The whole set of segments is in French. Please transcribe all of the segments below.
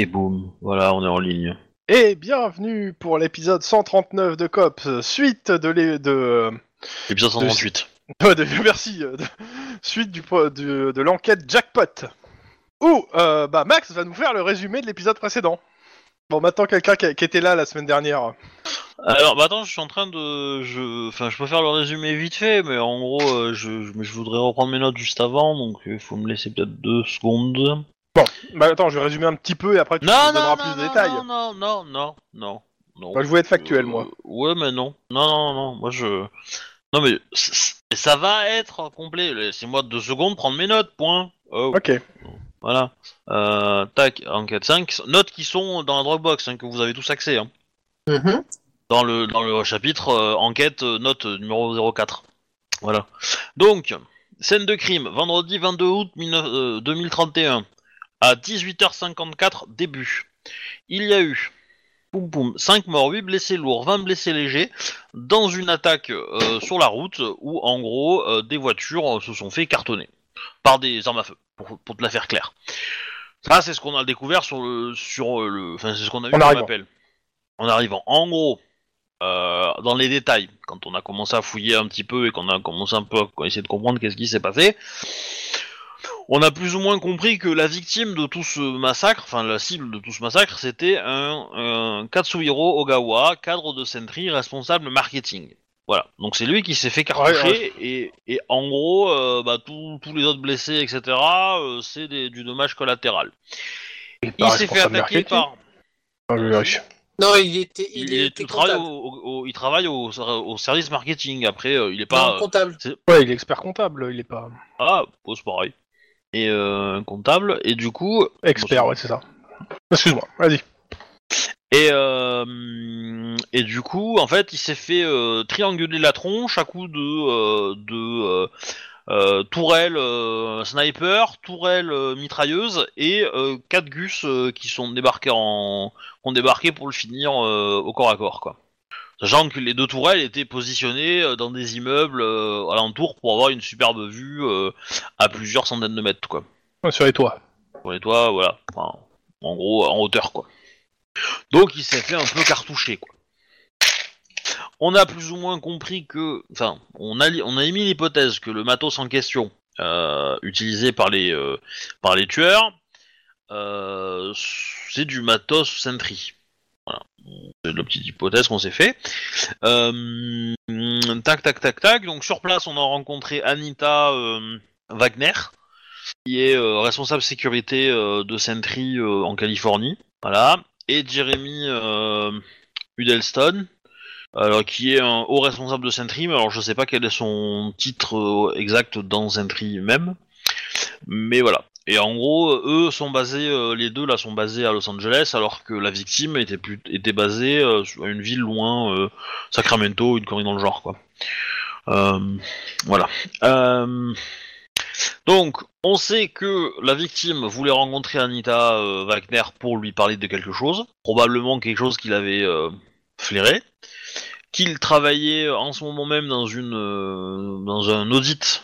Et boum, voilà, on est en ligne. Et bienvenue pour l'épisode 139 de COPS, suite de de, Épisode 138. euh, de- merci, euh, de- suite du, de l'enquête Jackpot. Où euh, bah Max va nous faire le résumé de l'épisode précédent. Bon, maintenant quelqu'un qui, était là la semaine dernière. Alors, bah attends, je suis en train de... Je... Enfin, je peux faire le résumé vite fait, mais en gros, euh, je... je voudrais reprendre mes notes juste avant, donc il faut me laisser peut-être deux secondes. Bah attends, je vais résumer un petit peu et après tu Non, nous non, donneras non, plus de détails. non, non, non, non, non, non. Bah, je voulais être factuel, Euh, moi. Ouais, mais non. Non, non, non, moi je... Non, mais c- c- ça va être complet. Laissez-moi deux secondes prendre mes notes, point. Oh, Ok. Voilà. Euh, tac, enquête 5. Notes qui sont dans la Dropbox, hein, que vous avez tous accès. Hein. Mhm. Dans, le, dans le chapitre euh, enquête euh, note euh, numéro 04. Voilà. Donc, scène de crime, vendredi 22 août 19 euh, 2031, à 18h54, début. Il y a eu poum, poum, 5 morts, 8 blessés lourds, 20 blessés légers, dans une attaque euh, sur la route où, en gros, euh, des voitures euh, se sont fait cartonner par des armes à feu, pour, pour te la faire claire. Ça, c'est ce qu'on a découvert sur le. Sur le enfin, c'est ce qu'on a eu En appel. En arrivant. En gros, dans les détails, quand on a commencé à fouiller un petit peu et qu'on a commencé un peu à essayer de comprendre qu'est-ce qui s'est passé, on a plus ou moins compris que la victime de tout ce massacre, enfin la cible de tout ce massacre, c'était un, un Katsuhiro Ogawa, cadre de Sentry, responsable marketing. Voilà, donc c'est lui qui s'est fait cartoucher Ouais, Et, et en gros, euh, bah, tous les autres blessés, etc., euh, c'est des- du dommage collatéral. Il, Il s'est fait attaquer par... Ah. Non, il était, il, était travaille, au, au- au- il travaille au, au service marketing. Après, euh, il est Non, pas. comptable. Ouais, il est expert comptable, il est pas Ah, pose pareil. Et euh, comptable. Et du coup. expert, ouais, c'est ça. Excuse-moi, vas-y. Et, euh, et du coup, en fait, il s'est fait euh, trianguler la tronche à coups de, euh, de euh, tourelle sniper, tourelle mitrailleuse et euh, quatre gus qui sont débarqués en, ont débarqué pour le finir euh, au corps à corps, quoi. Sachant que les deux tourelles étaient positionnées euh, dans des immeubles euh, alentour pour avoir une superbe vue euh, à plusieurs centaines de mètres, quoi. Ouais, Sur les toits. Pour les toits, voilà. Enfin, en gros, en hauteur, quoi. Donc, il s'est fait un peu cartoucher, quoi. On a plus ou moins compris que, enfin, on a, li- on a émis l'hypothèse que le matos en question, euh, utilisé par les, par les tueurs, c'est du matos Sentry. Voilà. C'est la petite hypothèse qu'on s'est fait. Euh, tac, tac, tac, tac. Donc, sur place, on a rencontré Anita euh, Wagner, qui est euh, responsable sécurité euh, de Sentry en Californie, voilà, et Jeremy Udelston, alors qui est un haut responsable de Sentry, mais alors je sais pas quel est son titre exact dans Sentry même, mais voilà. Et en gros, eux sont basés, euh, les deux là sont basés à Los Angeles, alors que la victime était plus, était basée euh, sur une ville loin, euh, Sacramento, une connerie dans le genre quoi. Euh, voilà. Euh, donc, on sait que la victime voulait rencontrer Anita Wagner pour lui parler de quelque chose, probablement quelque chose qu'il avait flairé, qu'il travaillait en ce moment même dans une dans un audit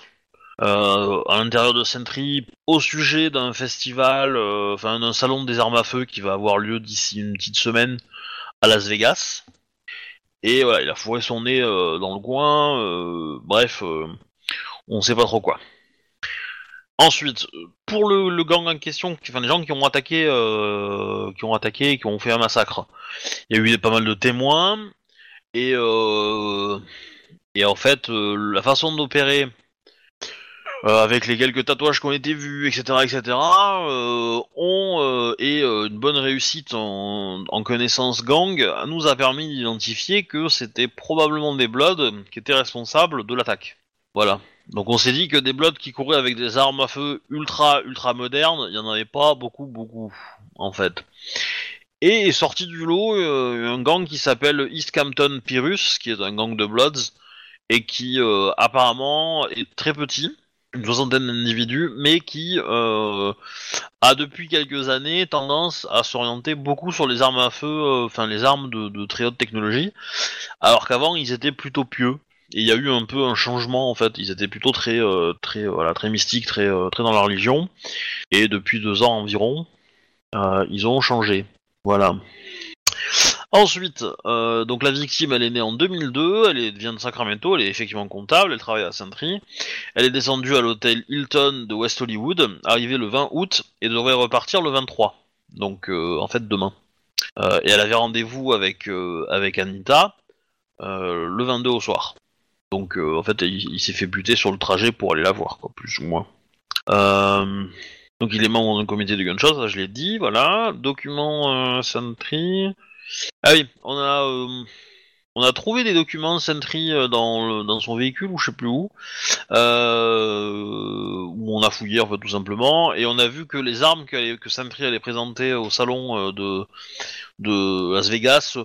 à l'intérieur de Sentry au sujet d'un festival, euh, enfin d'un salon des armes à feu qui va avoir lieu d'ici une petite semaine à Las Vegas. Et voilà, il a fourré son nez euh, dans le coin. euh, bref, euh, on sait pas trop quoi. Ensuite, pour le, gang en question, enfin les gens qui ont attaqué, euh, qui ont attaqué, qui ont fait un massacre, il y a eu pas mal de témoins et euh, et en fait euh, la façon d'opérer euh, avec les quelques tatouages qui ont été vus, etc., etc., euh, ont euh, et euh, une bonne réussite en, en connaissance gang nous a permis d'identifier que c'était probablement des Bloods qui étaient responsables de l'attaque. Voilà. Donc on s'est dit que des Bloods qui couraient avec des armes à feu ultra ultra modernes, il y en avait pas beaucoup beaucoup en fait. Et est sorti du lot euh, un gang qui s'appelle East Campton Pyrrhus, qui est un gang de Bloods et qui euh, apparemment est très petit, une soixantaine d'individus, mais qui euh, a depuis quelques années tendance à s'orienter beaucoup sur les armes à feu, euh, enfin les armes de, très haute technologie, alors qu'avant ils étaient plutôt pieux. Et il y a eu un peu un changement en fait. Ils étaient plutôt très, euh, très, très mystiques, très, très dans la religion. Et depuis deux ans environ, ils ont changé. Voilà. Ensuite, euh, donc la victime, elle est née en 2002, elle est, vient de Sacramento, elle est effectivement comptable, elle travaille à Sentry. Elle est descendue à l'hôtel Hilton de West Hollywood, arrivée le 20 août et devrait repartir le 23. Donc euh, en fait demain. Euh, et elle avait rendez-vous avec avec Anita le 22 au soir. Donc en fait, il, s'est fait buter sur le trajet pour aller la voir, quoi, plus ou moins. Donc il est membre d'un comité de gunshot, ça je l'ai dit, voilà. Document Sentry. Ah oui, on a euh, on a trouvé des documents Sentry euh, dans dans son véhicule ou je sais plus où, euh, où on a fouillé tout simplement et on a vu que les armes que, que Sentry allait présenter au salon de Las Vegas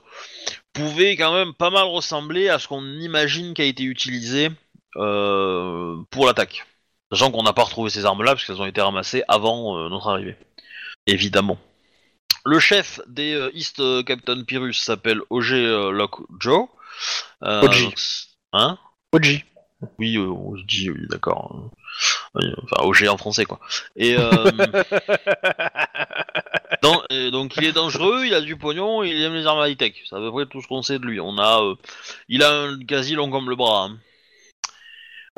pouvaient quand même pas mal ressembler à ce qu'on imagine qui a été utilisé pour l'attaque. Sachant qu'on n'a pas retrouvé ces armes-là parce qu'elles ont été ramassées avant notre arrivée. Évidemment. Le chef des euh, East euh, Captain Pyrrhus s'appelle O.G. euh, Lockjaw. OG. Hein Oji. Oui, on se dit, oui, d'accord. Oui, enfin, OG en français, quoi. Et, euh, dans- et donc, il est dangereux, il a du pognon, il aime les armes high-tech. C'est à peu près tout ce qu'on sait de lui. On a, euh, il a un quasi long comme le bras. hein.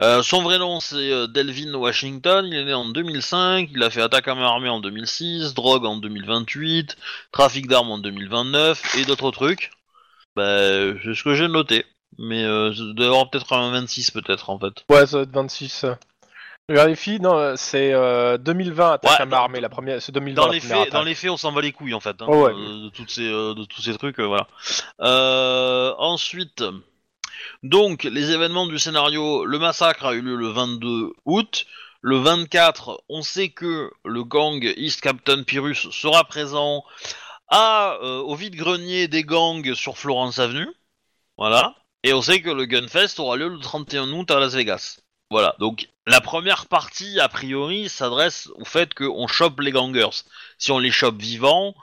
Euh, son vrai nom c'est euh, Delvin Washington, il est né en 2005, il a fait attaque à main armée en 2006, drogue en 2028, trafic d'armes en 2029 et d'autres trucs. Bah, c'est ce que j'ai noté. Mais euh, ça doit y avoir peut-être un 26 peut-être en fait. Ouais, ça doit être 26. Je vérifie, non, euh, c'est euh, 2020 attaque Ouais, à main armée, la première, c'est 2020 Dans la les faits, dans attaque. les faits, on s'en va les couilles en fait. hein, Oh ouais. de toutes ces, de tous ces trucs, voilà. Euh, ensuite, donc les événements du scénario, le massacre a eu lieu le 22 août. Le 24, on sait que le gang East Captain Pyrrhus sera présent euh, au vide-grenier des gangs sur Florence Avenue. Voilà. Et on sait que le Gunfest aura lieu le 31 août à Las Vegas. Voilà. Donc la première partie, a priori, s'adresse au fait qu'on chope les gangers. Si on les chope vivants,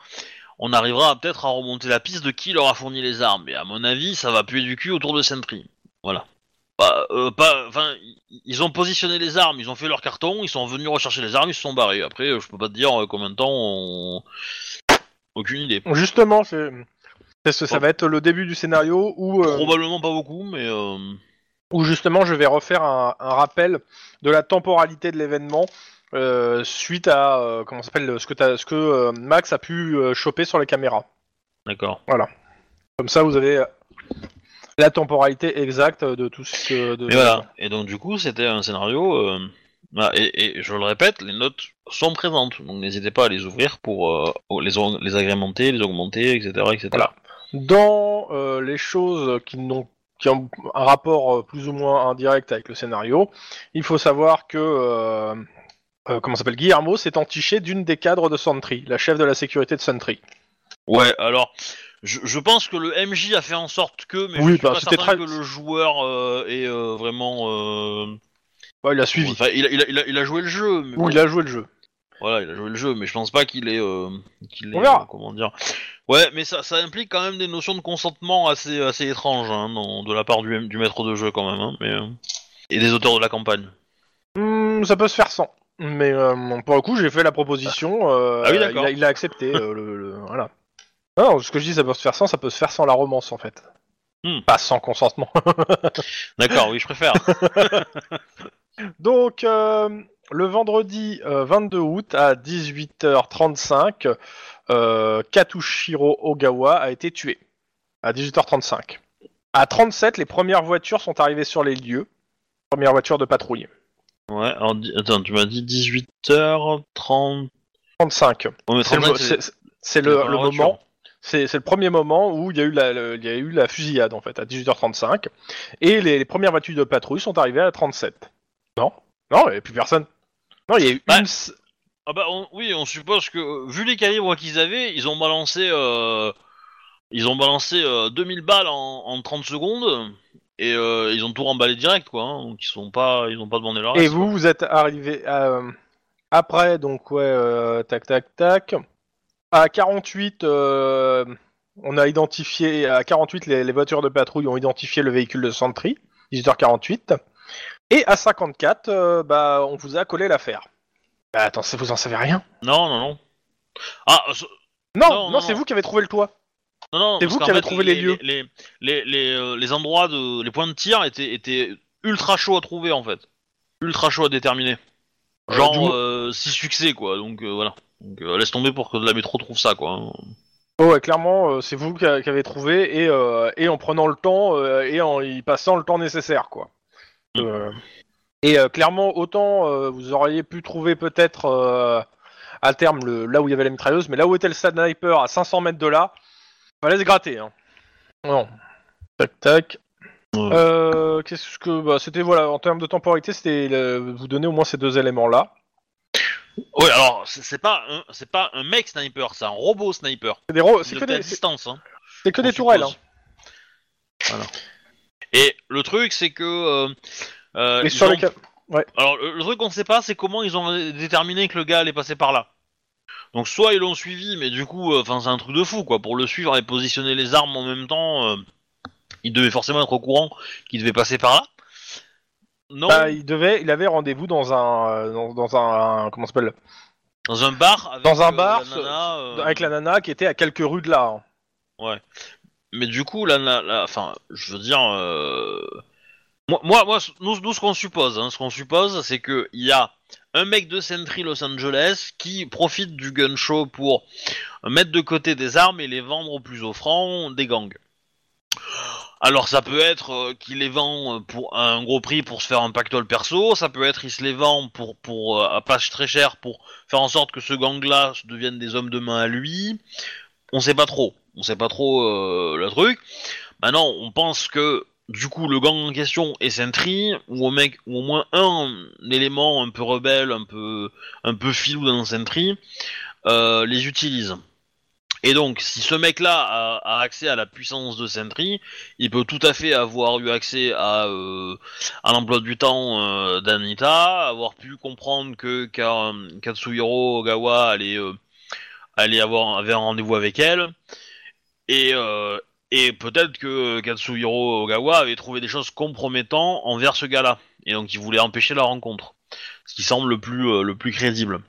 on arrivera peut-être à remonter la piste de qui leur a fourni les armes. Et à mon avis, ça va puer du cul autour de Sentry. Voilà. Bah, euh, pas, enfin, ils ont positionné les armes, ils ont fait leur carton, ils sont venus rechercher les armes, ils se sont barrés. Après, euh, je peux pas te dire euh, combien de temps on... Aucune idée. Justement, c'est que ça va être le début du scénario où, euh, Probablement pas beaucoup, mais... euh, où justement je vais refaire un, un rappel de la temporalité de l'événement euh, suite à euh, comment s'appelle ce que, t'as- ce que euh, Max a pu choper sur les caméras. D'accord. Comme ça, vous avez la temporalité exacte de tout ce que. De... Et voilà. Et donc du coup, c'était un scénario. voilà, et, et je le répète, les notes sont présentes, donc n'hésitez pas à les ouvrir pour les, agrémenter, les augmenter, etc., etc. Voilà. Dans les choses qui n'ont qui ont un rapport plus ou moins indirect avec le scénario, il faut savoir que euh, euh, comment ça s'appelle? Guillermo s'est entiché d'une des cadres de Sentry, la chef de la sécurité de Sentry. Ouais, alors, je, je pense que le MJ a fait en sorte que, mais Oui, je suis bah, pas certain très- que le joueur euh, est euh, vraiment. euh, Ouais, il a suivi. Enfin, il a, il, a, il, a, il a joué le jeu. Mais Ou bon, il a joué le jeu. Voilà, il a joué le jeu, mais je pense pas qu'il est. Euh, qu'il euh, comment dire. Ouais, mais ça, ça implique quand même des notions de consentement assez, assez étranges hein, de la part du, du maître de jeu quand même, hein, mais, euh, et des auteurs de la campagne. Hmm, ça peut se faire sans. Mais euh, pour le coup, j'ai fait la proposition. euh, Ah oui, d'accord. Il a, il a accepté. euh, le, le- voilà. Non, ce que je dis, ça peut se faire sans, ça peut se faire sans la romance en fait. Hmm. Pas sans consentement. D'accord, oui, je préfère. Donc, euh, le vendredi euh, 22 août à 18h35, euh, Katushiro Ogawa a été tué. À 18h35. À 37, les premières voitures sont arrivées sur les lieux. Première voiture de patrouille. Ouais, alors, di- attends, tu m'as dit 18h30. 35. Oh, mais C'est le, 35, c'est- c'est- c'est c'est le, la le première voiture. moment. C'est c'est le premier moment où il y, a eu la, le- il y a eu la fusillade en fait à 18h35 et les, les premières voitures de patrouille sont arrivées à 37. Non, non, il n'y avait plus personne. Non, il y a eu Bah, une. s- Ah bah on- oui, on suppose que euh, vu les calibres qu'ils avaient, ils ont balancé euh, ils ont balancé euh, 2000 balles en, en 30 secondes et euh, ils ont tout remballé direct quoi. hein, donc ils sont pas ils ont pas demandé leur Et reste, vous, quoi. vous êtes arrivé à, après, donc ouais, euh, tac, tac, tac. À 48, euh, on a identifié, à 48, les, les voitures de patrouille ont identifié le véhicule de Sentry, 18h48. Et à 54, euh, bah, on vous a collé l'affaire. Bah, attends, vous en savez rien? Non non non. Ah, ce- Non, Non, non, non, c'est non. vous qui avez trouvé le toit. Non, non. C'est vous qui avez trouvé les lieux. Les, les, les, les, euh, les endroits de, les points de tir étaient, étaient ultra chauds à trouver en fait, ultra chauds à déterminer. Euh, Genre du mo- 6 succès quoi, donc euh, voilà. Donc euh, laisse tomber pour que la métro trouve ça quoi. Oh, ouais, clairement, euh, c'est vous qui, avez trouvé et, euh, et en prenant le temps euh, et en y passant le temps nécessaire, quoi. Mm. Euh, et euh, clairement, autant euh, vous auriez pu trouver peut-être euh, à terme le, là où il y avait la mitrailleuse, mais là où était le sniper à 500 mètres de là, fallait se gratter. Hein. Non. Tac tac. Ouais. Euh, Qu'est-ce que bah, c'était voilà en termes de temporalité, c'était le- vous donner au moins ces deux éléments là. Ouais, alors c'est c'est pas un, c'est pas un mec sniper, c'est un robot sniper. C'est des ro- Il c'est que à des, c'est distance. Hein. c'est que on des tourelles. suppose. Voilà. Et le truc c'est que euh, euh, hein. Et ils sur ont- les ca- Alors, le, le truc qu'on sait pas, c'est comment ils ont déterminé que le gars allait passer par là. Donc, soit ils l'ont suivi, mais du coup, euh, enfin, c'est un truc de fou, quoi. Pour le suivre et positionner les armes en même temps, euh, il devait forcément être au courant qu'il devait passer par là. Non, Bah, il devait, il avait rendez-vous dans un, euh, dans, dans un, comment ça s'appelle, dans un bar. Avec, dans un euh, bar, la nana, euh, avec la nana qui était à quelques rues de là. hein. Mais du coup, là, là, là, enfin, je veux dire, euh, moi, moi, moi, nous, nous, ce qu'on suppose, hein, ce qu'on suppose, c'est que il y a un mec de Sentry Los Angeles qui profite du gun show pour mettre de côté des armes et les vendre au plus offrant des gangs. Alors ça peut être euh, qu'il les vend euh, pour un gros prix pour se faire un pactole perso, ça peut être il se les vend pour pour euh, à pas très cher pour faire en sorte que ce gang-là devienne des hommes de main à lui. On sait pas trop, on sait pas trop le truc. Maintenant, on pense que du coup le gang en question est Sentry ou au mec au moins un, élément un peu rebelle, un peu filou dans Sentry euh, les utilise. Et donc, si ce mec-là a, accès à la puissance de Sentry, il peut tout à fait avoir eu accès à, euh, l'emploi du temps euh, d'Anita, avoir pu comprendre que Ka- Katsuhiro Ogawa allait, allait avoir avait un rendez-vous avec elle, et, et peut-être que Katsuhiro Ogawa avait trouvé des choses compromettantes envers ce gars-là, et donc il voulait empêcher la rencontre, ce qui semble le plus, euh, le plus crédible.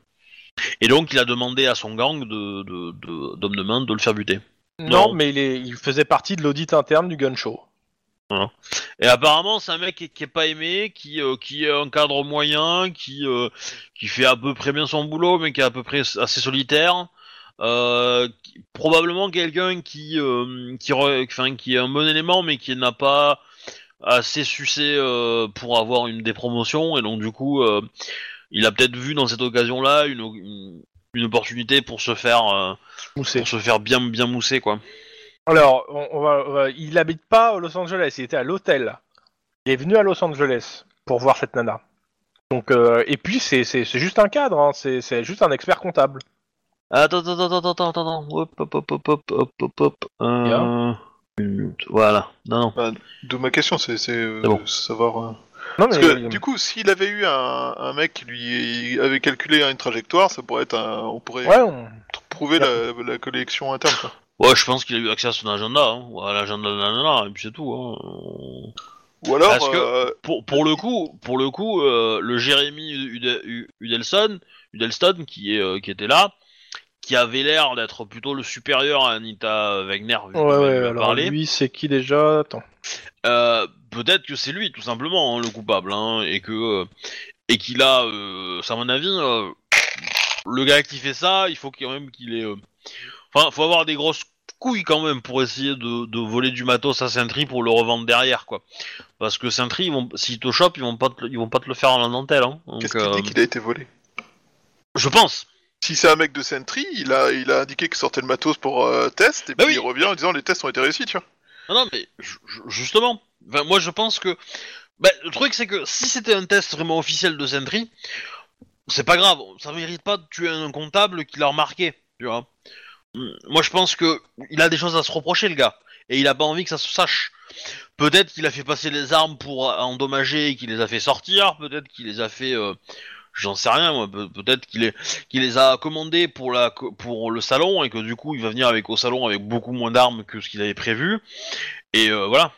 Et donc il a demandé à son gang de, de, de- d'hommes de main de le faire buter. Non, Non. mais il, est, il faisait partie de l'audit interne du gun show. Et apparemment, c'est un mec qui, qui est pas aimé, qui, euh, qui est un cadre moyen, qui, euh, qui fait à peu près bien son boulot, mais qui est à peu près assez solitaire. Euh, qui- probablement quelqu'un qui, euh, qui, enfin, qui est un bon élément, mais qui n'a pas assez sucé euh, pour avoir une des promotions, et donc du coup, il a peut-être vu dans cette occasion-là une, une, une opportunité pour se faire, Moussé. pour se faire bien, bien mousser, quoi. Alors, on, on va, on va- il habite pas à Los Angeles, il était à l'hôtel. Il est venu à Los Angeles pour voir cette nana. Donc, euh, et puis c'est juste un cadre, hein, c'est juste un expert comptable. Attends, attends, attends, attends, attends, Hop, hop, hop, hop, hop, hop, hop, hop. Euh... Yeah. Une... Voilà. Non, non. Bah, D'où ma question, c'est euh, bon. savoir. Euh... Non, mais Parce que, euh, du coup, s'il avait eu un, un, mec qui lui avait calculé une trajectoire, ça pourrait être un... on pourrait ouais, on... prouver la, la, collection interne. Quoi. Ouais, je pense qu'il a eu accès à son agenda, hein, ou à l'agenda de et puis c'est tout. Hein. Ou alors, Parce que, euh, pour, pour, le coup, pour le coup, euh, le Jérémy Udelson, Udelston, qui est qui était là, qui avait l'air d'être plutôt le supérieur à Anita Wagner, vu ouais, ouais, alors lui c'est qui déjà? Attends. Euh, peut-être que c'est lui tout simplement hein, le coupable hein, et que euh, et qu'il a euh, à mon avis euh, le gars qui fait ça il faut quand même qu'il ait euh, enfin faut avoir des grosses couilles quand même pour essayer de, de voler du matos à Sentry pour le revendre derrière quoi parce que Sentry ils vont s'ils te chopent ils vont pas te, le- ils vont pas te le faire en la dentelle hein. Qu'est-ce qu'il dit qu'il a été volé? je pense Si c'est un mec de Sentry, il a, il a indiqué qu'il sortait le matos pour euh, test, et Bah puis oui. il revient en disant les tests ont été réussis, tu vois. Non, non, mais ju- ju- justement, enfin, moi je pense que. Bah, le truc c'est que si c'était un test vraiment officiel de Sentry, c'est pas grave, ça mérite pas de tuer un comptable qui l'a remarqué, tu vois. Hum, Moi je pense que il a des choses à se reprocher le gars, et il a pas envie que ça se sache. Peut-être qu'il a fait passer les armes pour endommager et qu'il les a fait sortir, peut-être qu'il les a fait. euh, J'en sais rien, moi. Pe- Peut-être qu'il est, qu'il les a commandés pour la, pour le salon et que du coup il va venir avec au salon avec beaucoup moins d'armes que ce qu'il avait prévu. Et euh, voilà.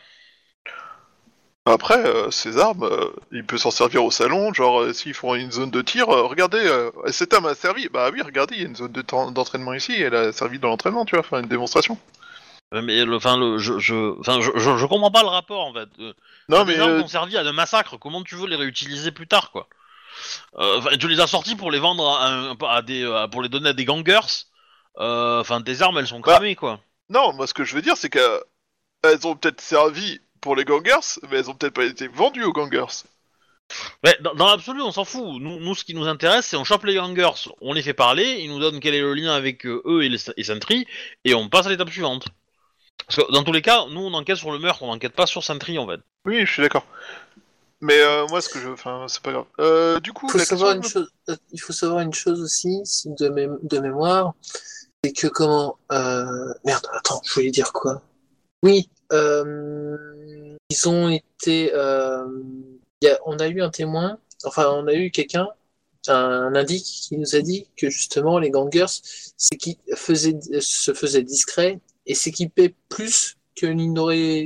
Après, euh, ces armes, euh, il peut s'en servir au salon, genre euh, s'ils font une zone de tir, regardez, euh, cet homme a servi, bah oui, regardez, il y a une zone de d'entraînement ici, elle a servi dans l'entraînement, tu vois, enfin une démonstration. Mais le, enfin, le, je, je, enfin, je, je, je comprends pas le rapport en fait. Non les mais, armes euh, ont servi à de massacres. Comment tu veux les réutiliser plus tard, quoi? Enfin, Tu les as sortis pour les vendre à, des, à- pour les donner à des gangers. Euh, Enfin, tes armes, elles sont Bah. cramées, quoi. non, moi ce que je veux dire, c'est qu'elles ont peut-être servi pour les gangers, mais elles ont peut-être pas été vendues aux gangers. Ouais, dans, dans l'absolu, on s'en fout. Nous, nous, ce qui nous intéresse, c'est on chope les gangers, on les fait parler, ils nous donnent quel est le lien avec euh, eux et les et Sentry, et on passe à l'étape suivante. Parce que dans tous les cas, nous, on enquête sur le meurtre, on enquête pas sur Sentry, en fait. Oui, je suis d'accord. Mais euh, moi, ce que je, enfin, c'est pas grave. Euh, du coup, faut savoir une chose, euh, il faut savoir une chose aussi, si de, mé- de mémoire, c'est que comment... Euh... Merde, attends, je voulais dire quoi? Oui, euh... ils ont été... Euh... il y a- on a eu un témoin, enfin on a eu quelqu'un, un indique qui nous a dit que justement les gangers c'est qui faisaient, se faisaient discrets et s'équipaient plus que,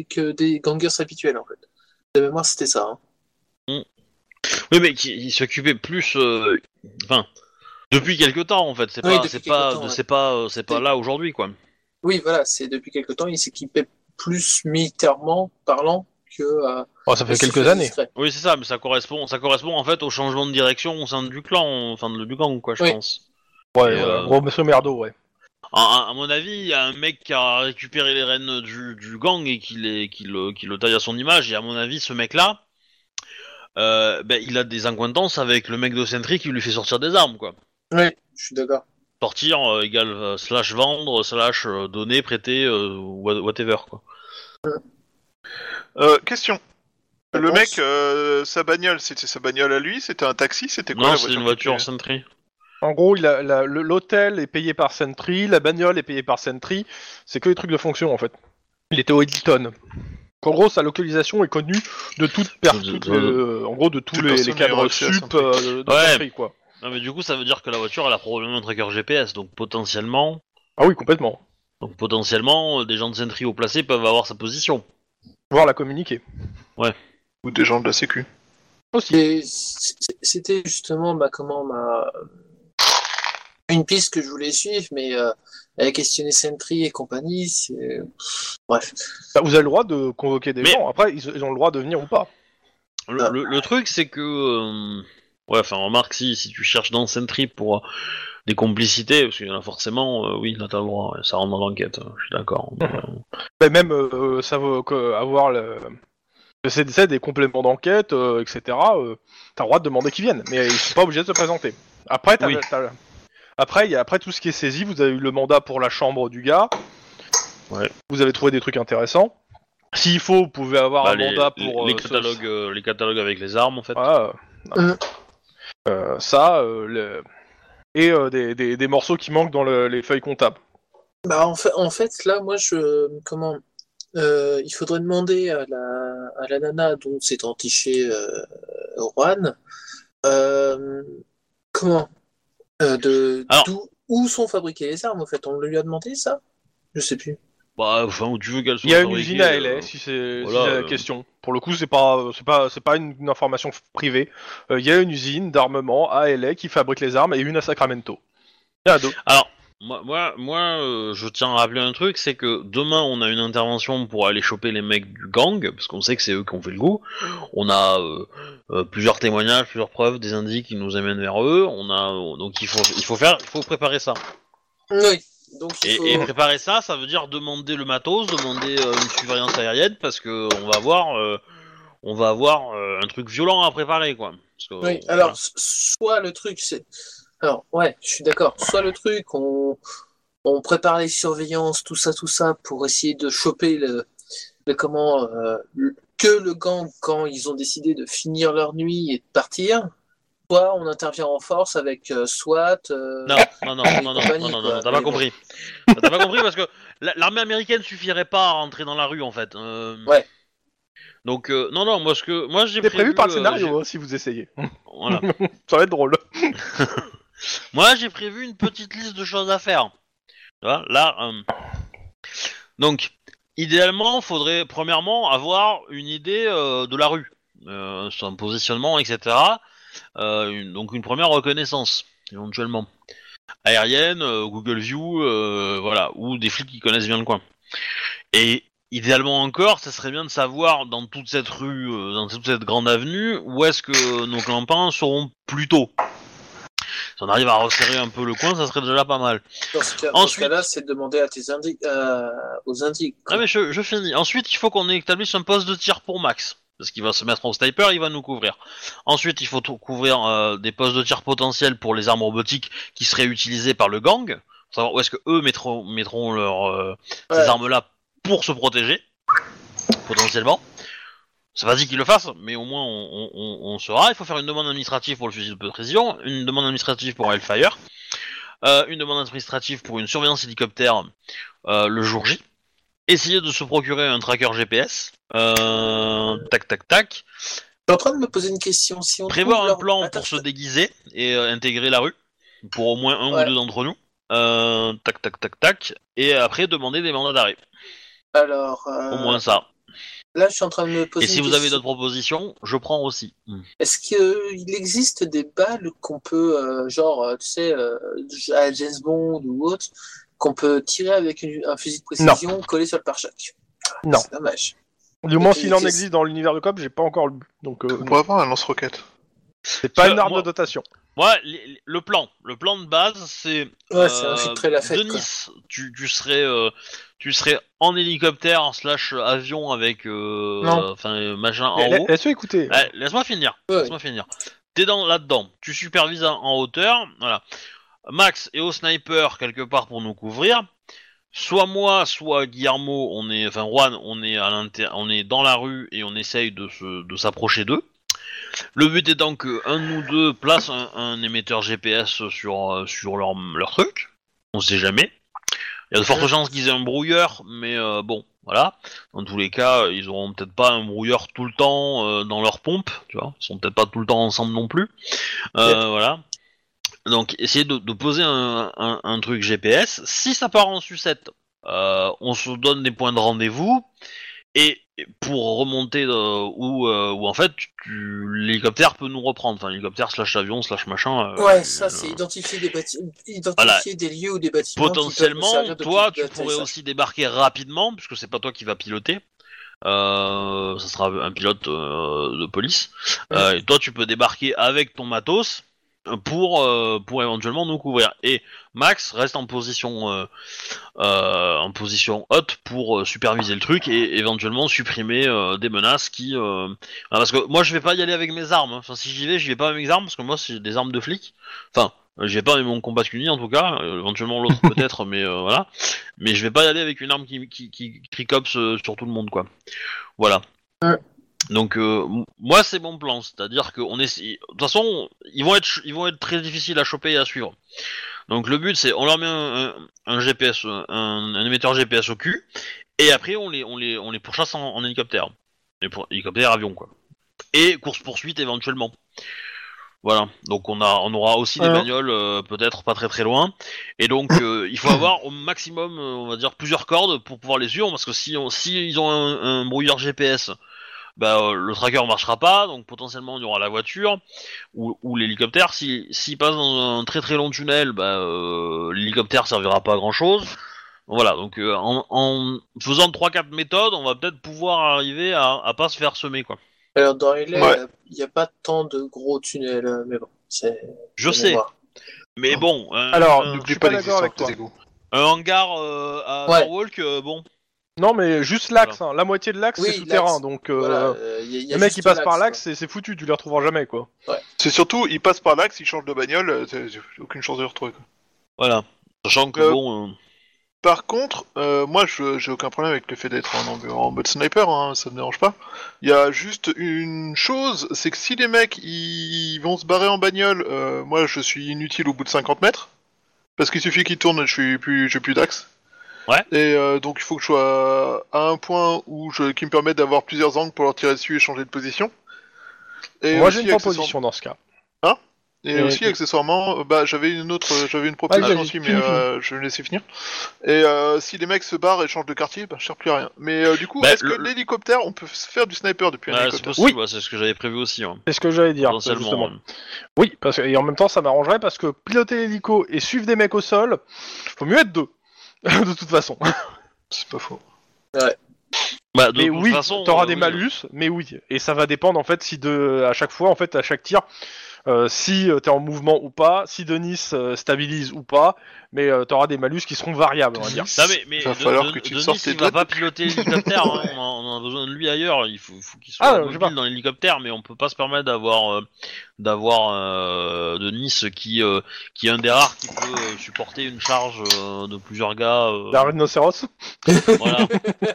que des gangers habituels en fait. De mémoire c'était ça. hein. Oui, mais qui il s'occupait plus. euh, Enfin, depuis quelque temps, en fait. C'est Oui, pas, depuis c'est quelque pas, temps, ouais. c'est pas, euh, c'est pas là aujourd'hui, quoi. Oui, voilà, c'est depuis quelque temps, il s'équipait plus militairement parlant que. euh, Oh, ça fait quelques années. discret. Oui, c'est ça, mais ça correspond, ça correspond en fait au changement de direction au sein du clan, enfin de- du gang, quoi, je Oui. pense. Ouais, Et, euh, gros monsieur merdo, ouais. À, à- à mon avis, il y a un mec qui a récupéré les rênes du, du gang et qui, les, qui, le, qui le taille à son image. Et à mon avis, ce mec-là, euh, ben, il a des acquaintances avec le mec de Sentry qui lui fait sortir des armes, quoi. Oui, je suis d'accord. Sortir euh, égale euh, slash vendre, slash euh, donner, prêter, euh, wha- whatever, quoi. Euh, question. Le mec, euh, sa bagnole, c'était sa bagnole à lui, c'était un taxi, c'était quoi Non, c'est une voiture qu'il Sentry. En gros, l'hôtel est payé par Sentry, la bagnole est payée par Sentry, c'est que des trucs de fonction en fait. Il était au Hilton. En gros, sa localisation est connue de toutes per- De- toutes de- les- euh, en gros de tous les, cadres sup Sentry. euh, de Ouais. Quoi. Non, mais du coup, ça veut dire que la voiture, elle a probablement un tracker GPS, donc potentiellement, Ah oui, complètement. donc potentiellement, euh, des gens de Sentry haut placés peuvent avoir sa position. Voir la communiquer. Ou des gens de la sécu. C'était justement bah, comment ma une piste que je voulais suivre, mais euh, elle a questionné Sentry et compagnie. c'est- Bref. Bah, vous avez le droit de convoquer des Mais- gens. Après, ils, ils ont le droit de venir ou pas. Le, Ah. le- le truc, c'est que. euh, Ouais, enfin, remarque, si, si tu cherches dans Sentry pour euh, des complicités, parce qu'il y en a forcément, euh, oui, là t'as le droit, ça rentre dans l'enquête, euh, je suis d'accord. Mais, Mais même euh, ça veut que- avoir le. C'est c'est des compléments d'enquête, euh, etc. euh, T'as le droit de demander qu'ils viennent, mais ils sont pas obligés de se présenter. Après, t'as- Oui. t'as- après, il y a après tout ce qui est saisi. Vous avez eu le mandat pour la chambre du gars. Ouais. Vous avez trouvé des trucs intéressants. S'il faut, vous pouvez avoir bah, un les, mandat pour les, euh, les catalogues, euh, les catalogues avec les armes, en fait. Voilà, euh, ça, euh, le- et euh, des, des- des morceaux qui manquent dans le- les feuilles comptables. Bah, en, fait, en fait, là, moi, je. Comment euh, Il faudrait demander à la, à la nana dont s'est entiché euh, Juan. euh, comment euh, de, Alors- d'où- Où sont fabriquées les armes, en fait? On lui a demandé ça? Je sais plus. Bah, enfin, où tu veux qu'elles soient Il y a une usine à euh, LA, si c'est voilà, si c'est la euh. question. Pour le coup, c'est pas c'est pas c'est pas une, une information privée. Euh, Il y a une usine d'armement à LA qui fabrique les armes et une à Sacramento. Il y en a d'autres. Alors, moi, moi, moi euh, je tiens à rappeler un truc, c'est que demain, on a une intervention pour aller choper les mecs du gang, parce qu'on sait que c'est eux qui ont fait le coup. On a euh, euh, plusieurs témoignages, plusieurs preuves, des indices qui nous amènent vers eux. On a donc il faut, il faut faire, il faut préparer ça. Oui. Donc, Et, faut... et préparer ça, ça veut dire demander le matos, demander une surveillance aérienne, parce que on va avoir, on va avoir un truc violent à préparer, quoi. Que, Oui, alors, soit le truc, c'est. Alors, ouais, je suis d'accord. Soit le truc, on, on prépare les surveillances, tout ça, tout ça, pour essayer de choper le, le comment, euh, le- que le gang quand ils ont décidé de finir leur nuit et de partir. Soit on intervient en force avec euh, SWAT. euh, Non, non, non, non, non, non, non, non, non, t'as Mais pas bon. compris. T'as pas compris parce que la- l'armée américaine suffirait pas à rentrer dans la rue en fait. Euh, Ouais. Donc euh, non, non, moi ce que moi j'ai C'est prévu par le euh, scénario hein, si vous essayez. j'ai- Voilà. Ça va être drôle. Moi, j'ai prévu une petite liste de choses à faire. Euh, donc, idéalement, faudrait premièrement avoir une idée euh, de la rue, euh, son positionnement, etc. Donc une première reconnaissance, éventuellement. Aérienne, Google View, voilà, ou des flics qui connaissent bien le coin. Et idéalement encore, ça serait bien de savoir dans toute cette rue, dans toute cette grande avenue, où est-ce que nos clampins seront plus tôt. Si on arrive à resserrer un peu le coin, ça serait déjà pas mal. Dans ce cas- Ensuite- cas-là, c'est de demander à tes indi euh, aux indiques. Ah mais je, je finis. Ensuite, il faut qu'on établisse un poste de tir pour Max. Parce qu'il va se mettre en sniper, il va nous couvrir. Ensuite, il faut couvrir euh, des postes de tir potentiels pour les armes robotiques qui seraient utilisées par le gang. Faut savoir où est-ce que eux mettront, mettront leur, euh, ces armes-là pour se protéger, potentiellement. C'est pas dit qu'ils le fassent, mais au moins on, on, on- on saura. Il faut faire une demande administrative pour le fusil de précision, une demande administrative pour Hellfire, euh, une demande administrative pour une surveillance hélicoptère euh, le jour J. Essayer de se procurer un tracker GPS. Euh, tac tac tac. Je suis en train de me poser une question. Si on Prévoir un leur- plan Attends, pour se déguiser et euh, intégrer la rue pour au moins un Ouais. ou deux d'entre nous. Euh, tac tac tac tac. Et après demander des mandats d'arrêt. Alors, euh, Au moins ça. Là, je suis en train de me poser Et si une vous avez d'autres propositions, je prends aussi. Hmm. Est-ce qu'il existe des balles qu'on peut, euh, genre, euh, tu sais, euh, à James Bond ou autre, qu'on peut tirer avec une- un fusil de précision collé sur le pare-choc? Non. C'est dommage. Du moins, s'il en existe dans l'univers de COP, j'ai pas encore lu. Donc, euh, On pourrait avoir un lance-roquette. c'est pas une arme moi- de dotation. Moi, les- le plan, le plan de base, c'est Ouais, c'est euh, infiltrer la fête. de quoi. Nice. Tu, tu serais, euh, tu serais en hélicoptère slash avion avec, euh, Non. enfin euh, machin Eh, en la- haut. Laisse-moi écouter. Ouais, Laisse-moi finir. Ouais. Laisse-moi finir. T'es dans là-dedans. Tu supervises en, en hauteur. Voilà. Max est au sniper quelque part pour nous couvrir. Soit moi, soit Guillermo, on est, enfin Juan, on est à l'inter, on est dans la rue et on essaye de se, de s'approcher d'eux. Le but étant que un nous deux place un, un émetteur GPS sur, euh, sur leur, leur truc. On sait jamais. Il y a de fortes chances qu'ils aient un brouilleur, mais euh, bon, voilà. Dans tous les cas, ils auront peut-être pas un brouilleur tout le temps euh, dans leur pompe, tu vois. Ils sont peut-être pas tout le temps ensemble non plus. Euh, Voilà. Donc, essayez de, de poser un, un- un truc GPS. Si ça part en sucette, on se donne des points de rendez-vous. Et pour remonter euh, où, euh, où en fait, tu- l'hélicoptère peut nous reprendre. Enfin, l'hélicoptère slash avion slash machin. euh, Ouais, ça, c'est identifier des bâtiments, identifier Voilà. des lieux ou des bâtiments. Potentiellement, toi, tu pourrais aussi débarquer rapidement, puisque c'est pas toi qui va piloter. Euh, ça sera un pilote de police. Et toi, tu peux débarquer avec ton matos pour euh, pour éventuellement nous couvrir. Et Max reste en position euh, euh, en position haute pour euh, superviser le truc et éventuellement supprimer euh, des menaces qui. ah, parce que moi, je vais pas y aller avec mes armes. Enfin, si j'y vais, j'y vais pas avec mes armes parce que moi, c'est des armes de flic. Enfin, vais pas avec mon combat uni en tout cas. Éventuellement l'autre peut-être, mais euh, voilà. Mais je vais pas y aller avec une arme qui qui qui, qui cops, euh, sur tout le monde quoi. Voilà. Donc euh, moi c'est mon plan, c'est-à-dire que on est, de toute façon ils vont être ils vont être très difficiles à choper et à suivre. Donc le but c'est on leur met un, un- un GPS, un, un émetteur GPS au cul, et après on les on les on les pourchasse en, en hélicoptère, et pour, hélicoptère avion quoi. Et course poursuite éventuellement. Voilà, donc on a on aura aussi des bagnoles euh, peut-être pas très très loin, et donc euh, il faut avoir au maximum on va dire plusieurs cordes pour pouvoir les suivre parce que si on, si ils ont un, un brouilleur GPS bah, euh, le tracker marchera pas, donc potentiellement il y aura la voiture ou, ou l'hélicoptère. Si s'il passe dans un très très long tunnel, bah, euh, l'hélicoptère servira pas à grand chose. Voilà, donc euh, en, en faisant 3-4 méthodes, on va peut-être pouvoir arriver à, à pas se faire semer quoi. Alors, dans les laits, Ouais. il n'y a pas tant de gros tunnels, mais bon, c'est. Je sais, mémoire. mais bon, un, Alors, un, Je N'oublie suis pas pas d'accord avec toi. un hangar euh, à Ouais. Norwalk, euh, bon, Non, mais juste l'axe. hein. La moitié de l'axe, Oui, c'est souterrain. Donc, euh, Voilà, euh, y a- y a les mecs qui passent par l'axe, c'est foutu. Tu les retrouveras jamais, quoi. C'est surtout, ils passent par l'axe, ils changent de bagnole, euh, aucune chance de les retrouver. quoi. voilà. Sachant que Euh, bon, euh, Par contre, euh, moi, je- j'ai aucun problème avec le fait d'être en, en- en mode sniper, hein, ça me dérange pas. Il y a juste une chose, c'est que si les mecs ils vont se barrer en bagnole, euh, moi, je suis inutile au bout de 50 mètres, parce qu'il suffit qu'ils tournent, je suis plus, j'ai plus d'axe. Ouais. Et euh, donc, il faut que je sois à un point où je, qui me permet d'avoir plusieurs angles pour leur tirer dessus et changer de position. Et Moi, j'ai une accessoirement- proposition dans ce cas. Hein? Et Et- aussi, et- accessoirement, euh, bah, j'avais une autre, euh, j'avais une proposition vas-y, aussi, mais euh, je vais laisser finir. Et euh, si les mecs se barrent et changent de quartier, bah, je sers plus à rien. Mais euh, du coup, Bah, est-ce que l'hélicoptère, on peut se faire du sniper depuis un Ouais, c'est hélicoptère possible, ouais, c'est ce que j'avais prévu aussi. hein, C'est ce que j'allais dire, justement. Oui, parce que, et en même temps, ça m'arrangerait parce que piloter l'hélico et suivre des mecs au sol, faut mieux être deux. de toute façon. C'est pas faux. Bah, de mais toute oui, façon, t'auras euh, des oui. malus, mais oui. Et ça va dépendre en fait si de à chaque fois, en fait, à chaque tir, euh, si euh, t'es en mouvement ou pas, si Denis euh, stabilise ou pas, mais euh, t'auras des malus qui seront variables, on va dire. Non, mais, mais Il va de- falloir de- que tu Denis, sortes tes il va pas piloter l'hélicoptère, hein, on, a, on a besoin de lui ailleurs, il faut, faut qu'il soit Ah, mobile dans l'hélicoptère, mais on peut pas se permettre d'avoir euh, d'avoir euh, Denis qui, euh, qui est un des rares qui peut euh, supporter une charge euh, de plusieurs gars. euh, D'un rhinocéros voilà.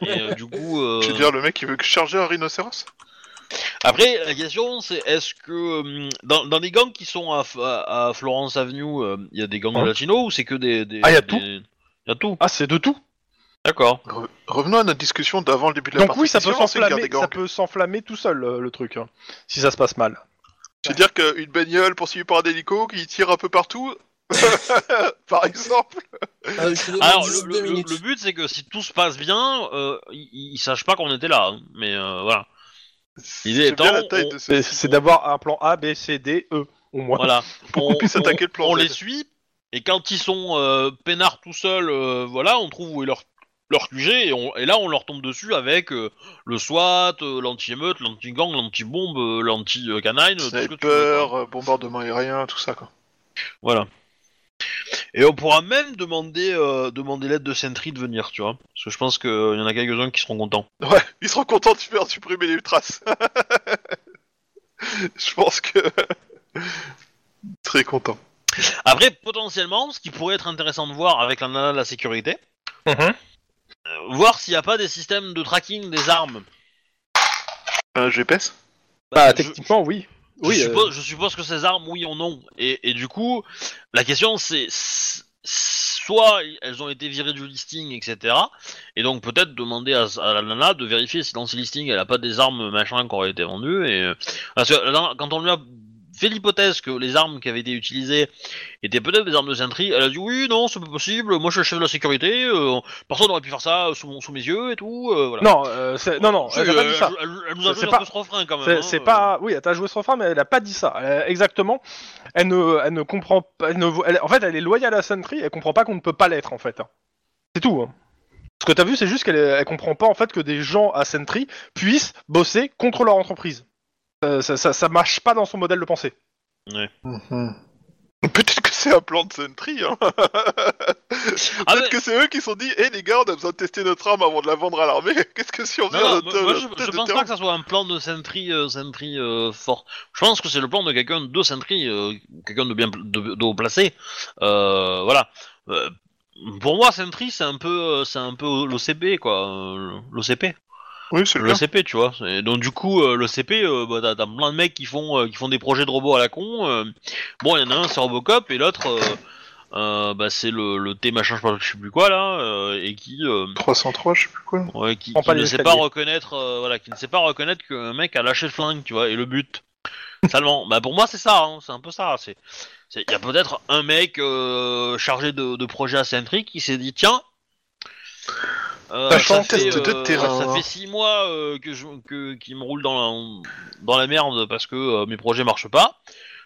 Et euh, du coup... euh, Tu veux dire le mec qui veut que charger un rhinocéros? Après, la question c'est est-ce que hum, dans, dans les gangs qui sont à, à, à Florence Avenue, euh, il y a des gangs Hein latinos ou c'est que des, des Ah, y a des- tout. Il y a tout. Ah, c'est de tout. D'accord. Re- Revenons à notre discussion d'avant le début de la Donc partie. oui, ça Si peut une guerre s'enflammer, des gangs, ça peut s'enflammer tout seul euh, le truc, hein, si ça se passe mal. C'est-à-dire qu'une bagnole poursuivie par un hélico qui tire un peu partout, par exemple. Euh, je demande Alors, juste le, deux le- minutes. le but c'est que si tout se passe bien, euh, ils, ils sachent pas qu'on était là. hein. Mais euh, voilà. L'idée étant, on- C'est ce... c'est d'avoir un plan A, B, C, D, E, au moins. Voilà. Pour qu'on On- puisse attaquer le plan On Z. les suit, et quand ils sont euh, peinards tout seuls, euh, voilà, on trouve où est leur, leur QG, et, on- et là on leur tombe dessus avec euh, le SWAT, euh, l'anti-émeute, l'anti-gang, l'anti-bombe, l'anti-canine, tout ce que tu veux. Bombardement aérien, tout ça quoi. Voilà. Et on pourra même demander, euh, demander l'aide de Sentry de venir, tu vois. Parce que je pense qu'il y en a quelques-uns qui seront contents. Ouais, ils seront contents de faire supprimer les traces. Je pense que... Très content. Après, potentiellement, ce qui pourrait être intéressant de voir avec la nana de la sécurité, Mhm. euh, voir s'il n'y a pas des systèmes de tracking des armes. Un GPS Bah, je- techniquement, oui. Je, Oui, euh, suppose, je suppose que ces armes, oui ou non. Et, et du coup, la question c'est soit elles ont été virées du listing, etc. Et donc peut-être demander à, à la nana de vérifier si dans ce listing elle a pas des armes machin qui auraient été vendues. Et euh, parce que quand on lui a fait l'hypothèse que les armes qui avaient été utilisées étaient peut-être des armes de Sentry, elle a dit oui non c'est pas possible. Moi je suis le chef de la sécurité. euh, personne n'aurait pu faire ça sous, mon- sous mes yeux et tout. euh, voilà. Non, euh, non, non, Si, elle a pas dit ça. Elle, elle nous a joué un pas- peu ce refrain quand même. C'est hein, pas, oui, elle t'a joué son frein, mais elle a pas dit ça. Elle- exactement. Elle ne, elle ne comprend pas. Elle ne, elle- en fait, elle est loyale à Sentry. Elle comprend pas qu'on ne peut pas l'être, en fait. hein. C'est tout. hein. Ce que t'as vu, c'est juste qu'elle elle comprend pas en fait que des gens à Sentry puissent bosser contre leur entreprise. Ça, ça, ça marche pas dans son modèle de pensée. Peut-être que c'est un plan de Sentry, hein. Ah, Peut-être mais- que c'est eux qui se sont dit, hé les gars, on a besoin de tester notre arme avant de la vendre à l'armée. Qu'est-ce que si on Non, vient non, notre- moi, je, de pense terrain pas que ça soit un plan de Sentry, euh, Sentry euh, fort. Je pense que c'est le plan de quelqu'un de Sentry, euh, quelqu'un de bien de, de haut placé. Euh, voilà. Euh, pour moi, Sentry, c'est un peu, euh, c'est un peu l'OCP quoi, euh, l'OCP, Oui, c'est le l'OCP, tu vois. Et donc du coup, euh, l'OCP, euh, bah, t'as, t'as plein de mecs qui font, euh, qui font des projets de robots à la con. euh. bon, il y en a un c'est Robocop et l'autre, euh, euh, bah, c'est le, le T machin, je sais pas- je sais plus quoi là, euh, et qui. euh, 303, je sais plus quoi. Ouais, qui, ne sait pas reconnaître, euh, voilà, qui ne sait pas reconnaître qu'un mec a lâché le flingue, tu vois, et le but. Salement. Bah pour moi c'est ça, hein, c'est un peu ça. C'est, il y a peut-être un mec euh, chargé de, de projet à qui s'est dit tiens. Euh, Sachant ça, fait, test de euh, terrain. ça fait six mois euh, que je, que, qu'ils me roulent dans la, dans la merde parce que euh, mes projets marchent pas.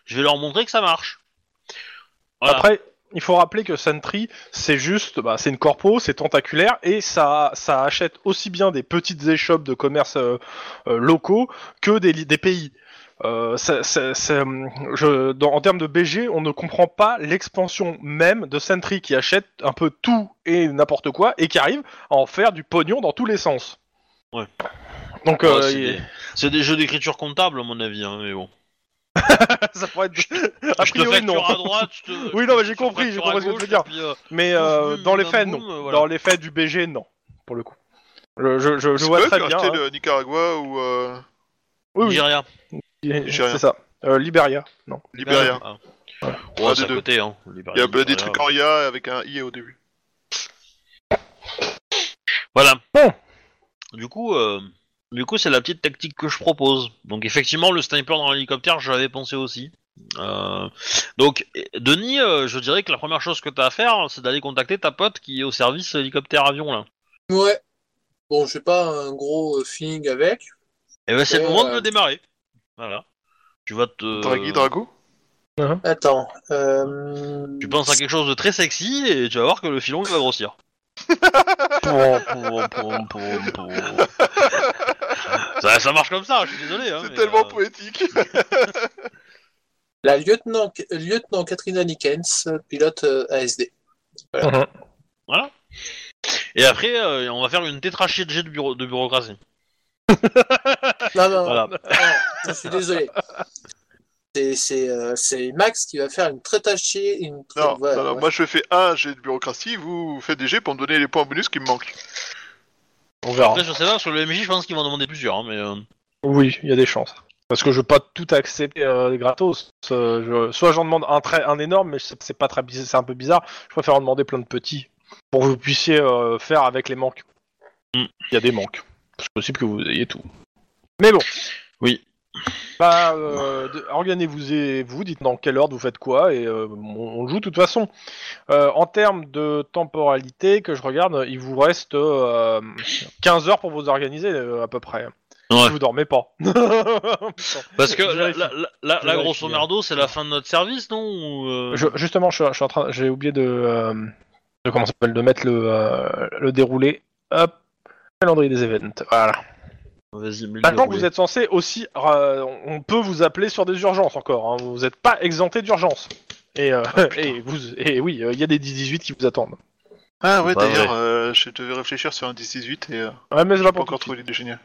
Je vais leur montrer que ça marche. Voilà. Après, il faut rappeler que Sentry, c'est juste, bah, c'est une corpo, c'est tentaculaire et ça, ça achète aussi bien des petites échoppes de commerce euh, euh, locaux que des, des pays. Euh, ça- ça- ça, hum, je, dans- en termes de BG, on ne comprend pas l'expansion même de Sentry qui achète un peu tout et n'importe quoi et qui arrive à en faire du pognon dans tous les sens. Ouais. Donc, Ouais, euh, c'est, il- des, c'est des jeux d'écriture comptable à mon avis, hein, mais bon. ça pourrait être. a je te priori, non. à droite. je te- Oui, non, mais j'ai compris, j'ai compris ce que tu veux dire. puis, euh, Mais Boum, euh, dans les faits, boum, non. voilà. Dans les faits du BG, non. Pour le coup. Je, je, je, je C'est vois très bien. hein. le Nicaragua ou euh, Oui, oui. Nigeria. C'est ça. Euh, Liberia, non. Libéria. Ah. Ouais. Ouais, Un c'est des à deux. côté, hein. Il Libéria, y a des trucs en IA avec un I au début. Voilà. Bon. Du coup, euh, du coup, c'est la petite tactique que je propose. Donc effectivement, le sniper dans l'hélicoptère, j'avais pensé aussi. Euh, donc, eh, Denis, euh, je dirais que la première chose que t'as à faire, c'est d'aller contacter ta pote qui est au service hélicoptère-avion, là. Ouais. Bon, j'ai pas un gros euh, feeling avec. Et ben, c'est le moment de le démarrer. Voilà. Tu vas te... Draghi, Drago Attends. Euh... Tu penses à quelque chose de très sexy et tu vas voir que le filon il va grossir. Pom, pom, pom, pom, pom. ça, ça marche comme ça, je suis désolé. Hein, C'est tellement euh, poétique La lieutenant, lieutenant Katrina Nickens, pilote euh, ASD. Et après, euh, on va faire une tétrachée de jet de, bureau, de bureaucratie. Non, non, Voilà. non, je suis désolé. C'est- C'est euh, c'est Max qui va faire une très tachée. Une. Non, ouais, non, non, ouais. moi je fais un jet de bureaucratie, vous faites des jets pour me donner les points bonus qui me manquent. On verra. Après, je sais pas, sur le MJ, je pense qu'ils vont en demander plusieurs. Hein, mais, euh, Oui, il y a des chances. Parce que je veux pas tout accepter euh, gratos. Euh, je- Soit j'en demande un très un énorme, mais c'est pas très bizarre, c'est un peu bizarre. Je préfère en demander plein de petits pour que vous puissiez euh, faire avec les manques. Mm. Il y a des manques. C'est possible que vous ayez tout. Mais bon. Oui. Bah, euh, organisez-vous et vous, dites dans quelle ordre vous faites quoi, et euh, on, on joue de toute façon. Euh, en termes de temporalité, que je regarde, il vous reste euh, 15 heures pour vous organiser euh, à peu près. Ouais. Si vous dormez pas. Parce que Je là, là, grosso hein. merdo, c'est la fin de notre service, non ou, euh, Je- justement, je, je suis en train, j'ai oublié de, euh, de comment ça s'appelle, de mettre le, euh, le déroulé. Hop, calendrier des événements. Voilà. Vas-y, Maintenant que vous êtes censé aussi, euh, on peut vous appeler sur des urgences encore. hein. Vous n'êtes pas exempté d'urgence. Et, euh, et vous, et oui, euh, il y a des 10-18 qui vous attendent. Ah ouais, Pas d'ailleurs, euh, je devais réfléchir sur un 10-18 et euh, Ouais, mais c'est pas pas pour encore tout de trouvé l'idée géniale.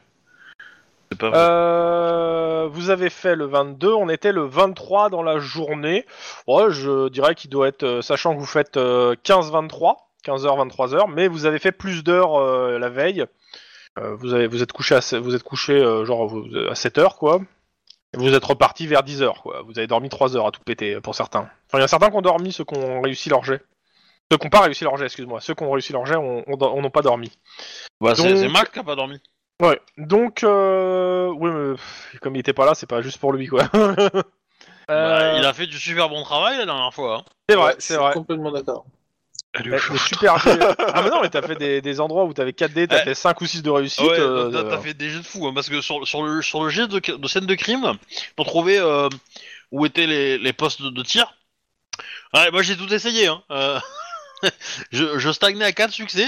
C'est pas vrai. Euh, vous avez fait le 22, on était le 23 dans la journée. Ouais, je dirais qu'il doit être, euh, sachant que vous faites euh, 15-23, 15h, 23h, mais vous avez fait plus d'heures euh, la veille. Euh, vous, avez, vous êtes couché, à, vous êtes couché euh, genre vous- à 7h, quoi. Et vous êtes reparti vers 10h, quoi. Vous avez dormi 3 heures à tout péter, pour certains. Enfin, il y a certains qui ont dormi, ceux qui ont réussi leur jet. Ceux qui n'ont pas réussi leur jet, excuse-moi. Ceux qui ont réussi leur jet ont- ont- ont- n'ont pas dormi. Bah, c'est donc- c'est Mac qui a pas dormi. Ouais, donc, euh, oui, mais comme il était pas là, c'est pas juste pour lui, quoi. Bah, il a fait du super bon travail la dernière fois. hein. C'est vrai, Ouais, c'est suis vrai. complètement d'accord. Le super Ah, mais non, mais t'as fait des, des endroits où t'avais 4D, t'as fait 5 ou 6 de réussite. Ouais, euh, t'as- t'as de- fait des jeux de fou, hein, parce que sur, sur, le, sur le jet de, de scène de crime, pour trouver euh, où étaient les, les postes de, de tir, ouais, moi j'ai tout essayé. Hein. euh, je, je stagnais à 4 succès,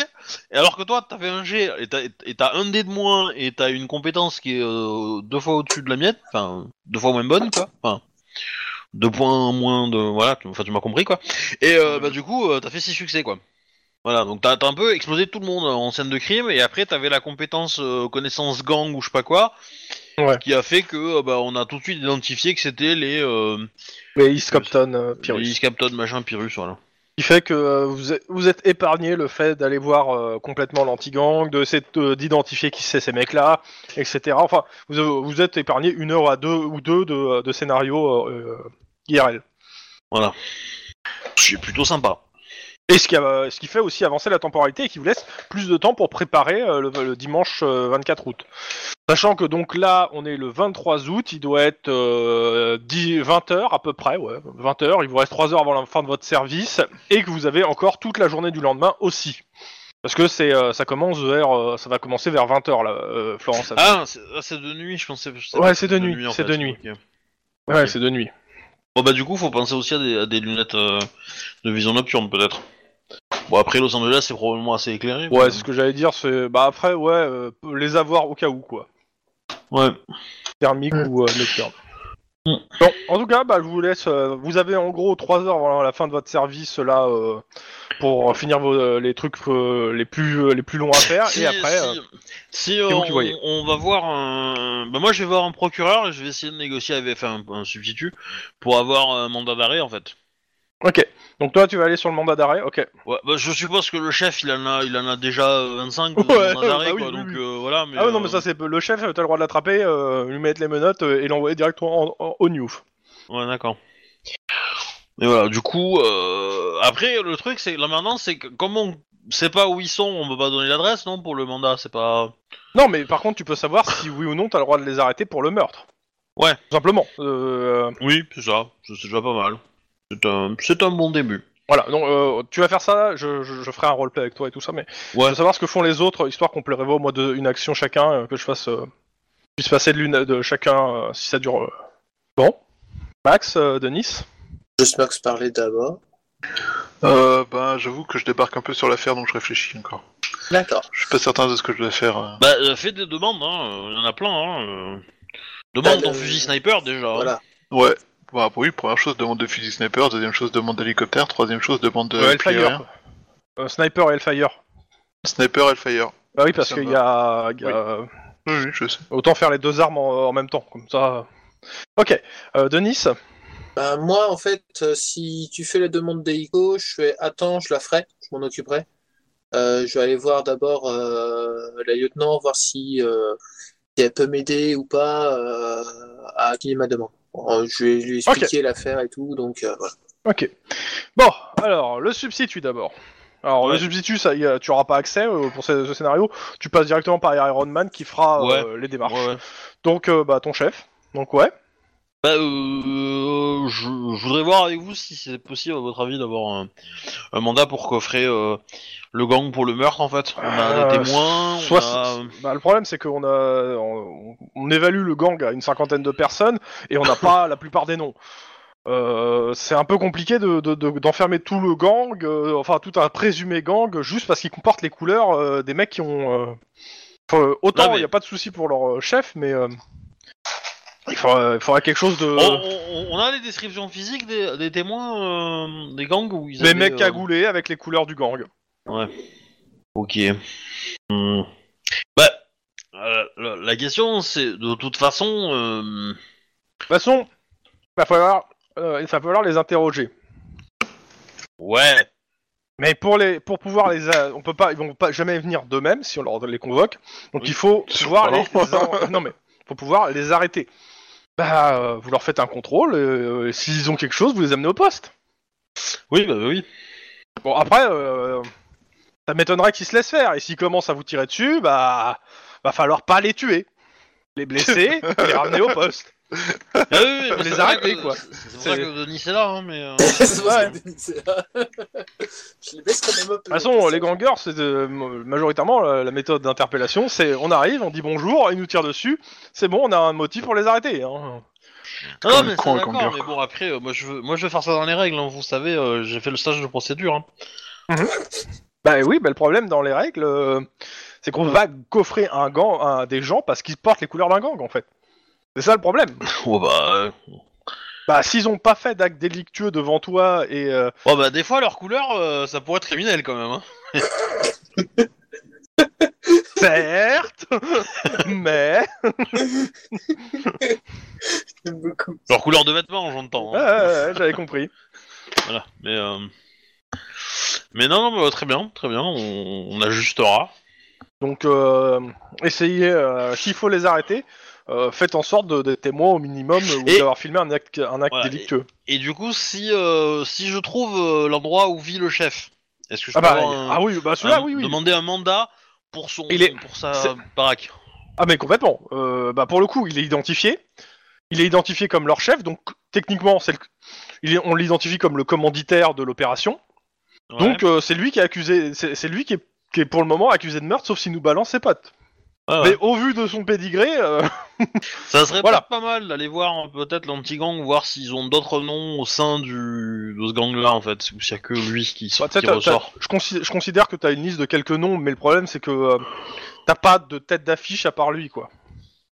et alors que toi, t'as fait un jet, et t'as et t'as un dé de moins, et t'as une compétence qui est euh, deux fois au-dessus de la mienne, enfin, deux fois moins bonne, quoi. Enfin, deux points moins de... Voilà, tu- enfin tu m'as compris, quoi. Et euh, bah du coup, euh, t'as fait 6 succès, quoi. Voilà, donc t'as un peu explosé tout le monde en scène de crime, et après t'avais la compétence euh, connaissance gang ou je sais pas quoi, Ouais. qui a fait que euh, bah, on a tout de suite identifié que c'était les, euh, Mais East Compton, euh, les Pyrrhus. East Captain machin Pyrrhus, voilà. Qui fait que vous, êtes, vous êtes épargné le fait d'aller voir complètement l'anti-gang, d'identifier qui c'est ces mecs-là, etc. Enfin, vous, vous êtes épargné une heure à deux ou deux de, de scénario IRL. Voilà. C'est plutôt sympa. Et ce qui, a- ce qui fait aussi avancer la temporalité et qui vous laisse plus de temps pour préparer euh, le, le dimanche euh, 24 août. Sachant que donc là, on est le 23 août, il doit être euh, 10, 20 heures à peu près, ouais, 20 heures, il vous reste 3 heures avant la fin de votre service, et que vous avez encore toute la journée du lendemain aussi. Parce que c'est, euh, ça commence vers, euh, ça va commencer vers 20 heures là, euh, Florence. Ah, c'est ah, c'est de nuit, je pensais. je Ouais, que c'est de nuit, en c'est fait. de nuit. Ok. ouais, ok. c'est de nuit. Bon bah du coup, faut penser aussi à des, à des lunettes euh, de vision nocturne peut-être. Bon après Los Angeles c'est probablement assez éclairé. Ouais, mais- c'est ce que j'allais dire, c'est, bah après, ouais, euh, les avoir au cas où quoi. Ouais. thermique ou euh, nocturne. Mm. Bon, en tout cas, bah, je vous laisse. euh, vous avez en gros 3 heures avant la fin de votre service là euh, pour finir vos, euh, les trucs euh, les plus les plus longs à faire Si, et après. si, euh, si, euh, vous on, qui voyez. on va voir un. Bah moi je vais voir un procureur et je vais essayer de négocier avec enfin, un substitut pour avoir un mandat d'arrêt en fait. Ok. Donc toi, tu vas aller sur le mandat d'arrêt. Ok. Ouais, bah, je suppose que le chef il en a, il en a déjà euh, 25 de Ouais, mandat d'arrêt bah oui, quoi, oui, donc oui. euh, voilà. Mais, ah ouais, non, euh, mais ça c'est le chef. T'as le droit de l'attraper, euh, lui mettre les menottes euh, et l'envoyer directement en, en, au new. Ouais, d'accord. Et voilà, du coup, euh, après, le truc, c'est là maintenant, c'est que comme on sait pas où ils sont, on peut pas donner l'adresse, non, pour le mandat, c'est pas. Non, mais par contre, tu peux savoir si oui ou non t'as le droit de les arrêter pour le meurtre. Ouais. Tout simplement. Euh, Oui, c'est ça. C'est déjà pas mal. C'est un, c'est un bon début. voilà, donc euh, tu vas faire ça, je, je, je ferai un roleplay avec toi et tout ça, mais je Ouais. veux savoir ce que font les autres, histoire qu'on prévoit au moins de, une action chacun, euh, que je fasse, euh, puisse passer de l'une de chacun euh, si ça dure. euh. Bon. Max, euh, Denis Juste Max parler d'abord. Euh, bah, j'avoue que je débarque un peu sur l'affaire, donc je réfléchis encore. D'accord. Je suis pas certain de ce que je dois faire. euh. Bah, euh, fais des demandes, hein. Il y en a plein, hein. euh. Demande Bah, ton le- fusil sniper déjà. hein. Voilà. Ouais. Bah, oui, première chose, demande de fusil sniper. Deuxième chose, demande d'hélicoptère. Troisième chose, demande de Euh, Hellfire. Euh, Sniper et Hellfire. Sniper, Hellfire. Bah oui, parce qu'il y a, il y a- Oui, oui, je sais. autant faire les deux armes en, en même temps, comme ça. Ok, euh, Denis Bah, moi, en fait, euh, si tu fais la demande d'hélico, je fais attends, je la ferai, je m'en occuperai. Euh, je vais aller voir d'abord euh, la lieutenant, voir si, euh, si elle peut m'aider ou pas euh, à accueillir ma demande. Bon, je vais lui expliquer l'affaire et tout, donc euh, voilà. Ok. Bon, alors, le substitut d'abord. Alors, le substitut, ça, y a- tu auras pas accès euh, pour ce, ce scénario. Tu passes directement par Iron Man qui fera euh, les démarches. Ouais, ouais. Donc, euh, bah, ton chef. Donc, ouais. Bah, euh, je, je voudrais voir avec vous si c'est possible, à votre avis, d'avoir un, un mandat pour coffrer euh, le gang pour le meurtre, en fait. On a Euh, des témoins, on soit a... Bah, le problème, c'est qu'on a, on, on évalue le gang à une cinquantaine de personnes et on n'a pas la plupart des noms. Euh, c'est un peu compliqué de, de- de- d'enfermer tout le gang, euh, enfin tout un présumé gang, juste parce qu'ils comportent les couleurs euh, des mecs qui ont. euh, enfin, euh, autant il mais- n'y a pas de souci pour leur euh, chef, mais euh, il faudrait quelque chose de. On, on- on a les descriptions physiques des, des témoins euh, des gangs où ils des avaient, mecs euh, cagoulés avec les couleurs du gang. Ouais. Ok. Hmm. Bah, euh, la, la question, c'est de toute façon... euh, De toute façon, il va falloir, euh, il va falloir les interroger. Ouais. Mais pour les, pour pouvoir les, a- on peut pas, ils vont pas jamais venir d'eux-mêmes si on leur les convoque. Donc Oui. il faut pouvoir les, en- non mais, faut pouvoir les arrêter. Bah, euh, vous leur faites un contrôle. euh, et S'ils ont quelque chose, vous les amenez au poste. Oui, bah oui. Bon après, euh, ça m'étonnerait qu'ils se laissent faire. Et s'ils commencent à vous tirer dessus, bah, va falloir pas les tuer, les blesser, et les ramener au poste. Ah oui, mais les arrêter, vrai quoi. C'est c'est pour ça C'est- que Denis est là, hein, mais... euh, C'est là. je les baisse quand même un peu. De toute façon, les gangers, c'est majoritairement la, la méthode d'interpellation, c'est on arrive, on dit bonjour, ils nous tirent dessus, c'est bon, on a un motif pour les arrêter. Hein. Non, Comme non, le mais con, c'est d'accord, mais bon, après, euh, moi, je veux, moi je veux faire ça dans les règles, hein, vous savez, euh, j'ai fait le stage de procédure. Hein. Bah oui, bah, le problème dans les règles, euh, c'est qu'on va coffrer un gang à des gens parce qu'ils portent les couleurs d'un gang en fait. C'est ça le problème. Oh bah, euh, Bah s'ils ont pas fait d'actes délictueux devant toi et euh, oh, bah, des fois, leur couleur, euh, ça pourrait être criminel quand même. Hein. certes, mais J'aime beaucoup. Leur couleur de vêtements, j'entends. Ouais, Hein. ouais, ouais, j'avais compris. Voilà, mais... euh, Mais non, non, bah, très bien, très bien, on, on ajustera. Donc euh, essayez, euh, s'il faut les arrêter, euh, faites en sorte de- d'être témoin au minimum ou Et- d'avoir filmé un acte, un acte Voilà, délictueux. Et du coup, si, euh, si je trouve euh, l'endroit où vit le chef, est-ce que je Ah peux bah, avoir un- ah oui, bah celui-là, un- oui, oui. demander un mandat pour son Il est- pour sa c'est- baraque Ah mais complètement. Euh, bah pour le coup, il est identifié. Il est identifié comme leur chef, donc techniquement, c'est le- il est- on l'identifie comme le commanditaire de l'opération. Ouais. Donc euh, c'est lui qui est accusé, c'est c'est lui qui est, qui est pour le moment accusé de meurtre, sauf s'il nous balance ses potes. Ouais, ouais. Mais au vu de son pédigré, euh, Ça serait Voilà. pas mal d'aller voir euh, peut-être l'anti-gang, voir s'ils ont d'autres noms au sein du de ce gang-là en fait, ou s'il y a que lui qui, bah, qui t'as- t'as- ressort. je, considère, je considère que tu as une liste de quelques noms, mais le problème c'est que euh, t'as pas de tête d'affiche à part lui, quoi.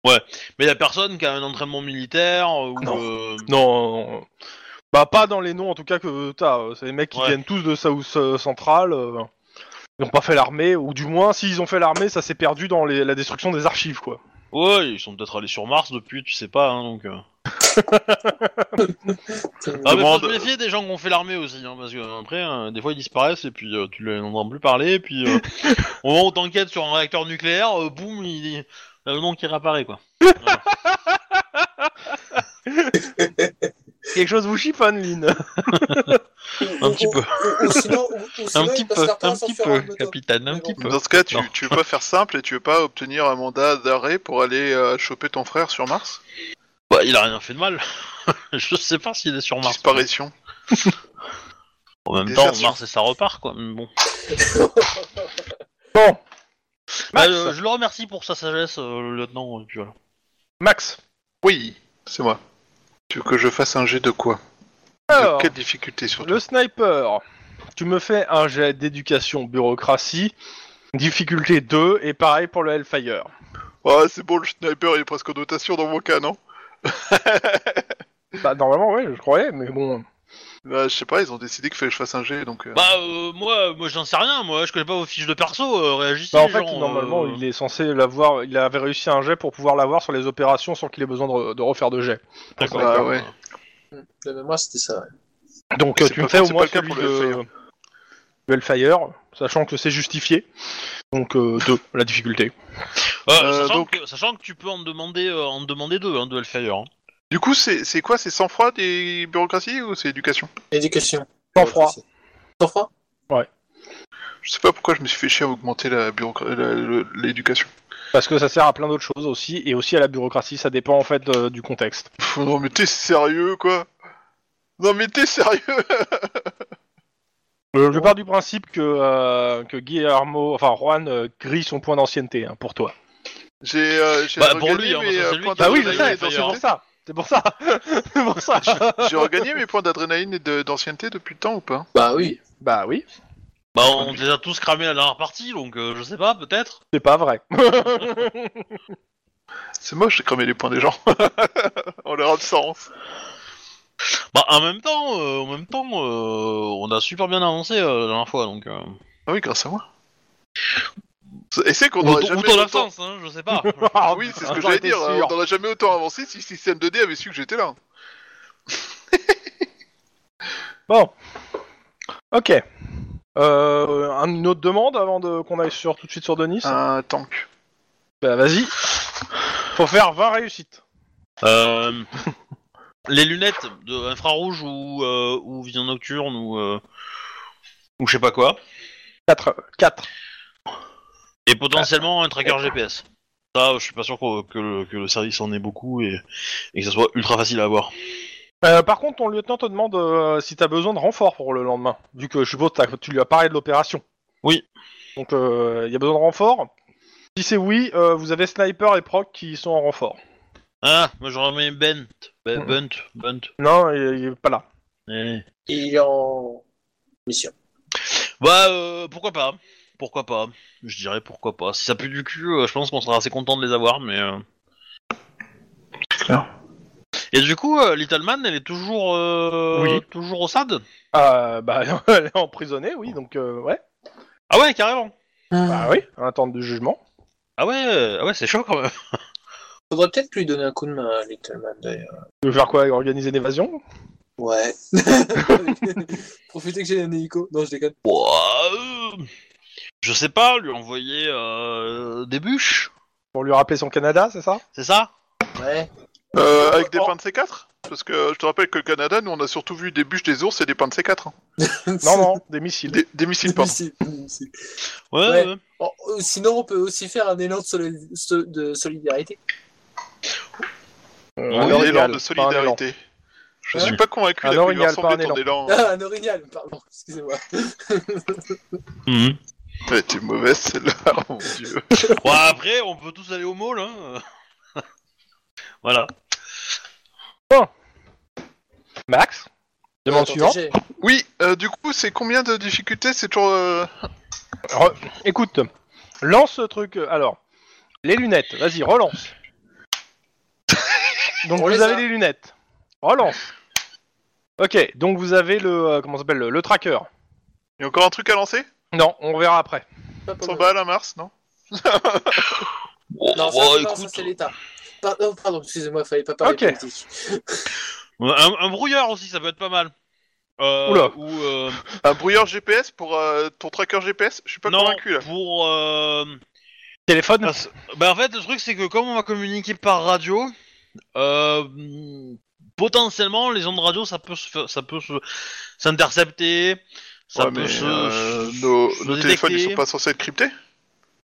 Mais il y a personne qui a un entraînement militaire euh, ou Non. euh, Non, bah pas dans les noms en tout cas que t'as. C'est des mecs qui Ouais. viennent tous de South euh, Central. Ils n'ont pas fait l'armée, ou du moins s'ils ont fait l'armée, ça s'est perdu dans les- la destruction des archives, quoi. Ouais, ils sont peut-être allés sur Mars depuis, tu sais pas, hein, donc. euh. Ah, mais faut Demande- se méfier des gens qui ont fait l'armée aussi, hein, parce que euh, après, euh, des fois ils disparaissent et puis euh, tu les entends plus parler, et puis euh, au moment où t'enquêtes sur un réacteur nucléaire, euh, boum, il il y a le nom qui réapparaît quoi. Quelque chose vous chiffonne, Lynn. Un petit peu. Ou, ou sinon, ou, ou sinon, Un petit peu, un petit peu, capitaine, un Mais petit bon. peu. Dans ce cas, tu, veux pas faire simple et tu veux pas obtenir un mandat d'arrêt pour aller euh, choper ton frère sur Mars? Bah, il a rien fait de mal. je sais pas s'il est sur Mars. Disparition. En même temps. Mars et ça repart quoi. mais Bon. Bon. Bah, Max, euh, je le remercie pour sa sagesse, euh, le lieutenant. Et puis voilà. Max. Oui, c'est moi. Tu veux que je fasse un jet de quoi Alors, De quelle difficulté surtout le sniper. Tu me fais un jet d'éducation bureaucratie, difficulté 2, et pareil pour le Hellfire. Ah, c'est bon, le sniper il est presque en notation dans mon cas, non Bah, normalement, oui, je croyais, mais bon. Bah, je sais pas, ils ont décidé qu'il fallait que je fasse un jet, donc... euh, Bah, euh, moi, moi j'en sais rien. Moi, je connais pas vos fiches de perso. euh, réagissez. Bah, en fait, genre, normalement, euh, il est censé l'avoir. Il avait réussi un jet pour pouvoir l'avoir sur les opérations sans qu'il ait besoin de, re- de refaire de jet. D'accord. Ah ouais. De mémoire, c'était ça. ouais. Donc, C'est euh, tu pas- me fais au c'est moins pas le cas celui pour de le Hellfire. le Hellfire, sachant que c'est justifié. Donc, 2, la difficulté. Euh, Euh, sachant, donc- que, sachant que tu peux en demander, euh, en demander deux hein, de Hellfire. hein. Du coup, c'est quoi C'est sang froid des bureaucraties ou c'est éducation? Éducation. Sans froid. Sans froid Je sais pas pourquoi je me suis fait chier à augmenter l'éducation. Parce que ça sert à plein d'autres choses aussi, et aussi à la bureaucratie, ça dépend en fait euh, du contexte. Pff, Non mais t'es sérieux quoi? Non mais t'es sérieux Euh, je pars du principe que, euh, que Guillermo, enfin Juan, euh, grille son point d'ancienneté hein, pour toi. J'ai euh, Bah, pour lui, hein, euh, c'est lui Bah Ah oui, c'est pour ça. C'est pour ça. c'est pour ça. J'ai regagné mes points d'adrénaline et de- d'ancienneté depuis le temps ou pas? Bah oui. Bah oui, Bah, on les a tous cramés à la dernière partie, donc euh, je sais pas, peut-être. c'est pas vrai. C'est moche de cramer les points des gens en leur absence. Bah, en même temps, euh, en même temps, euh, on a super bien avancé euh, la dernière fois, donc. Euh... Ah oui, grâce à moi. Et c'est qu'on aurait jamais ou autant... hein, je sais pas. Ah oui, c'est ce que j'allais dire. sûr. On n'aurait jamais autant avancé si le système 2D avait su que j'étais là. Bon. Ok. Euh, un- une autre demande avant de qu'on aille sur, tout de suite sur Denis? Un tank. Bah vas-y. Faut faire 20 réussites. Euh, les lunettes de infrarouge ou, euh, ou vision nocturne ou euh, ou je sais pas quoi. 4. 4. Et potentiellement un tracker GPS. Ça, je suis pas sûr que, que le, que le service en ait beaucoup et, et que ça soit ultra facile à avoir. Euh, par contre, ton lieutenant te demande euh, si t'as besoin de renfort pour le lendemain, vu que je suppose que tu lui as parlé de l'opération. Oui. Donc il y a besoin de renfort. Si c'est oui, euh, vous avez Sniper et Proc qui sont en renfort. Ah, moi j'aurais mis Bent. Ben- Mhm. Bunt. Bunt. Non, il, il est pas là. Eh. Il est en mission. Bah, euh, pourquoi pas Pourquoi pas Je dirais pourquoi pas. Si ça pue du cul, euh, je pense qu'on sera assez content de les avoir, mais. euh, clair. Et du coup, euh, Little Man, elle est toujours, euh, Oui. toujours au SAD? Euh, bah, elle est emprisonnée, oui, donc euh, ouais. Ah ouais, carrément. Bah oui, en attente de jugement. Ah ouais, ah ouais, c'est chaud quand même. Faudrait peut-être lui donner un coup de main à Little Man d'ailleurs. Tu veux faire quoi Organiser une évasion? Ouais. Profitez que j'ai un hélico. Non, je déconne. Ouah, euh, je sais pas, lui envoyer euh, des bûches, Pour lui rappeler son Canada, c'est ça? C'est ça? Ouais. Euh, avec des Oh. pains de C4 Parce que je te rappelle que le Canada, nous on a surtout vu des bûches des ours et des pains de C4. hein. Non, non, des missiles. Des, des missiles, missile. Ouais, Ouais. ouais. Euh, sinon, on peut aussi faire un élan de, soli- so- de solidarité. Euh, un Un orignal, élan de solidarité. Je suis pas convaincu met ton élan. élan. Ah, un orignal, pardon, excusez-moi. Mhm. Ouais, t'es mauvaise celle-là, oh mon dieu. Bon, après, on peut tous aller au mall, hein. voilà. Max Demande suivante. Oui, euh, du coup, c'est combien de difficultés? C'est toujours. euh, Re- Écoute, lance ce truc. euh, Alors, les lunettes, vas-y, relance. Donc On vous les avez a. les lunettes. Relance. Ok, donc vous avez le euh, comment ça s'appelle le, le tracker. Il y a encore un truc à lancer? Non, on verra après. Pas pour 100 le- balles à Mars, non Non, ça, c'est- non, ça, c'est l'État. Pardon, pardon, excusez-moi, fallait pas parler Ok. politique. un, un brouillard aussi, ça peut être pas mal. Euh, Oula. Ou, euh, Un brouilleur GPS pour euh, ton tracker GPS Je suis pas non, convaincu là. pour... euh, Téléphone. Parce- Bah en fait le truc c'est que comme on va communiquer par radio, euh, potentiellement les ondes radio ça peut se faire- ça peut se s'intercepter, ça Ouais, peut mais, se euh, nos, se nos téléphones ils sont pas censés être cryptés?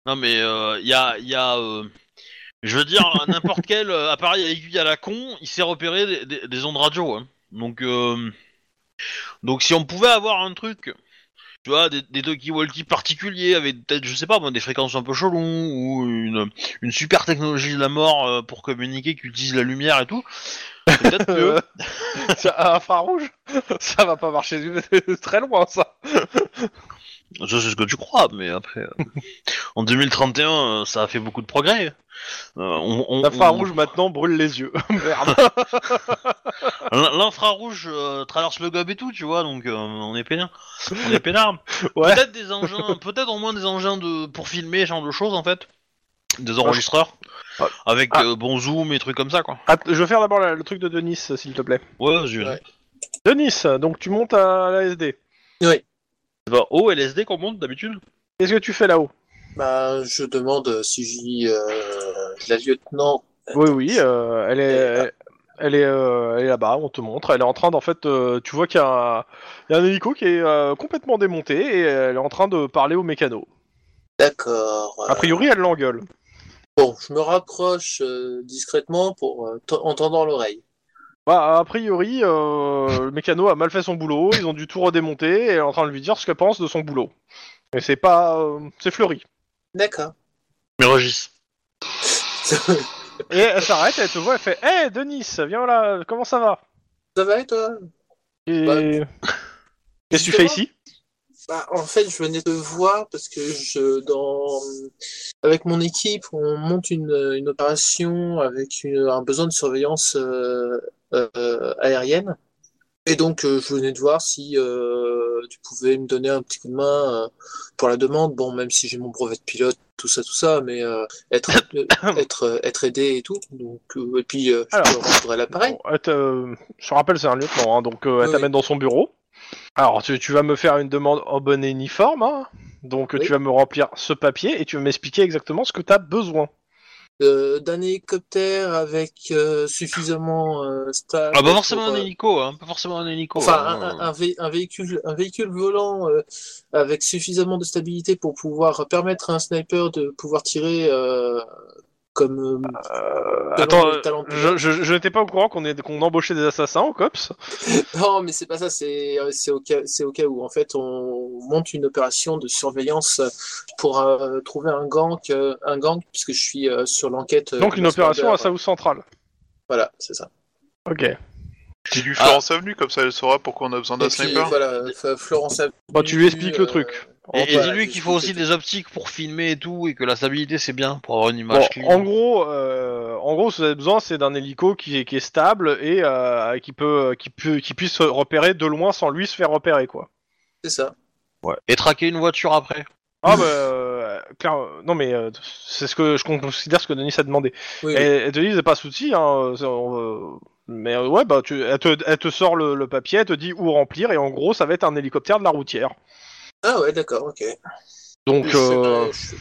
Non mais il y a il y a euh, Je veux dire, n'importe quel euh, appareil à aiguille à la con, il sait repérer des, des- des ondes radio. hein. Donc, euh, donc si on pouvait avoir un truc, tu vois, des, des talkie-walkie particuliers avec peut-être, je sais pas, des fréquences un peu chelou ou une, une super technologie de la mort euh, pour communiquer qui utilise la lumière et tout, peut-être c'est un infrarouge? Ça va pas marcher très loin, ça. Je sais ce que tu crois, mais après, euh, en 2031, euh, ça a fait beaucoup de progrès. Euh, on- on- L'infrarouge maintenant brûle les yeux. Merde. L'infrarouge euh, traverse le gobe et tout, tu vois, donc euh, on est peinard. On est peinard. Ouais. Peut-être des engins, peut-être au moins des engins de pour filmer ce genre de choses en fait, des enregistreurs Ah. avec Ah. euh, bon zoom et trucs comme ça quoi. Att- je vais faire d'abord la- le truc de Denis, s'il te plaît. Ouais, vas-y. vas-y. Ouais. Denis, donc tu montes à l'ASD. C'est pas au LSD qu'on monte d'habitude. Qu'est-ce que tu fais là-haut? Bah, je demande si j'y. Euh, la lieutenant. Oui, oui, euh, elle est, elle, elle est, euh, elle est là-bas. On te montre. Elle est en train d'en fait, euh, tu vois qu'il y, a un- il y a un hélico qui est euh, complètement démonté et elle est en train de parler au mécano. D'accord. A priori, elle l'engueule. Bon, je me rapproche euh, discrètement pour euh, t- en tendant l'oreille. Bah, a priori, euh, le mécano a mal fait son boulot. Ils ont dû tout redémonter et elle est en train de lui dire ce qu'elle pense de son boulot. Mais c'est pas, euh, c'est fleuri. D'accord. Mais Régis. Et elle s'arrête, elle te voit, elle fait, hé, Denis, viens là. Comment ça va? Ça va et toi? Et Bah, qu'est-ce que tu fais ici? Bah, en fait, je venais te voir parce que je, dans, avec mon équipe, on monte une, une opération avec une- un besoin de surveillance euh, euh, aérienne. Et donc, euh, je venais te voir si tu pouvais me donner un petit coup de main pour la demande. Bon, même si j'ai mon brevet de pilote, tout ça, tout ça, mais être, être, être aidé et tout. Donc, et puis, euh, je Alors. te rendrai l'appareil. Bon, Je rappelle, c'est un lieutenant, hein, donc elle Oui, t'amène dans son bureau. Alors, tu, tu vas me faire une demande en bonne et uniforme, hein. donc Oui. tu vas me remplir ce papier et tu vas m'expliquer exactement ce que tu as besoin. Euh, D'un hélicoptère avec euh, suffisamment euh, stable. Ah, pas forcément pour, un hélico, hein. Pas forcément un hélico. Enfin, hein. un, un- un vé- un véhicule, un véhicule volant euh, avec suffisamment de stabilité pour pouvoir permettre à un sniper de pouvoir tirer euh, comme. euh, Euh, attends, talent je, je, je n'étais pas au courant qu'on embauchait des assassins au COPS. Non, mais c'est pas ça. C'est euh, c'est au cas, c'est au cas où en fait on monte une opération de surveillance pour euh, trouver un gang, un gang puisque je suis euh, sur l'enquête. Donc une opération à. South Central. Voilà, c'est ça. Ok. Dis-lui Florence Avenue, comme ça elle saura pourquoi on a besoin d'un sniper. voilà, Florence. Avenue, Bah, tu lui expliques le truc. Et, et dis-lui qu'il faut aussi des optiques pour filmer et tout, et que la stabilité c'est bien pour avoir une Bon, image clean. en gros, euh, en gros, ce que vous avez besoin, c'est d'un hélico qui est, qui est stable et euh, qui peut, qui peut, qui puisse se repérer de loin sans lui se faire repérer, quoi. C'est ça. Ouais. Et traquer une voiture après. Ah bah, euh, clair, euh, non mais euh, c'est ce que je considère ce que Denis a demandé. Oui, Et, oui. et Denis n'est pas souci, hein. c'est- on, euh, mais euh, ouais, bah, tu, elle, te, elle te sort le, le papier, elle te dit où remplir et en gros, ça va être un hélicoptère de la routière. Ah ouais, d'accord, ok. Donc, euh, je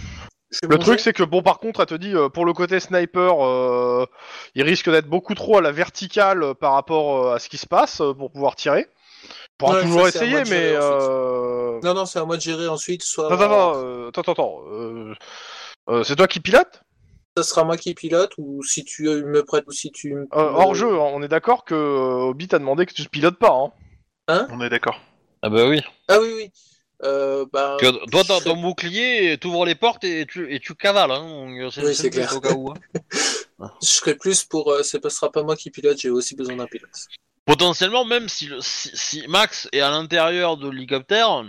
je le truc, c'est que bon, par contre, elle te dit euh, pour le côté sniper, euh, il risque d'être beaucoup trop à la verticale par rapport à ce qui se passe pour pouvoir tirer. On pourra Ouais, toujours ça, essayer, mais euh... Non, non, c'est à moi de gérer ensuite. Soit attends, euh, attends, attends, attends, euh, euh, c'est toi qui pilote? ça sera moi qui pilote ou si tu me prêtes ou si tu. me- Euh, Hors jeu, hein, on est d'accord que Obi t'a demandé que tu pilotes pas. Hein? On est d'accord. Ah bah oui. Ah oui, oui. Euh, bah, toi ton bouclier, t'ouvres les portes et tu, et tu cavales. Hein. Oui, c'est clair. Au cas où, hein. Je serai plus pour. euh, ce sera pas moi qui pilote, j'ai aussi besoin d'un pilote. Potentiellement, même si, le, si, si Max est à l'intérieur de l'hélicoptère,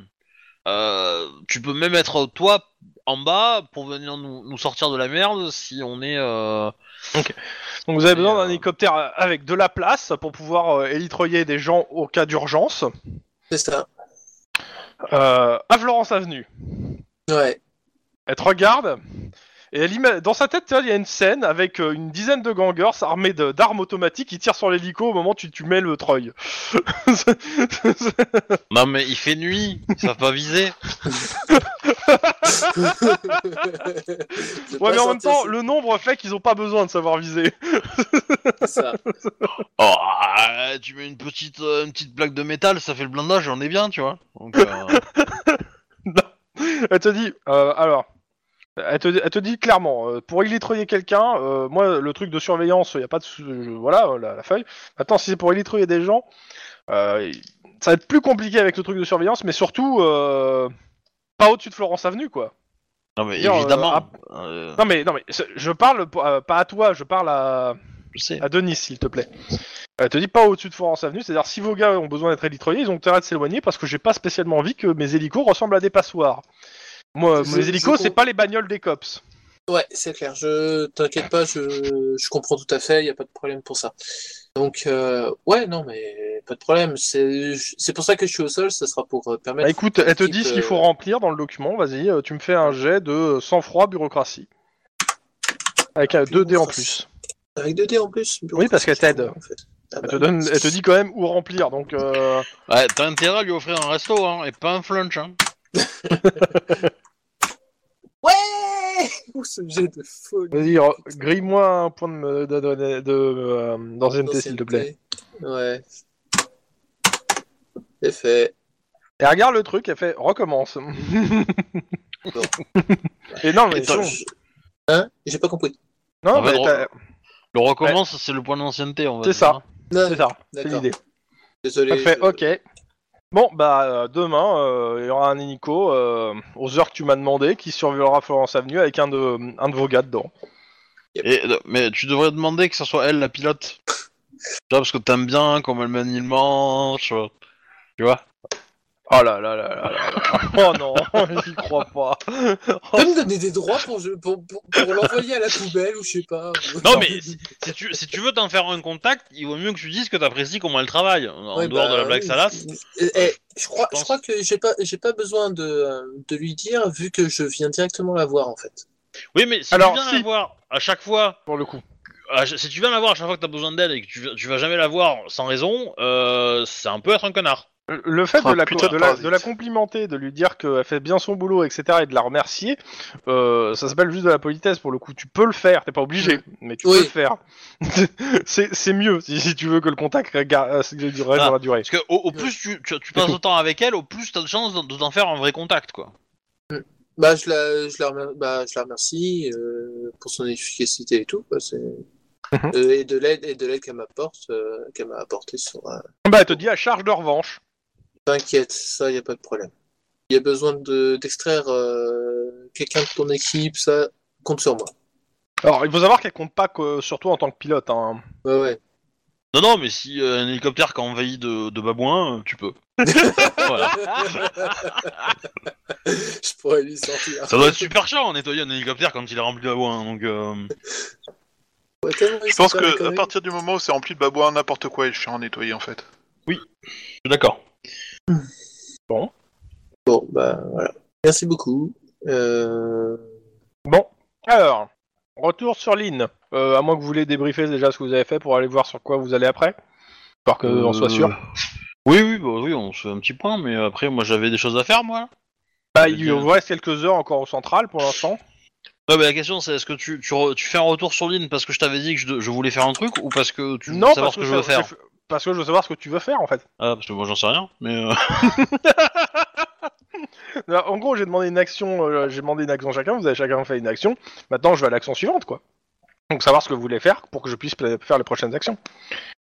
euh, tu peux même être toi en bas pour venir nous, nous sortir de la merde si on est. Euh... Donc vous avez besoin d'un euh, hélicoptère avec de la place pour pouvoir euh, élitroyer des gens au cas d'urgence. C'est ça. Euh, à Florence Avenue. Ouais. Elle te regarde et elle ima- dans sa tête, tu vois, il y a une scène avec euh, une dizaine de gangers armés de- d'armes automatiques qui tirent sur l'hélico au moment où tu, tu mets le treuil. Non mais il fait nuit, ils savent pas viser. Ouais, mais en même temps, ça. le nombre fait qu'ils ont pas besoin de savoir viser. Ça. Oh, ah, tu mets une petite, euh, une petite plaque de métal, ça fait le blindage, on est bien, tu vois. Donc, euh, Elle te dit, euh, alors, Elle te, elle te dit clairement, euh, pour illitrer quelqu'un, euh, moi le truc de surveillance, il y a pas de, je- voilà la, la feuille. Maintenant, si c'est pour illitrer des gens, euh, ça va être plus compliqué avec le truc de surveillance, mais surtout euh, pas au-dessus de Florence Avenue, quoi. Non, mais Dire, euh, évidemment. euh, Non mais non mais je parle euh, pas à toi, je parle à, je sais. à Denis, s'il te plaît. Elle te dit pas au-dessus de Florence Avenue, c'est-à-dire si vos gars ont besoin d'être élitroyés, ils ont intérêt de s'éloigner parce que j'ai pas spécialement envie que mes hélicos ressemblent à des passoires. Moi, Je- mes hélicos, c'est pas les bagnoles des cops. Ouais, c'est clair. Je t'inquiète pas, je, je comprends tout à fait. Il y a pas de problème pour ça. Donc euh, ouais, non, mais pas de problème. C'est c'est pour ça que je suis au sol. Ça sera pour euh, permettre. Bah écoute, elle te dit ce qu'il faut euh, remplir dans le document, vas-y, tu me fais un jet de sang-froid bureaucratie. Avec un 2 dés en plus. Avec 2 dés en plus. Oui, parce qu'elle t'aide. En fait. Ah Elle bah, te, donne, elle te dit quand même où remplir, donc... Euh... Ouais, t'as intérêt à lui offrir un resto, hein, et pas un flunch, hein. Ouais Ouh, ce jet de folie. Vas-y, grille-moi un point de, me- de, de, de, de, euh, d'ancienneté, s'il te plaît. Ouais. C'est fait. Et regarde le truc, elle fait recommence. Et non, mais Attends, je- Hein? J'ai pas compris. non, mais re- t'as- Le recommence, c'est le point d'ancienneté, on va C'est dire, ça. hein. Non, c'est ça, c'est l'idée. Désolé. Elle fait je- ok. Bon, bah euh, demain, euh, il y aura un hélico euh, aux heures que tu m'as demandé qui surveillera Florence Avenue avec un de, un de vos gars dedans. Et, euh, mais tu devrais demander que ce soit elle la pilote. tu vois, parce que t'aimes bien comment elle manie le manche. Tu vois Oh là là là là là là. Oh non, j'y crois pas. Tu peux me donner des droits pour, je- pour, pour, pour l'envoyer à la poubelle ou je sais pas. Non, mais si, si tu, si tu veux t'en faire un contact, il vaut mieux que tu dises que t'apprécies comment elle travaille. En Ouais, dehors bah, de la blague oui. salace. Eh, eh, je crois, Je je crois que j'ai pas, j'ai pas besoin de, euh, de lui dire vu que je viens directement la voir en fait. Oui, mais si Alors, tu viens si. la voir à chaque fois, Pour le coup. à ch- si tu viens la voir à chaque fois que t'as besoin d'elle et que tu, tu vas jamais la voir sans raison, euh, c'est un peu être un connard. Le fait Ah, de la, putain de de, la, parasite. de la complimenter, de lui dire qu'elle fait bien son boulot, etc., et de la remercier, euh, ça s'appelle juste de la politesse pour le coup. Tu peux le faire, t'es pas obligé, mais tu Oui. peux le faire. c'est mieux si, si tu veux que le contact reste reste Ah. dans la durée. Parce que au, au plus tu, tu, tu passes de temps avec elle, au plus t'as de chances de, de t'en faire un vrai contact, quoi. Bah je la, je la, remer- bah, je la remercie euh, pour son efficacité et tout. Quoi, c'est... Mhm. Euh, et de l'aide et de l'aide qu'elle m'apporte, euh, qu'elle m'a apporté sur. euh, Bah, elle te dit à charge de revanche. T'inquiète, ça y a pas de problème. Il y a besoin de d'extraire euh, quelqu'un de ton équipe, ça compte sur moi. Alors, il faut savoir qu'elle compte pas que, sur toi en tant que pilote. Hein. Ouais ouais. Non, non, mais si euh, un hélicoptère qui a envahi de, de babouins, euh, tu peux. voilà. je pourrais lui sortir. Ça doit être super chiant à nettoyer un hélicoptère quand il est rempli de babouins, donc... Euh... Ouais, Je pense que à partir du moment où c'est rempli de babouin, n'importe quoi est chiant à nettoyer en fait. Je suis d'accord. Bon bah voilà. Merci beaucoup. Euh... Bon, alors, retour sur Lynn. Euh, à moins que vous voulez débriefer déjà ce que vous avez fait pour aller voir sur quoi vous allez après. Pour que on soit sûr. Euh, Oui, oui, bah, oui, on se fait un petit point, mais après, moi j'avais des choses à faire, moi. Bah, il veux vous reste quelques heures encore au central pour l'instant. Ouais, bah, la question c'est est-ce que tu, tu, re- tu fais un retour sur ligne parce que je t'avais dit que je, voulais faire un truc ou parce que tu veux Non, savoir parce ce que, je veux faire? Parce que je veux savoir ce que tu veux faire en fait. Ah, parce que moi j'en sais rien, mais. euh, Alors, En gros, j'ai demandé une action, euh, j'ai demandé une action chacun, vous avez chacun fait une action. Maintenant, je vais à l'action suivante, quoi. Donc, savoir ce que vous voulez faire pour que je puisse pla- faire les prochaines actions.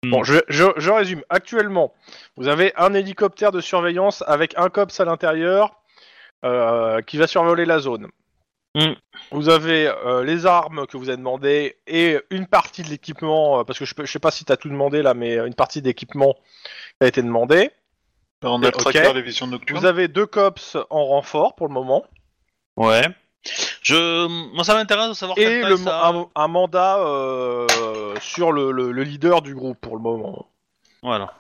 Hmm. Bon, je, je, je résume. Actuellement, vous avez un hélicoptère de surveillance avec un cops à l'intérieur euh, qui va survoler la zone. Hmm. Vous avez euh, les armes que vous avez demandées et une partie de l'équipement, euh, parce que je, peux- je sais pas si tu as tout demandé là, mais une partie d'équipement a été demandée. On a le tracker, les visions nocturnes. Vous avez deux cops en renfort pour le moment. Ouais. Je. Moi ça m'intéresse de savoir et quelle taille le, ça a. un, un mandat euh, sur le, le- le leader du groupe pour le moment. Voilà.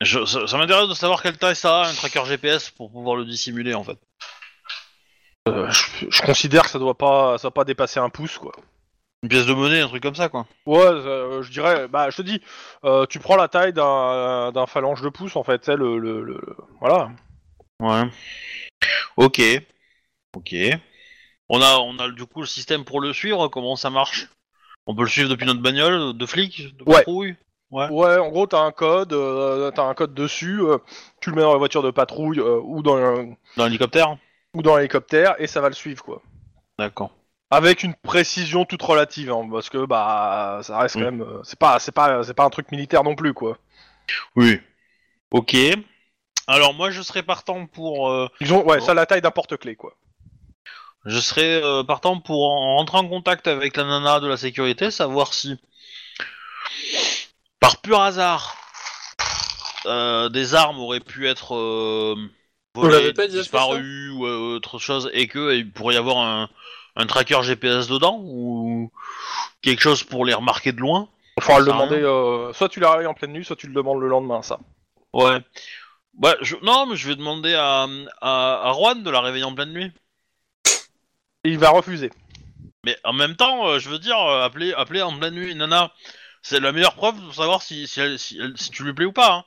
Je, ça ça m'intéresse de savoir quelle taille ça a, un tracker GPS pour pouvoir le dissimuler en fait. Euh, je, je considère que ça doit pas, ça doit pas dépasser un pouce quoi. Une pièce de monnaie, un truc comme ça quoi. Ouais, euh, je dirais, bah je te dis, euh, tu prends la taille d'un d'un phalange de pouce en fait, tu sais, le, le, le- voilà. Ouais. Ok. Ok. On a, on a du coup le système pour le suivre, comment ça marche? On peut le suivre depuis notre bagnole, de flic, de Ouais. patrouille? Ouais. Ouais, en gros t'as un code, euh, t'as un code dessus, euh, tu le mets dans la voiture de patrouille euh, ou dans un- Dans l'hélicoptère? Ou dans l'hélicoptère et ça va le suivre quoi. D'accord. Avec une précision toute relative, hein, parce que bah ça reste quand Mm. même, euh, c'est pas, c'est pas, c'est pas un truc militaire non plus quoi. Oui. Ok. Alors moi je serais partant pour euh, Ils ont, ouais, Bon. ça a la taille d'un porte-clés quoi. je serais euh, partant pour en- rentrer en contact avec la nana de la sécurité, savoir si par pur hasard euh, des armes auraient pu être euh, Volées, pas disparues ou euh, autre chose et que il pourrait y avoir un, un tracker GPS dedans ou quelque chose pour les remarquer de loin? Il faudra le demander, euh, soit tu la réveilles en pleine nuit, soit tu le demandes le lendemain ça. Ouais. Ouais, je... non, mais je vais demander à, à, à Juan de la réveiller en pleine nuit. Il va refuser. Mais en même temps, euh, je veux dire, appeler, appeler en pleine nuit une nana, c'est la meilleure preuve pour savoir si, si, elle- si, elle- si tu lui plais ou pas. hein.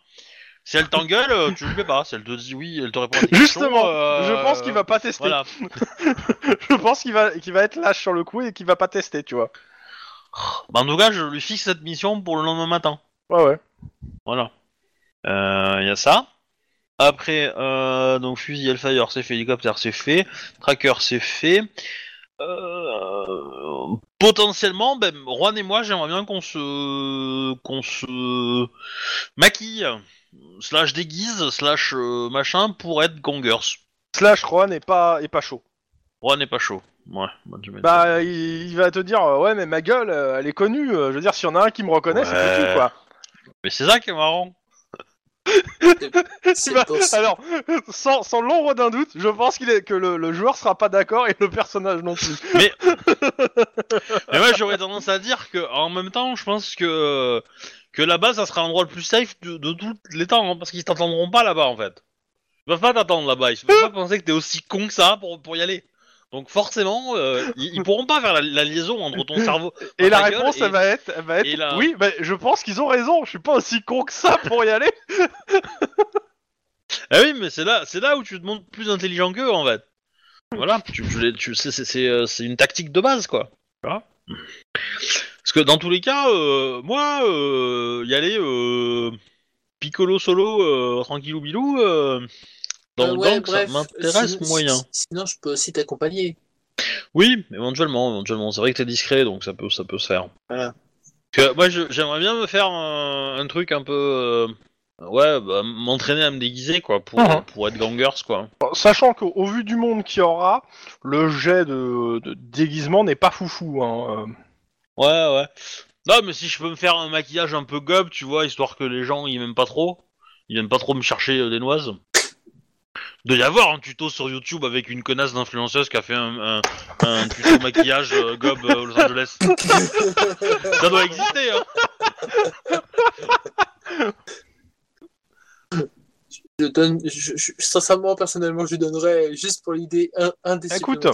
Si elle t'engueule, euh, tu lui plais pas. Si elle te dit oui, elle te répond à Justement, euh, je pense qu'il va pas tester. Voilà. je pense qu'il va, qu'il va être lâche sur le coup et qu'il va pas tester, tu vois. Bah, en tout cas, je lui fixe cette mission pour le lendemain matin. Ouais ouais. Voilà. Il y a ça. Après, euh, donc fusil Hellfire, c'est fait. Hélicoptère, c'est fait. Tracker, c'est fait. Euh, potentiellement, ben, Juan et moi, j'aimerais bien qu'on se, qu'on se maquille, slash déguise, slash euh, machin, pour être gangers. Slash Juan est pas, est pas chaud. Juan n'est pas chaud. Ouais. bah, tu. Bah, il, il va te dire, euh, ouais, mais ma gueule, euh, elle est connue. euh, je veux dire, s'il y en a un qui me reconnaît, c'est foutu, quoi. Mais c'est ça qui est marrant. Bah, alors, sans, sans l'ombre d'un doute, je pense qu'il est, que le, le joueur sera pas d'accord et le personnage non plus. Mais, mais moi j'aurais tendance à dire que en même temps, je pense que que là-bas, ça sera l'endroit le plus safe de, de tous les temps, hein, parce qu'ils t'entendront pas là-bas en fait. Ils peuvent pas t'attendre là-bas. Ils peuvent pas penser que t'es aussi con que ça pour pour y aller. Donc forcément, euh, ils, ils pourront pas faire la, la liaison entre ton cerveau Et la réponse, et- elle va être, elle va être la- oui, bah, je pense qu'ils ont raison. Je suis pas aussi con que ça pour y aller. Ah oui, mais c'est là, c'est là où tu te montres plus intelligent qu'eux en fait. Voilà, tu, tu, c'est, c'est- c'est, euh, c'est une tactique de base quoi. Tu vois? Parce que dans tous les cas, euh, moi, euh, y aller euh, piccolo solo, euh, tranquillou bilou, euh, dans Euh, le ouais, gang, bref, ça m'intéresse sinon- moyen. si- Sinon, je peux aussi t'accompagner. Oui, éventuellement, éventuellement. C'est vrai que t'es discret, donc ça peut, ça peut se faire. Voilà. Que, moi, je- j'aimerais bien me faire un, un truc un peu, euh, ouais, bah, m'entraîner à me déguiser quoi, pour, Mhm. pour être gangers quoi. Sachant qu'au au vu du monde qu'il y aura, le jet de, de déguisement n'est pas foufou. Hein. Ouais, ouais. Non, mais si je peux me faire un maquillage un peu gob, tu vois, histoire que les gens ils m'aiment pas trop, ils viennent pas trop me chercher euh, des noises. De y avoir un tuto sur YouTube avec une connasse d'influenceuse qui a fait un, un, un tuto maquillage euh, gob euh, Los Angeles. Ça doit exister, hein. Je donne, je, je- sincèrement, personnellement, je lui donnerais juste pour l'idée un, un des Écoute.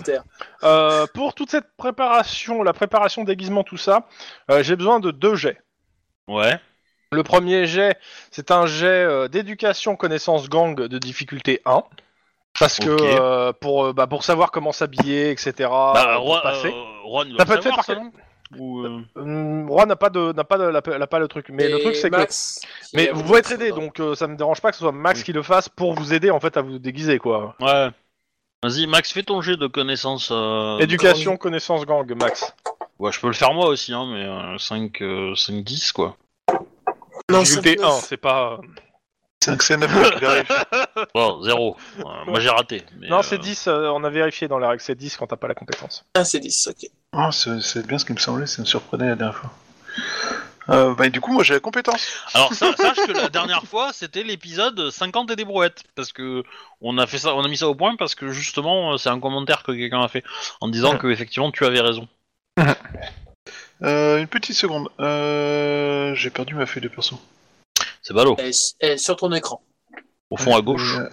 Euh, pour toute cette préparation, la préparation déguisement, tout ça, euh, j'ai besoin de deux jets. Ouais. Le premier jet, c'est un jet euh, d'éducation connaissance gang de difficulté 1. Parce que euh, pour, bah, pour savoir comment s'habiller, etc. Bah, euh, euh, Ça peut être fait par ça, quel- non? Ou, euh, Hum, Roi n'a pas de n'a pas de la- n'a pas le truc. Mais le Et truc c'est que Max, mais vous pouvez être aidé, donc euh, ça me dérange pas que ce soit Max qui le fasse pour vous aider en fait à vous déguiser quoi. Ouais. Vas-y, Max, fais ton jet de connaissances. euh, Éducation, connaissance gang, Max. Ouais, je peux le faire moi aussi, hein, mais euh, 5, 5, 10, quoi. Non, ça- 1, c'est pas. 5 c'est 9 qu'il arrive. Bon, 0. moi, j'ai raté. mais, non, euh, c'est 10, euh, on a vérifié dans les règles, c'est 10 quand t'as pas la compétence. Ah, c'est 10, ok. Ah, c'est bien ce qui me semblait, ça me surprenait la dernière fois. Euh, bah, du coup, moi j'ai la compétence. Alors, sa- sache que la dernière fois, c'était l'épisode 50 et des brouettes. Parce que on a fait ça, on a mis ça au point parce que justement, c'est un commentaire que quelqu'un a fait en disant que effectivement tu avais raison. Euh, une petite seconde. Euh, j'ai perdu ma feuille de perso. C'est ballot. Elle est, elle est sur ton écran. Au fond à gauche. Euh,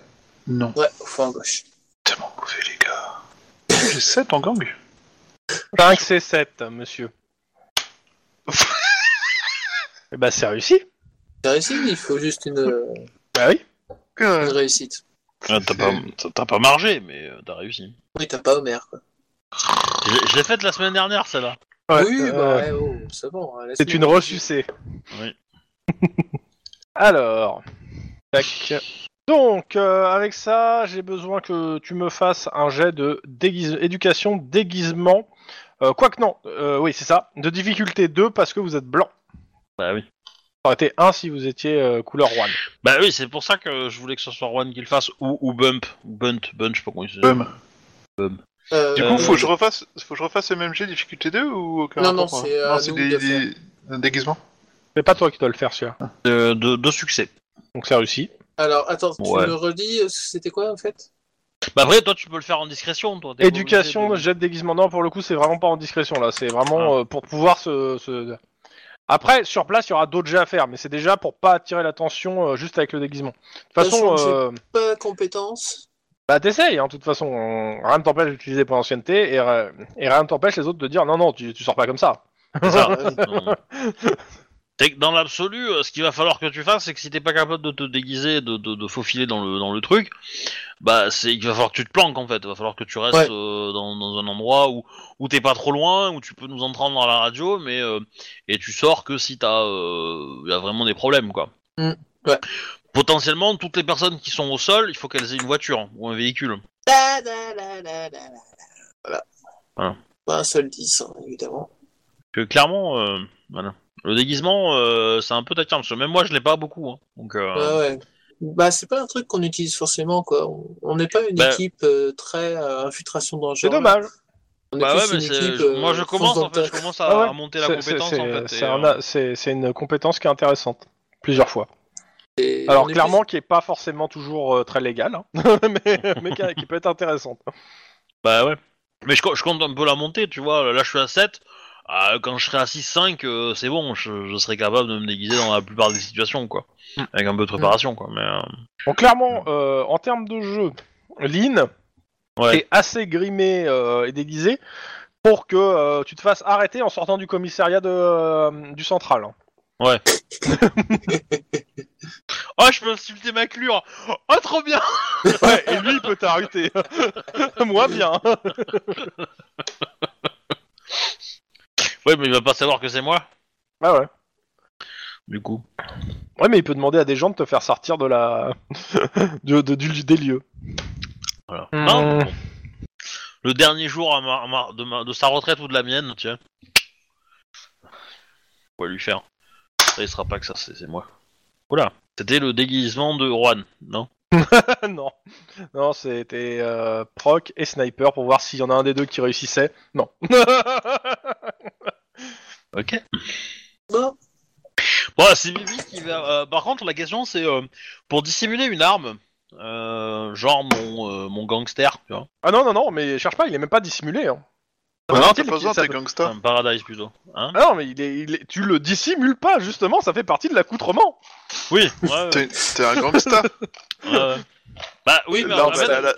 non. Ouais, au fond à gauche. Tellement mauvais, les gars. J'ai 7 en gang. 5 c'est 7, monsieur. Et bah c'est réussi. T'as réussi, il faut juste une, euh, Bah oui. une réussite. Ah, t'as pas, t'as- t'as pas margé, mais euh, t'as réussi. Oui, t'as pas Homer, quoi. Je l'ai- je l'ai faite la semaine dernière, celle-là. Ouais, oui, euh, bah ouais, oh, c'est bon. hein, C'est une ressucée. Oui. Alors. Tac. Donc, euh, avec ça, j'ai besoin que tu me fasses un jet de déguise... éducation déguisement. Euh, Quoique non, euh, oui, c'est ça. De difficulté 2 parce que vous êtes blanc. Bah oui. Ça aurait été 1 si vous étiez euh, couleur one. Bah oui, c'est pour ça que je voulais que ce soit Juan qui le fasse, ou, ou Bump, ou Bunt, Bunt, je sais pas comment il se Bum. Euh, Du Euh, coup, faut que je refasse, faut que je refasse MMG difficulté 2 ou aucun Non, non, rapport, hein Non, c'est des, de des- un déguisement. C'est pas toi qui dois le faire, celui-là. Euh, de, de succès. Donc c'est réussi. Alors, attends, tu Ouais. me redis, c'était quoi en fait? Bah après, toi, tu peux le faire en discrétion, toi. Éducation, jet de déguisement. Non, pour le coup, c'est vraiment pas en discrétion là. C'est vraiment euh, pour pouvoir se, se- Après, sur place, il y aura d'autres jets à faire, mais c'est déjà pour pas attirer l'attention euh, juste avec le déguisement. De toute façon, euh, Pas de compétences. bah t'essayes. Hein, de toute façon, rien ne t'empêche d'utiliser pour l'ancienneté et, et rien ne t'empêche les autres de dire non, non, tu, tu sors pas comme ça. Ça. Dans l'absolu, euh, ce qu'il va falloir que tu fasses, c'est que si t'es pas capable de te déguiser, de, de, de faufiler dans le, dans le truc, bah c'est il va falloir que tu te planques en fait. Il va falloir que tu restes Ouais. euh, dans, dans un endroit où, où t'es pas trop loin, où tu peux nous entendre dans la radio, mais euh, et tu sors que si t'as euh, y a vraiment des problèmes quoi. Mm. Ouais. Potentiellement, toutes les personnes qui sont au sol, il faut qu'elles aient une voiture ou un véhicule. Da, da, da. Voilà. Voilà. Pas un seul 10, hein, évidemment. Que clairement, voilà. Le déguisement, euh, c'est un peu taquin, parce que même moi, je l'ai pas beaucoup. Hein. Donc, euh, ouais. Bah, c'est pas un truc qu'on utilise forcément, quoi. On- n'est pas une Bah- équipe euh, très euh, infiltration dangereuse. C'est dommage. On est Bah ouais, plus mais une c'est- équipe, euh, moi je commence en fait, dans je le commence à, Ah ouais. à monter la compétence c'est- en fait. un une compétence qui est intéressante. Plusieurs fois. Et Alors clairement, qui est pas forcément toujours euh, très légale, hein, mais, mais qui, qui peut être intéressante. Bah ouais. Mais je, co- je compte un peu la montée, tu vois. Là je suis à 7. Ah, quand je serai à 6-5, euh, c'est bon, je, je serai capable de me déguiser dans la plupart des situations, quoi. Mm. Avec un peu de préparation, quoi. Mais, euh, Bon, clairement, euh, en termes de jeu, Lynn Ouais. est assez grimé euh, et déguisé pour que euh, tu te fasses arrêter en sortant du commissariat de, euh, du central. Oh, je peux insulter ma clure Oh, trop bien Ouais, et lui, il peut t'arrêter. Moi, bien. Ouais, mais il va pas savoir que c'est moi, Ah ouais. du coup. Ouais, mais il peut demander à des gens de te faire sortir de la... de, de- du- des lieux. Voilà. Hmm. Non, bon. Le dernier jour à ma- à ma- de, ma- de sa retraite ou de la mienne, tiens. On va lui faire. Ça, il sera pas que ça, c'est c'est moi. Oula, c'était le déguisement de Juan, non? Non. Non, c'était euh, proc et sniper pour voir s'il y en a un des deux qui réussissait. Non. Ok. Bon, Bon, c'est Bibi qui va. euh, par contre, la question c'est euh, pour dissimuler une arme, euh, genre mon, euh, mon gangster, tu vois, ah non, non, non, mais cherche pas, il est même pas dissimulé. Hein. Fait non, t'as pas besoin, ça t'es gangsta. un paradise plutôt. Hein Ah non, mais il est, il est- tu le dissimules pas, justement, ça fait partie de l'accoutrement. Oui. Ouais, ouais, T'es t'es un ouais, ouais. Bah oui, mais en L'arme, fait, elle est à la-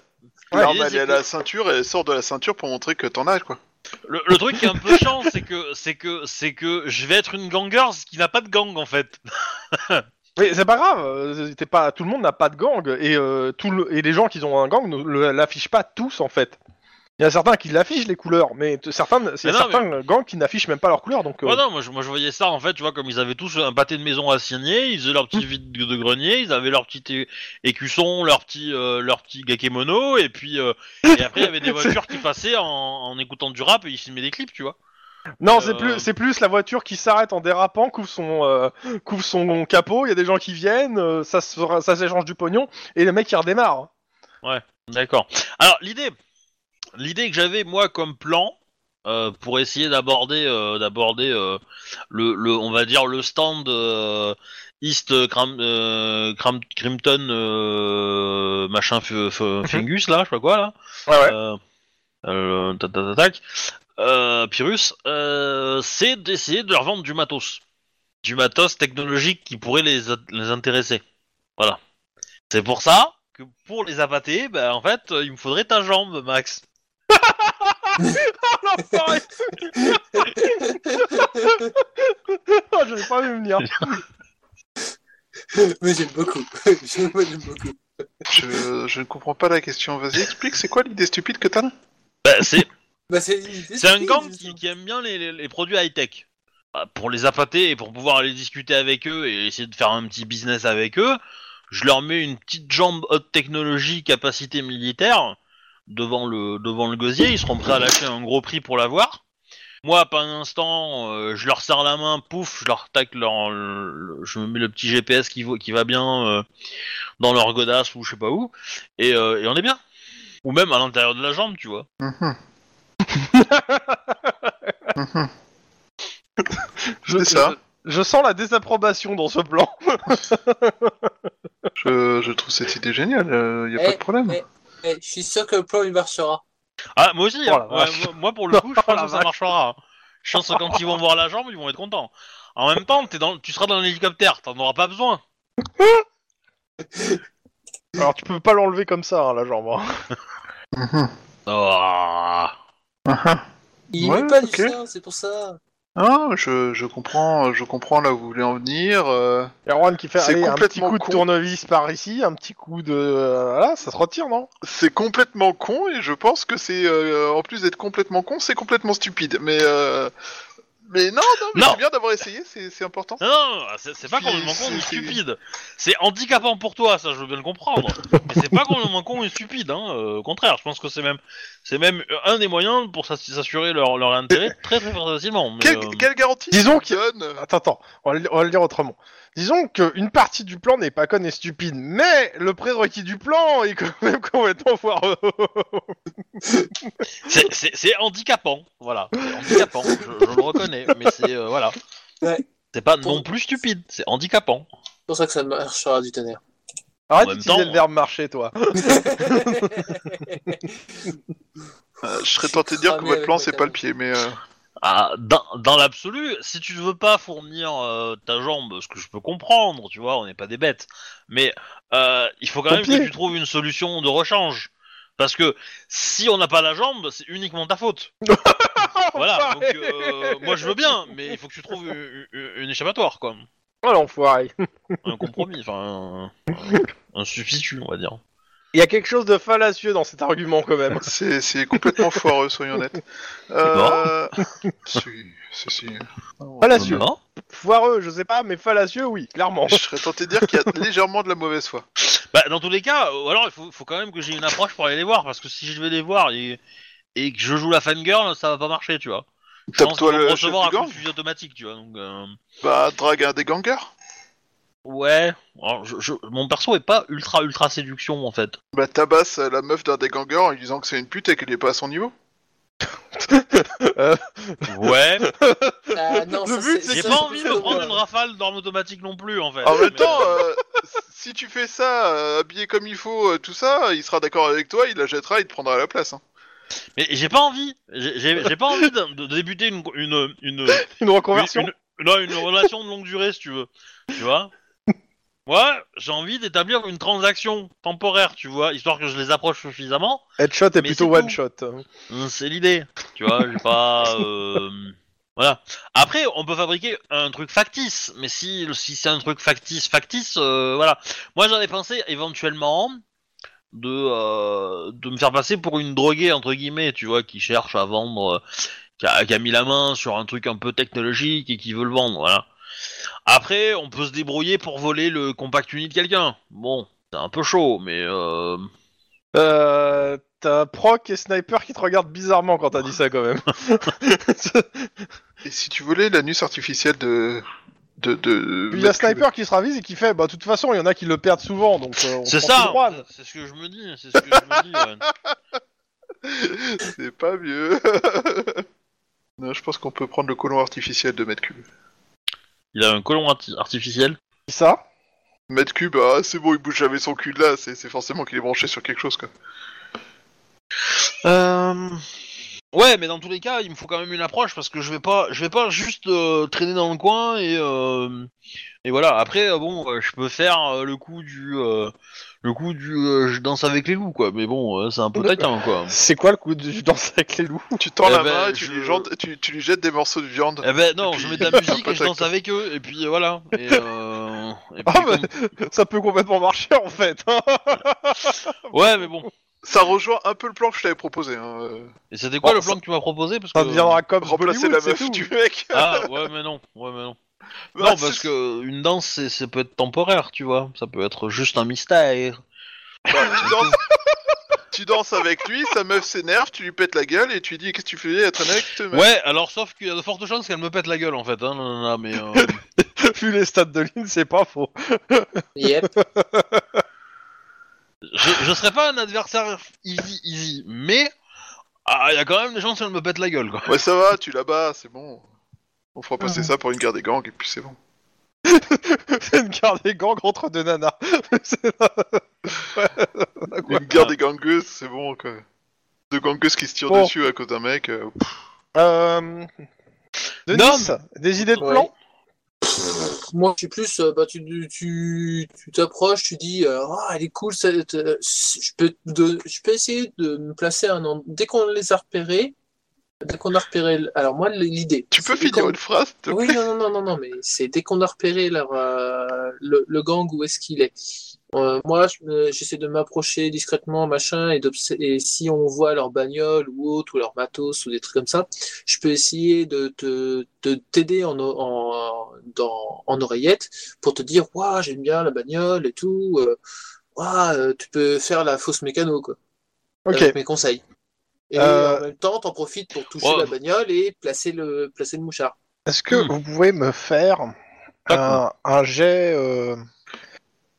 Ouais, l'arme, l'idée, elle c'est est à que- la ceinture et elle sort de la ceinture pour montrer que t'en as, quoi. Le, truc qui est un peu chiant, c'est que c'est que c'est que je vais être une ganger qui n'a pas de gang en fait. Mais c'est pas grave, euh, pas, tout le monde n'a pas de gang et euh, tout et les gens qui ont un gang ne l'affichent pas tous en fait. Il y a certains qui l'affichent les couleurs, mais t- certains, Mais non, certains gangs qui n'affichent même pas leurs couleurs. Donc, euh, Ouais, non, moi je, moi je voyais ça en fait, tu vois, comme ils avaient tous un pâté de maison à signer, ils faisaient leur petit vide de grenier, ils avaient leur petit é- écusson, leur petit euh, leur petit gakemono, et puis euh, et après il y avait des voitures qui passaient en, en écoutant du rap et ils filmaient des clips, tu vois. non, euh, c'est plus, c'est plus la voiture qui s'arrête en dérapant, couvre son, euh, couvre son capot. Il y a des gens qui viennent, euh, ça, se, ça s'échange du pognon et le mec il redémarre. D'accord. Alors l'idée, l'idée que j'avais moi comme plan euh, pour essayer d'aborder, euh, d'aborder euh, le, le, on va dire le stand East Cram, Cram- Crimpton machin f- f- Fingus là, je sais pas quoi là. Ouais, ouais. Tac, tac, tac, tac. Pyrrhus, c'est d'essayer de leur vendre du matos. Du matos technologique qui pourrait les, les intéresser. Voilà. C'est pour ça que pour les appâter, ben, en fait, il me faudrait ta jambe, Max. L'enfoiré Oh, J'avais pas vu venir. mais j'aime beaucoup. J'aime beaucoup. Je, je ne comprends pas la question. Vas-y, explique, c'est quoi l'idée stupide que t'as là c'est Bah, c'est c'est un gang qui, qui aime bien les, les- les produits high-tech. Bah, pour les appâter et pour pouvoir aller discuter avec eux et essayer de faire un petit business avec eux, je leur mets une petite jambe haute technologie capacité militaire devant le devant le gosier, ils seront prêts à lâcher un gros prix pour l'avoir. Moi, pas un instant, euh, je leur serre la main, pouf, je leur tac leur, le- je me mets le petit GPS qui, va- qui va bien euh, dans leur godasse ou je sais pas où, et, euh, et on est bien. Ou même à l'intérieur de la jambe, tu vois. Mhm. Mhm. Je, C'est ça. Je, je sens la désapprobation dans ce plan. Je, je trouve cette idée géniale, il y a Eh, pas de problème. eh. Je suis sûr que le plan il marchera. Ah, moi aussi, Oh hein. Ouais, vache. moi, moi, pour le coup, je Oh pense que ça marchera. hein. Je pense que quand ils vont voir la jambe, ils vont être contents. En même temps, t'es dans, tu seras dans l'hélicoptère, t'en auras pas besoin. Alors tu peux pas l'enlever comme ça, hein, la jambe. hein. Mhm. Il Ouais, met pas ok. du c'est pour ça. Ah, je, je comprends, je comprends là où vous voulez en venir. euh, Juan qui fait C'est allez, un petit complètement coup de con. tournevis par ici, un petit coup de... euh, voilà, ça se retire, non? C'est complètement con et je pense que c'est euh, en plus d'être complètement con, c'est complètement stupide. Mais euh, mais non, non, mais Non. c'est bien d'avoir essayé, c'est c'est important. Non, non, c'est c'est pas complètement con ni c'est- stupide. C'est handicapant pour toi, ça, je veux bien le comprendre. Mais c'est pas complètement con et stupide, hein. euh, au contraire, je pense que c'est même, c'est même un des moyens pour s'ass- s'assurer leur, leur intérêt très très facilement. mais, Quelle, euh, quelle garantie Disons qu'il- donne Attends, attends, on va, le- on va le dire autrement. Disons qu'une partie du plan n'est pas conne et stupide, mais le prérequis du plan est quand même complètement foireux. c'est- c'est c'est handicapant, voilà. C'est handicapant, je, je le reconnais, mais c'est euh, voilà. Ouais. C'est pas Pour- non plus stupide, c'est handicapant. C'est pour ça que ça marchera du tonnerre. Arrête En même d'utiliser temps- le verbe marcher, toi. Euh, Je serais tenté de dire que Cramé votre avec plan c'est pas le pied, mais euh, Ah, dans dans l'absolu, si tu ne veux pas fournir euh, ta jambe, ce que je peux comprendre, tu vois, on n'est pas des bêtes, mais euh, il faut quand même que tu trouves une solution de rechange. Parce que si on n'a pas la jambe, c'est uniquement ta faute. voilà, donc euh, moi je veux bien, mais il faut que tu trouves une, échappatoire, quoi. Oh l'enfoiré. Un compromis, enfin un, un- un substitut, on va dire. Il y a quelque chose de fallacieux dans cet argument quand même. c'est c'est complètement foireux, soyons honnêtes. Euh... si, si, si. Fallacieux. Non Foireux, je sais pas, mais fallacieux, oui, clairement. Je serais tenté de dire qu'il y a légèrement de la mauvaise foi. Bah, dans tous les cas, euh, alors il faut, faut quand même que j'ai une approche pour aller les voir, parce que si je vais les voir et, et que je joue la fangirl, ça va pas marcher, tu vois. Je pense Tape-toi qu'ils vont le chef recevoir du un coup gang. de fusil automatique, tu vois. Donc, euh, Bah, drague un des gangers. Ouais, alors, je, je- mon perso est pas ultra ultra séduction en fait. Bah, tabasse la meuf d'un des gangers en lui disant que c'est une pute et qu'elle est pas à son niveau. Ouais, Ah, non, Le ça, but, c'est- j'ai ça, pas envie de prendre euh, une rafale d'armes automatiques non plus en fait. En même Mais, temps, euh, euh, si tu fais ça, euh, habillé comme il faut, euh, tout ça, il sera d'accord avec toi, il la jettera, il te prendra à la place. Hein. mais j'ai pas envie, j'ai j'ai- j'ai pas envie de, de débuter une une une, Une reconversion. une, une- non, une relation de longue durée si tu veux, tu vois? Moi, j'ai envie d'établir une transaction temporaire, tu vois, histoire que je les approche suffisamment. Headshot est Mais plutôt c'est one tout. shot. Hum, C'est l'idée, tu vois, j'ai pas... euh, Voilà. Après, on peut fabriquer un truc factice, mais si, si c'est un truc factice, factice, euh, voilà. Moi, j'avais pensé éventuellement de, euh, de me faire passer pour une droguée, entre guillemets, tu vois, qui cherche à vendre, euh, qui a, qui a mis la main sur un truc un peu technologique et qui veut le vendre, voilà. Après, on peut se débrouiller pour voler le compact uni de quelqu'un. Bon, c'est un peu chaud, mais... Euh... Euh, t'as Proc et Sniper qui te regardent bizarrement quand t'as dit ça quand même. Et si tu voulais l'anus artificiel de. de, de Puis il y a Sniper qui se ravise et qui fait, bah de toute façon il y en a qui le perdent souvent donc euh, on C'est ça, c'est ce que je me dis, c'est ce que je me dis. ouais. C'est pas mieux. non, je pense qu'on peut prendre le colon artificiel de Mètre Cube. Il a un colon arti- artificiel. Qui ça? Mètre Cube, ah, c'est bon, il bouge jamais son cul de là, c'est c'est forcément qu'il est branché sur quelque chose, quoi. Ouais, mais dans tous les cas, il me faut quand même une approche parce que je vais pas, je vais pas juste euh, traîner dans le coin et euh, et voilà. Après, euh, bon, euh, je peux faire euh, le coup du euh, le coup du euh, je danse avec les loups quoi. Mais bon, euh, c'est un peu taquin quoi. C'est quoi le coup de je danse avec les loups? Tu tends Eh la ben, main et tu, je- lui jettes- tu, tu lui jettes des morceaux de viande. Eh ben non, je mets de la musique et je danse avec eux et puis voilà. Et, euh, et puis Ah, bah, comme- Ça peut complètement marcher en fait. Ouais, mais bon. Ça rejoint un peu le plan que je t'avais proposé. Hein. euh, Et c'était quoi le ça- plan que tu m'as proposé parce Ça que deviendra comme Remplacer la c'est meuf tout. du mec. ah ouais, mais non, ouais, mais non. Bah, non, parce que une danse, c'est- ça peut être temporaire, tu vois. Ça peut être juste un mystère. Bah, tu, danses... tu danses avec lui, sa meuf s'énerve, tu lui pètes la gueule et tu lui dis qu'est-ce que tu fais être un avec Ouais, alors sauf qu'il y a de fortes chances qu'elle me pète la gueule en fait. Hein, non, non, non, mais euh, Vu les stats de Lynn, c'est pas faux. Yep. Je, je serais pas un adversaire easy, easy, mais ah, il y a quand même des chances qu'elle me pète la gueule quoi. Ouais, ça va, tu la bats, c'est bon. On fera passer ça pour une guerre des gangs et puis c'est bon. c'est une guerre des gangs entre deux nanas. Une guerre des gangueuses, c'est bon quoi. Deux gangueuses qui se tirent Bon. dessus à cause d'un mec. euh, euh... Denis, des idées de Ouais. plan? Moi, je suis plus, euh, bah, tu tu tu t'approches, tu dis, euh, ah, elle est cool, euh, je peux, je peux essayer de me placer un endroit. Dès qu'on les a repérés, dès qu'on a repéré, alors moi, l'idée. Tu peux finir une phrase Oui, non, non, non, non, mais c'est dès qu'on a repéré leur, le, le gang où est-ce qu'il est. Euh, moi, j'essaie de m'approcher discrètement, machin, et, si on voit leur bagnole ou autre, ou leur matos, ou des trucs comme ça, je peux essayer de te de t'aider en, en, dans, en oreillette pour te dire, waouh, j'aime bien la bagnole et tout, euh, waouh, euh, tu peux faire la fausse mécano, quoi, Ok. avec mes conseils. Et Euh, en même temps, t'en profites pour toucher Ouais. la bagnole et placer le, placer le mouchard. Est-ce que Hmm. vous pouvez me faire un, un jet euh,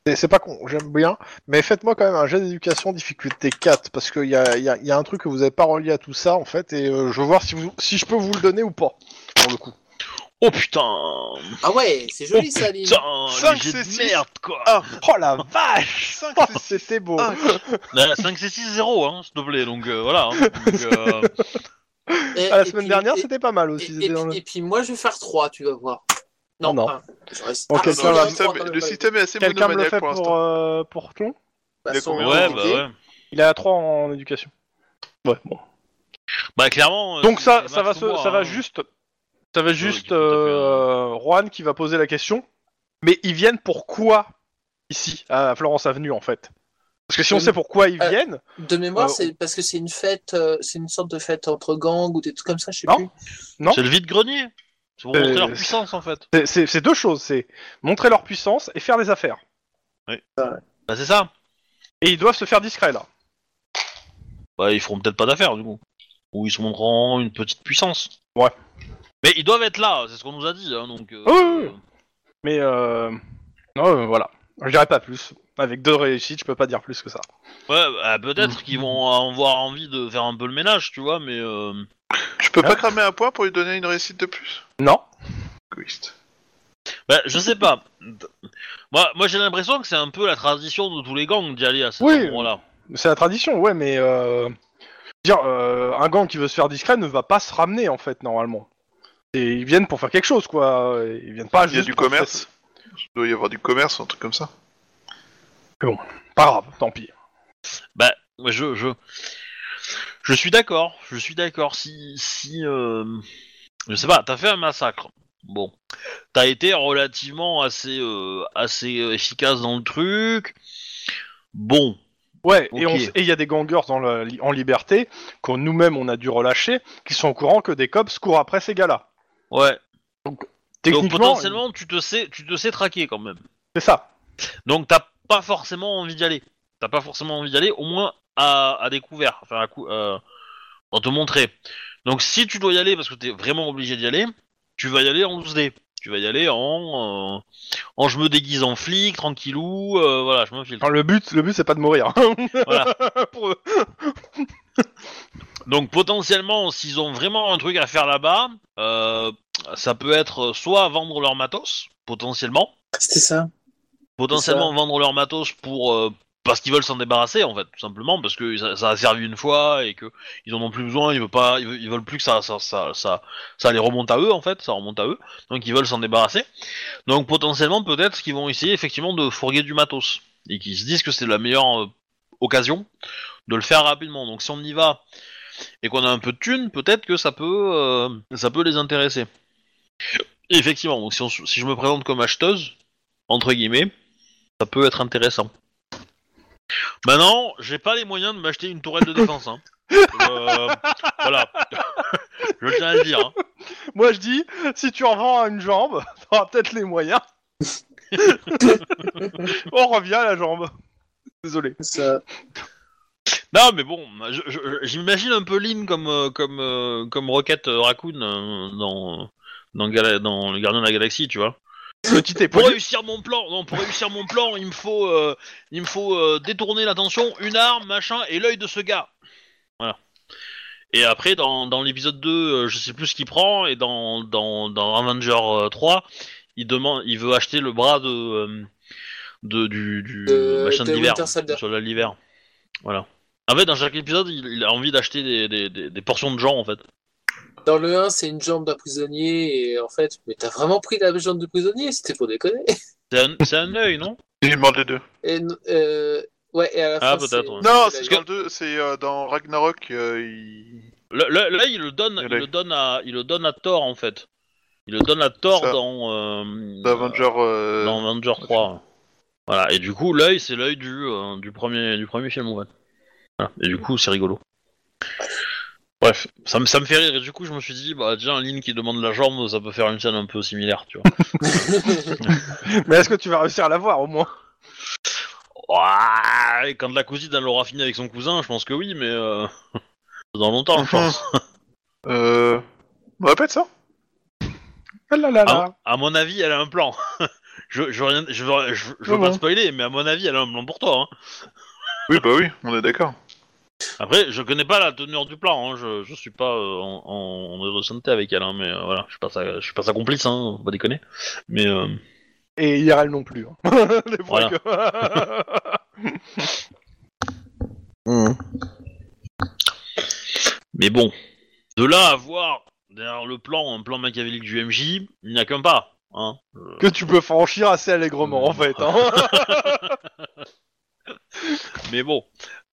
c'est- pas con, j'aime bien, mais faites-moi quand même un jet d'éducation difficulté 4, parce qu'il y a, y a- y a un truc que vous avez pas relié à tout ça, en fait, et euh, je veux voir si, vous, si je peux vous le donner ou pas, pour le coup. Oh putain Ah ouais, c'est joli Oh ça, Lynn. putain Cinq, les jets de merde quoi Ah, Oh la vache 5 Oh, C'était beau Ah. 5 c'est 6-0 hein, s'il te plaît, donc euh, voilà. hein. Donc, euh, Et- Ah, La et semaine puis- dernière, c'était pas mal aussi. et dans le- et puis moi, je vais faire 3, tu vas voir. Non, Non. Bon, Ah, quelqu'un le trois, système, le est assez Quelqu'un me le monomaniaque fait pour pour, l'instant. euh, pour Tlon Bah, son ouais, bah ouais. Il 3 en éducation. Ouais, bon. Bah clairement. euh, Donc c'est- ça, c'est ça va, Max se, ou moi, ça va hein. juste, ça va juste euh, Juan qui va poser la question. Mais ils viennent pourquoi ici à Florence Avenue en fait? Parce que si on sait pourquoi ils euh, viennent, De mémoire, Euh, c'est parce que c'est une fête, euh, c'est une sorte de fête entre gangs ou des trucs comme ça, je sais Non. plus. non C'est le vide-grenier. C'est pour Euh, montrer leur puissance en fait. c'est- c'est c'est deux choses, c'est montrer leur puissance et faire des affaires. Bah c'est ça. Et ils doivent se faire discrets là. Bah ils feront peut-être pas d'affaires du coup. Ou ils se montreront une petite puissance. Ouais. Mais ils doivent être là, c'est ce qu'on nous a dit, hein, donc... euh, Oui, oui, oui. Mais euh... non, euh, voilà, je dirais pas plus. Avec deux réussites, je peux pas dire plus que ça. Ouais, bah, peut-être qu'ils vont avoir envie de faire un peu le ménage, tu vois, mais... Euh... Je peux Hein pas cramer un point pour lui donner une réussite de plus Non. Égoïste. Bah, je sais pas. Moi, moi j'ai l'impression que c'est un peu la tradition de tous les gangs d'y aller à ce Oui. moment-là. C'est la tradition, ouais, mais euh... dire euh, un gang qui veut se faire discret ne va pas se ramener en fait normalement. Et ils viennent pour faire quelque chose quoi. Ils viennent pas Il y a juste du pour commerce. Il doit y avoir du commerce, un truc comme ça. faire- Pas grave, tant pis. Bah, moi, je, je, je suis d'accord. Je suis d'accord. Si, si, euh, je sais pas, t'as fait un massacre. Bon, t'as été relativement assez, euh, assez efficace dans le truc. Bon, Ouais, et il y a des gangers dans en liberté qu'on nous-mêmes on a dû relâcher, qui sont au courant que des cops courent après ces gars-là. ouais. Donc Techniquement, potentiellement, tu te sais, tu te sais traquer quand même. c'est ça. Donc t'as pas forcément envie d'y aller. T'as pas forcément envie d'y aller, au moins à, à découvert, enfin à coup, euh, te montrer. Donc si tu dois y aller parce que t'es vraiment obligé d'y aller, tu vas y aller en 12D. Tu vas y aller en, euh, en je me déguise en flic, tranquillou, euh, voilà, je m'infiltre. Enfin, le but, le but c'est pas de mourir. Voilà. Pour eux. Donc potentiellement, s'ils ont vraiment un truc à faire là-bas, euh, ça peut être soit vendre leur matos, potentiellement, C'était ça. potentiellement vendre leur matos pour euh, parce qu'ils veulent s'en débarrasser en fait tout simplement parce que ça, a servi une fois et que ils en ont plus besoin ils veulent pas ils veulent, plus que ça ça, ça ça ça les remonte à eux en fait ça remonte à eux. Donc ils veulent s'en débarrasser. Donc potentiellement peut-être qu'ils vont essayer effectivement de fourguer du matos et qu'ils se disent que c'est la meilleure euh, occasion de le faire rapidement. Donc si on y va et qu'on a un peu de thunes peut-être que ça peut euh, ça peut les intéresser. Effectivement donc si, si je me présente comme acheteuse entre guillemets ça peut être intéressant. Maintenant, j'ai pas les moyens de m'acheter une tourelle de défense. Hein. Euh, voilà. Je tiens à le dire. hein. Moi je dis, si tu en vends une jambe, t'auras peut-être les moyens. On revient à la jambe. Désolé. Ça... Non, mais bon, je- je- j'imagine un peu Lynn comme euh, comme euh, comme Rocket euh, Raccoon euh, dans dans, dans le Gardien de la Galaxie, tu vois. Petit Pour réussir mon plan, non, pour réussir mon plan, il me faut euh, il me faut euh, détourner l'attention, une arme, machin, et l'œil de ce gars. Voilà. Et après, dans, dans l'épisode 2, euh, je sais plus ce qu'il prend, et dans, dans, dans Avenger euh, 3, il demande, il veut acheter le bras de, de du, du De- machin de l'hiver, de l'hiver. Voilà. En fait, dans chaque épisode, il, il a envie d'acheter des, des, des, des portions de gens, en fait. Dans le 1, c'est une jambe d'un prisonnier, et en fait, mais t'as vraiment pris la jambe de prisonnier? C'était pour déconner. C'est un, c'est un œil, non? Il demande les deux. Et, euh, ouais, et à la Ah, fin, peut-être, c'est- ouais. Non, c'est dans, le deux, c'est euh, dans Ragnarok. euh, il... Là, là, là, il le donne, il l'œil. le donne à, il le donne à Thor en fait. Il le donne à Thor Ça. dans, euh, dans Avenger. euh, dans Avenger 3. Voilà. Et du coup, l'œil, c'est l'œil du, euh, du premier, du premier film en fait. Voilà. Et du coup, c'est rigolo. Bref, ça me, ça me fait rire. Et du coup, je me suis dit, bah tiens, Lynn qui demande la jambe, ça peut faire une scène un peu similaire, tu vois. Mais est-ce que tu vas réussir à l'avoir au moins? Ouah, et quand la cousine elle aura fini avec son cousin, je pense que oui, mais euh, dans longtemps, je pense. Euh... On répète ça? Ah là là là. À, à mon avis, elle a un plan. je, je, veux rien- je, veux, je, je veux Ah pas bon? spoiler, mais à mon avis, elle a un plan pour toi. Hein. Oui, bah oui, on est d'accord. Après, je connais pas la teneur du plan. Hein. Je, je suis pas euh, en, en, en ressenti avec elle, hein, mais euh, voilà, je suis pas sa, je suis pas sa complice, hein, faut pas déconner. Mais euh, Et IRL non plus. hein. Des fois Voilà. que- mais bon, de là à voir derrière le plan un plan machiavélique du MJ, il n'y a qu'un pas. Hein. Que tu peux franchir assez allègrement en fait. hein. Mais bon,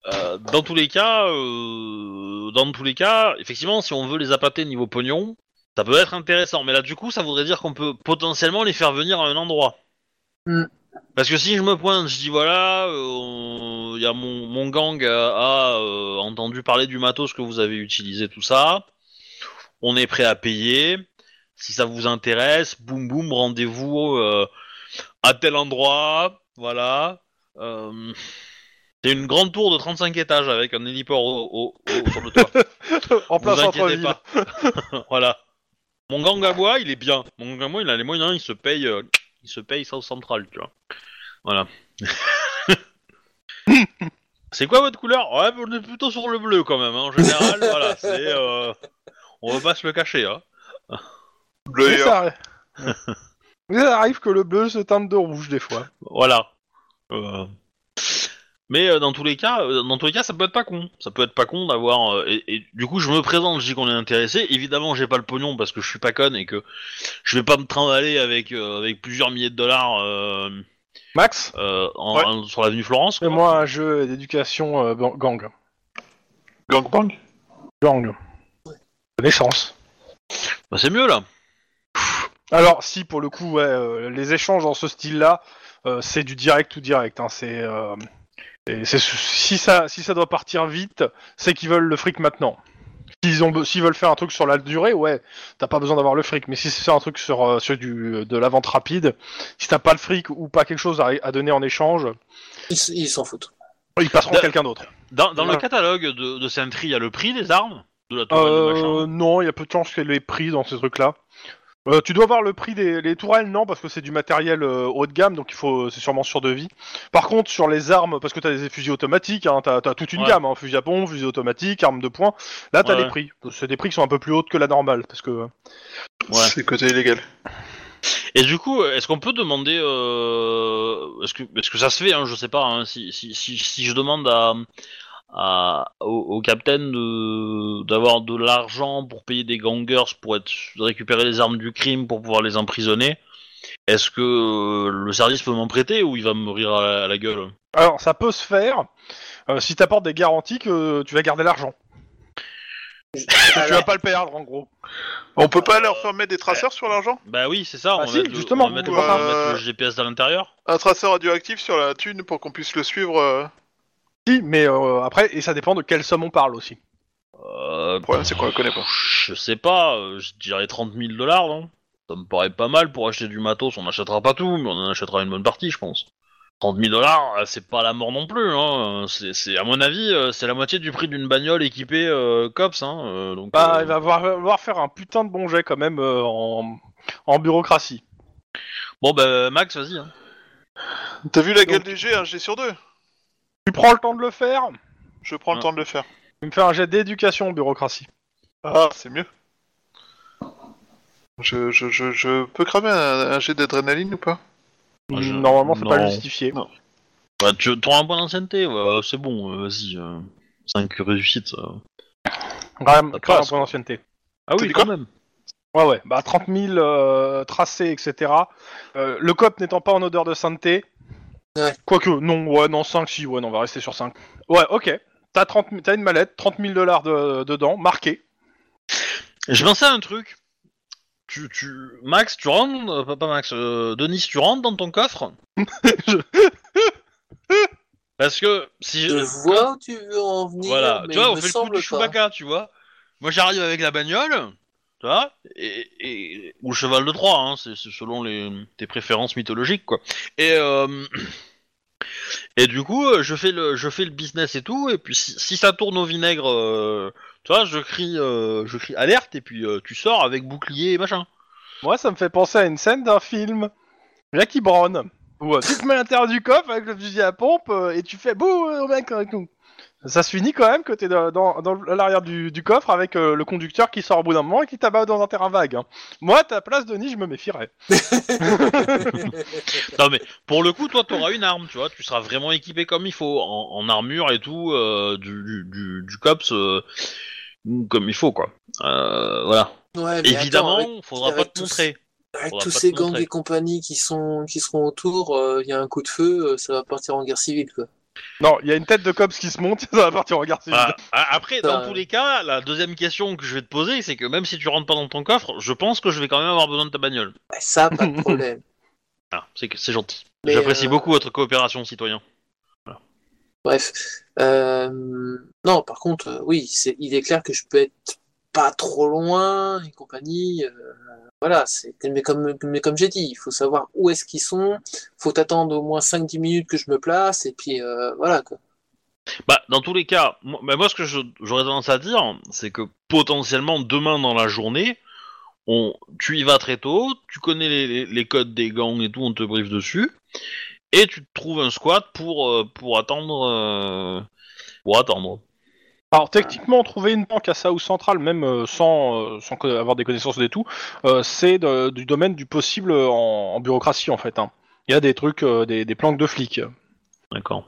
euh, dans tous les cas, euh, dans tous les cas, effectivement, si on veut les appâter niveau pognon, ça peut être intéressant. Mais là, du coup, ça voudrait dire qu'on peut potentiellement les faire venir à un endroit. Hmm. Parce que si je me pointe, je dis voilà, euh, il y a mon, mon gang a, a, euh, entendu parler du matos que vous avez utilisé, tout ça. On est prêt à payer. Si ça vous intéresse, boum boum, rendez-vous euh, à tel endroit. Voilà. C'est une grande tour de 35 étages avec un héliport au, au- au- sur le toit. en plein centre-ville. pas. voilà. Mon gang à moi, il est bien. Mon gang à moi, il a les moyens, il se paye, euh, il se paye South Central, tu vois. Voilà. c'est quoi votre couleur? Ouais, on est plutôt sur le bleu quand même. hein. En général, voilà, c'est. euh, On va pas se le cacher, hein. Bleu ça, ça arrive que le bleu se teinte de rouge des fois. Voilà. Euh, Mais euh, dans tous les cas, euh, dans tous les cas, ça peut être pas con. Ça peut être pas con d'avoir. euh, et, et du coup, je me présente, je dis qu'on est intéressé. Évidemment, j'ai pas le pognon parce que je suis pas conne et que je vais pas me trimballer avec euh, avec plusieurs milliers de dollars euh, Max, euh, en- Ouais. en- sur l'avenue Florence. fais-moi un jeu d'éducation euh, ban- gang. Gangbang Gang. Connaissance. Bah, c'est mieux là. Alors, si pour le coup, ouais, euh, les échanges dans ce style-là, euh, c'est du direct ou direct. Hein, c'est, euh, et c'est si ça, si ça doit partir vite, c'est qu'ils veulent le fric maintenant. S'ils ont, be- s'ils veulent faire un truc sur la durée, ouais, t'as pas besoin d'avoir le fric. Mais si c'est un truc sur, euh, sur du, de la vente rapide, si t'as pas le fric ou pas quelque chose à, à donner en échange, Ils s'en foutent. ils passeront quelqu'un d'autre. Dans, dans le catalogue de, de Sentry, il y a le prix des armes, de la tourelle de Euh, machin? non, il y a peu de chances qu'elle ait pris dans ces trucs-là. Euh, tu dois voir le prix des les tourelles, non, parce que c'est du matériel euh, haut de gamme, donc il faut, c'est sûrement sur devis. Par contre, sur les armes, parce que t'as des fusils automatiques, hein, t'as, t'as toute une Ouais. gamme, hein, fusil à pompe, fusil automatique, armes de poing. Là, t'as Ouais. les prix. C'est des prix qui sont un peu plus hautes que la normale, parce que. Ouais. C'est côté illégal. Et du coup, est-ce qu'on peut demander, euh, est-ce que, est-ce que ça se fait, hein, je sais pas, hein, si, si, si, si je demande à, à au, au capitaine de d'avoir de l'argent pour payer des gangers pour être récupérer les armes du crime pour pouvoir les emprisonner, est-ce que euh, le service peut m'en prêter ou il va me rire à la, à la gueule? Alors, ça peut se faire euh, si t'apportes des garanties que tu vas garder l'argent. Tu vas pas le perdre, en gros. On peut pas leur faire mettre des traceurs sur l'argent? Bah oui, c'est ça. on Ah va si, mettre le- justement, on va mettre, ou, le, on va euh, mettre le GPS à l'intérieur. Un traceur radioactif sur la thune pour qu'on puisse le suivre. Si, mais euh, après, et ça dépend de quelle somme on parle aussi. Euh, Le problème, c'est qu'on la connaît pas. Je sais pas, euh, je dirais 30 000 dollars, non? Ça me paraît pas mal pour acheter du matos. On n'achètera pas tout, mais on en achètera une bonne partie, je pense. 30 000 dollars, c'est pas la mort non plus. Hein. C'est, c'est- à mon avis, euh, c'est la moitié du prix d'une bagnole équipée euh, cops. Hein. euh, donc, Bah, euh, il va devoir faire un putain de bon jet quand même euh, en, en bureaucratie. Bon, bah, Max, vas-y. Hein. T'as vu la gueule Donc- des G, un G sur deux? Tu prends le temps de le faire Je prends le temps de le faire. Tu me fais un jet d'éducation bureaucratie. Ah, c'est mieux. Je, je, je, je peux cramer un, un jet d'adrénaline ou pas? Ah, je- Normalement, c'est pas non. justifié. Non. Bah, tu auras un point d'ancienneté, ouais, c'est bon, euh, vas-y. 5 réussites. euh. Quand même, Ça pas un point d'ancienneté. Ah T'as oui, dit quand même. Ouais, ouais. Bah, 30 000 euh, tracés, etc. Euh, le cop n'étant pas en odeur de sainteté. Ouais. Quoique, non, ouais, non, 5, si, ouais, non, on va rester sur 5. Ouais, ok. T'as 30 000 t'as une mallette, 30 000 dollars de, dedans, marqué. Je pensais à un truc. Tu, tu... Max, tu rentres, euh, pas, Max, euh, Denis, tu rentres dans ton coffre Je- Parce que si Je vois où tu veux en venir, Voilà, mais tu vois, on me fait le coup du pas. Chewbacca, tu vois. Moi j'arrive avec la bagnole, tu vois, et, et- ou le cheval de Troie, hein, c'est c'est selon les, tes préférences mythologiques, quoi. Et, euh, et du coup, euh, je fais, le, je fais le business et tout, et puis si, si ça tourne au vinaigre, euh, tu vois, je crie, euh, je crie alerte, et puis euh, tu sors avec bouclier et machin. Moi, ça me fait penser à une scène d'un film. Jackie Brown. Où euh, tu te mets à l'intérieur du coffre avec le fusil à pompe euh, et tu fais bouh euh, au mec avec nous. Ça se finit quand même que t'es dans, dans, l'arrière du, du coffre avec euh, le conducteur qui sort au bout d'un moment et qui tabasse dans un terrain vague. hein. Moi, à ta place, Denis, je me méfierais. Non mais pour le coup, toi, t'auras une arme, tu vois, tu seras vraiment équipé comme il faut, en, en armure et tout, euh, du, du, du, du cops, euh, comme il faut, quoi. Euh, voilà. Ouais, mais Évidemment, attends, avec, faudra avec pas te tous- montrer. avec faudra tous pas ces te gangs montrer. et compagnies qui sont qui seront autour, il y a un coup de feu, euh, ça va partir en guerre civile quoi. Non, il y a une tête de cops qui se monte, ça va partir en garde. A- Après, dans Ça- tous les cas, la deuxième question que je vais te poser, c'est que même si tu rentres pas dans ton coffre, je pense que je vais quand même avoir besoin de ta bagnole. Ouais, ça, pas de problème. Ah, c'est que- c'est gentil. Mais, J'apprécie euh, beaucoup votre coopération, citoyen. Bref. Euh, non, par contre, euh, oui, c'est, il est clair que je peux être pas trop loin et compagnie. euh, voilà, c'est, mais comme, mais comme j'ai dit, il faut savoir où est-ce qu'ils sont. Faut attendre au moins 5-10 minutes que je me place et puis euh, voilà. Bah, dans tous les cas, moi, bah, ce que j'aurais tendance à dire, c'est que potentiellement demain dans la journée, on, tu y vas très tôt, tu connais les, codes des gangs et tout, on te briefe dessus, et tu te trouves un squat pour, euh, pour attendre. pour attendre. Alors techniquement, trouver une banque à South Central, même euh, sans, euh, sans co- avoir des connaissances des tout, euh, c'est de- du domaine du possible en, en bureaucratie en fait. hein. Il y a des trucs, euh, des, des planques de flics. D'accord.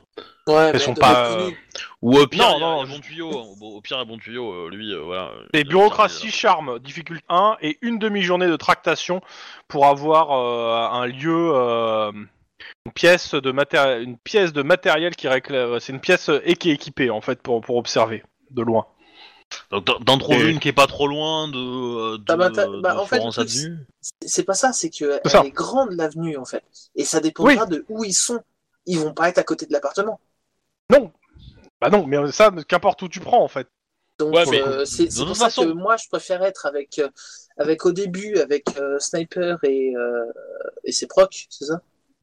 Ouais, mais sont de pas, notre connu. Ou au pire, Non, il y a- non, il y a je- bon tuyau. hein. Au au pire, un bon tuyau, euh, lui, euh, voilà. Et il a- bureaucratie, charme, difficulté 1 et une demi-journée de tractation pour avoir euh, un lieu, euh, une pièce de matéri- une pièce de matériel qui réclame, c'est une pièce euh, et qui est équipée en fait pour, pour observer de loin. Donc, d'en- trouver Et- une qui est pas trop loin de, euh, de, Ah bah, bah, en fait. C'est- pas ça, c'est que C'est ça. elle est grande l'avenue en fait, et ça dépendra de où ils sont. Ils vont pas être à côté de l'appartement. Non, bah non, mais ça, qu'importe où tu prends en fait. Donc Ouais, euh, c'est pour ça façon- que moi je préfère être avec euh, avec au début avec euh, Sniper et euh, et ses procs, c'est ça?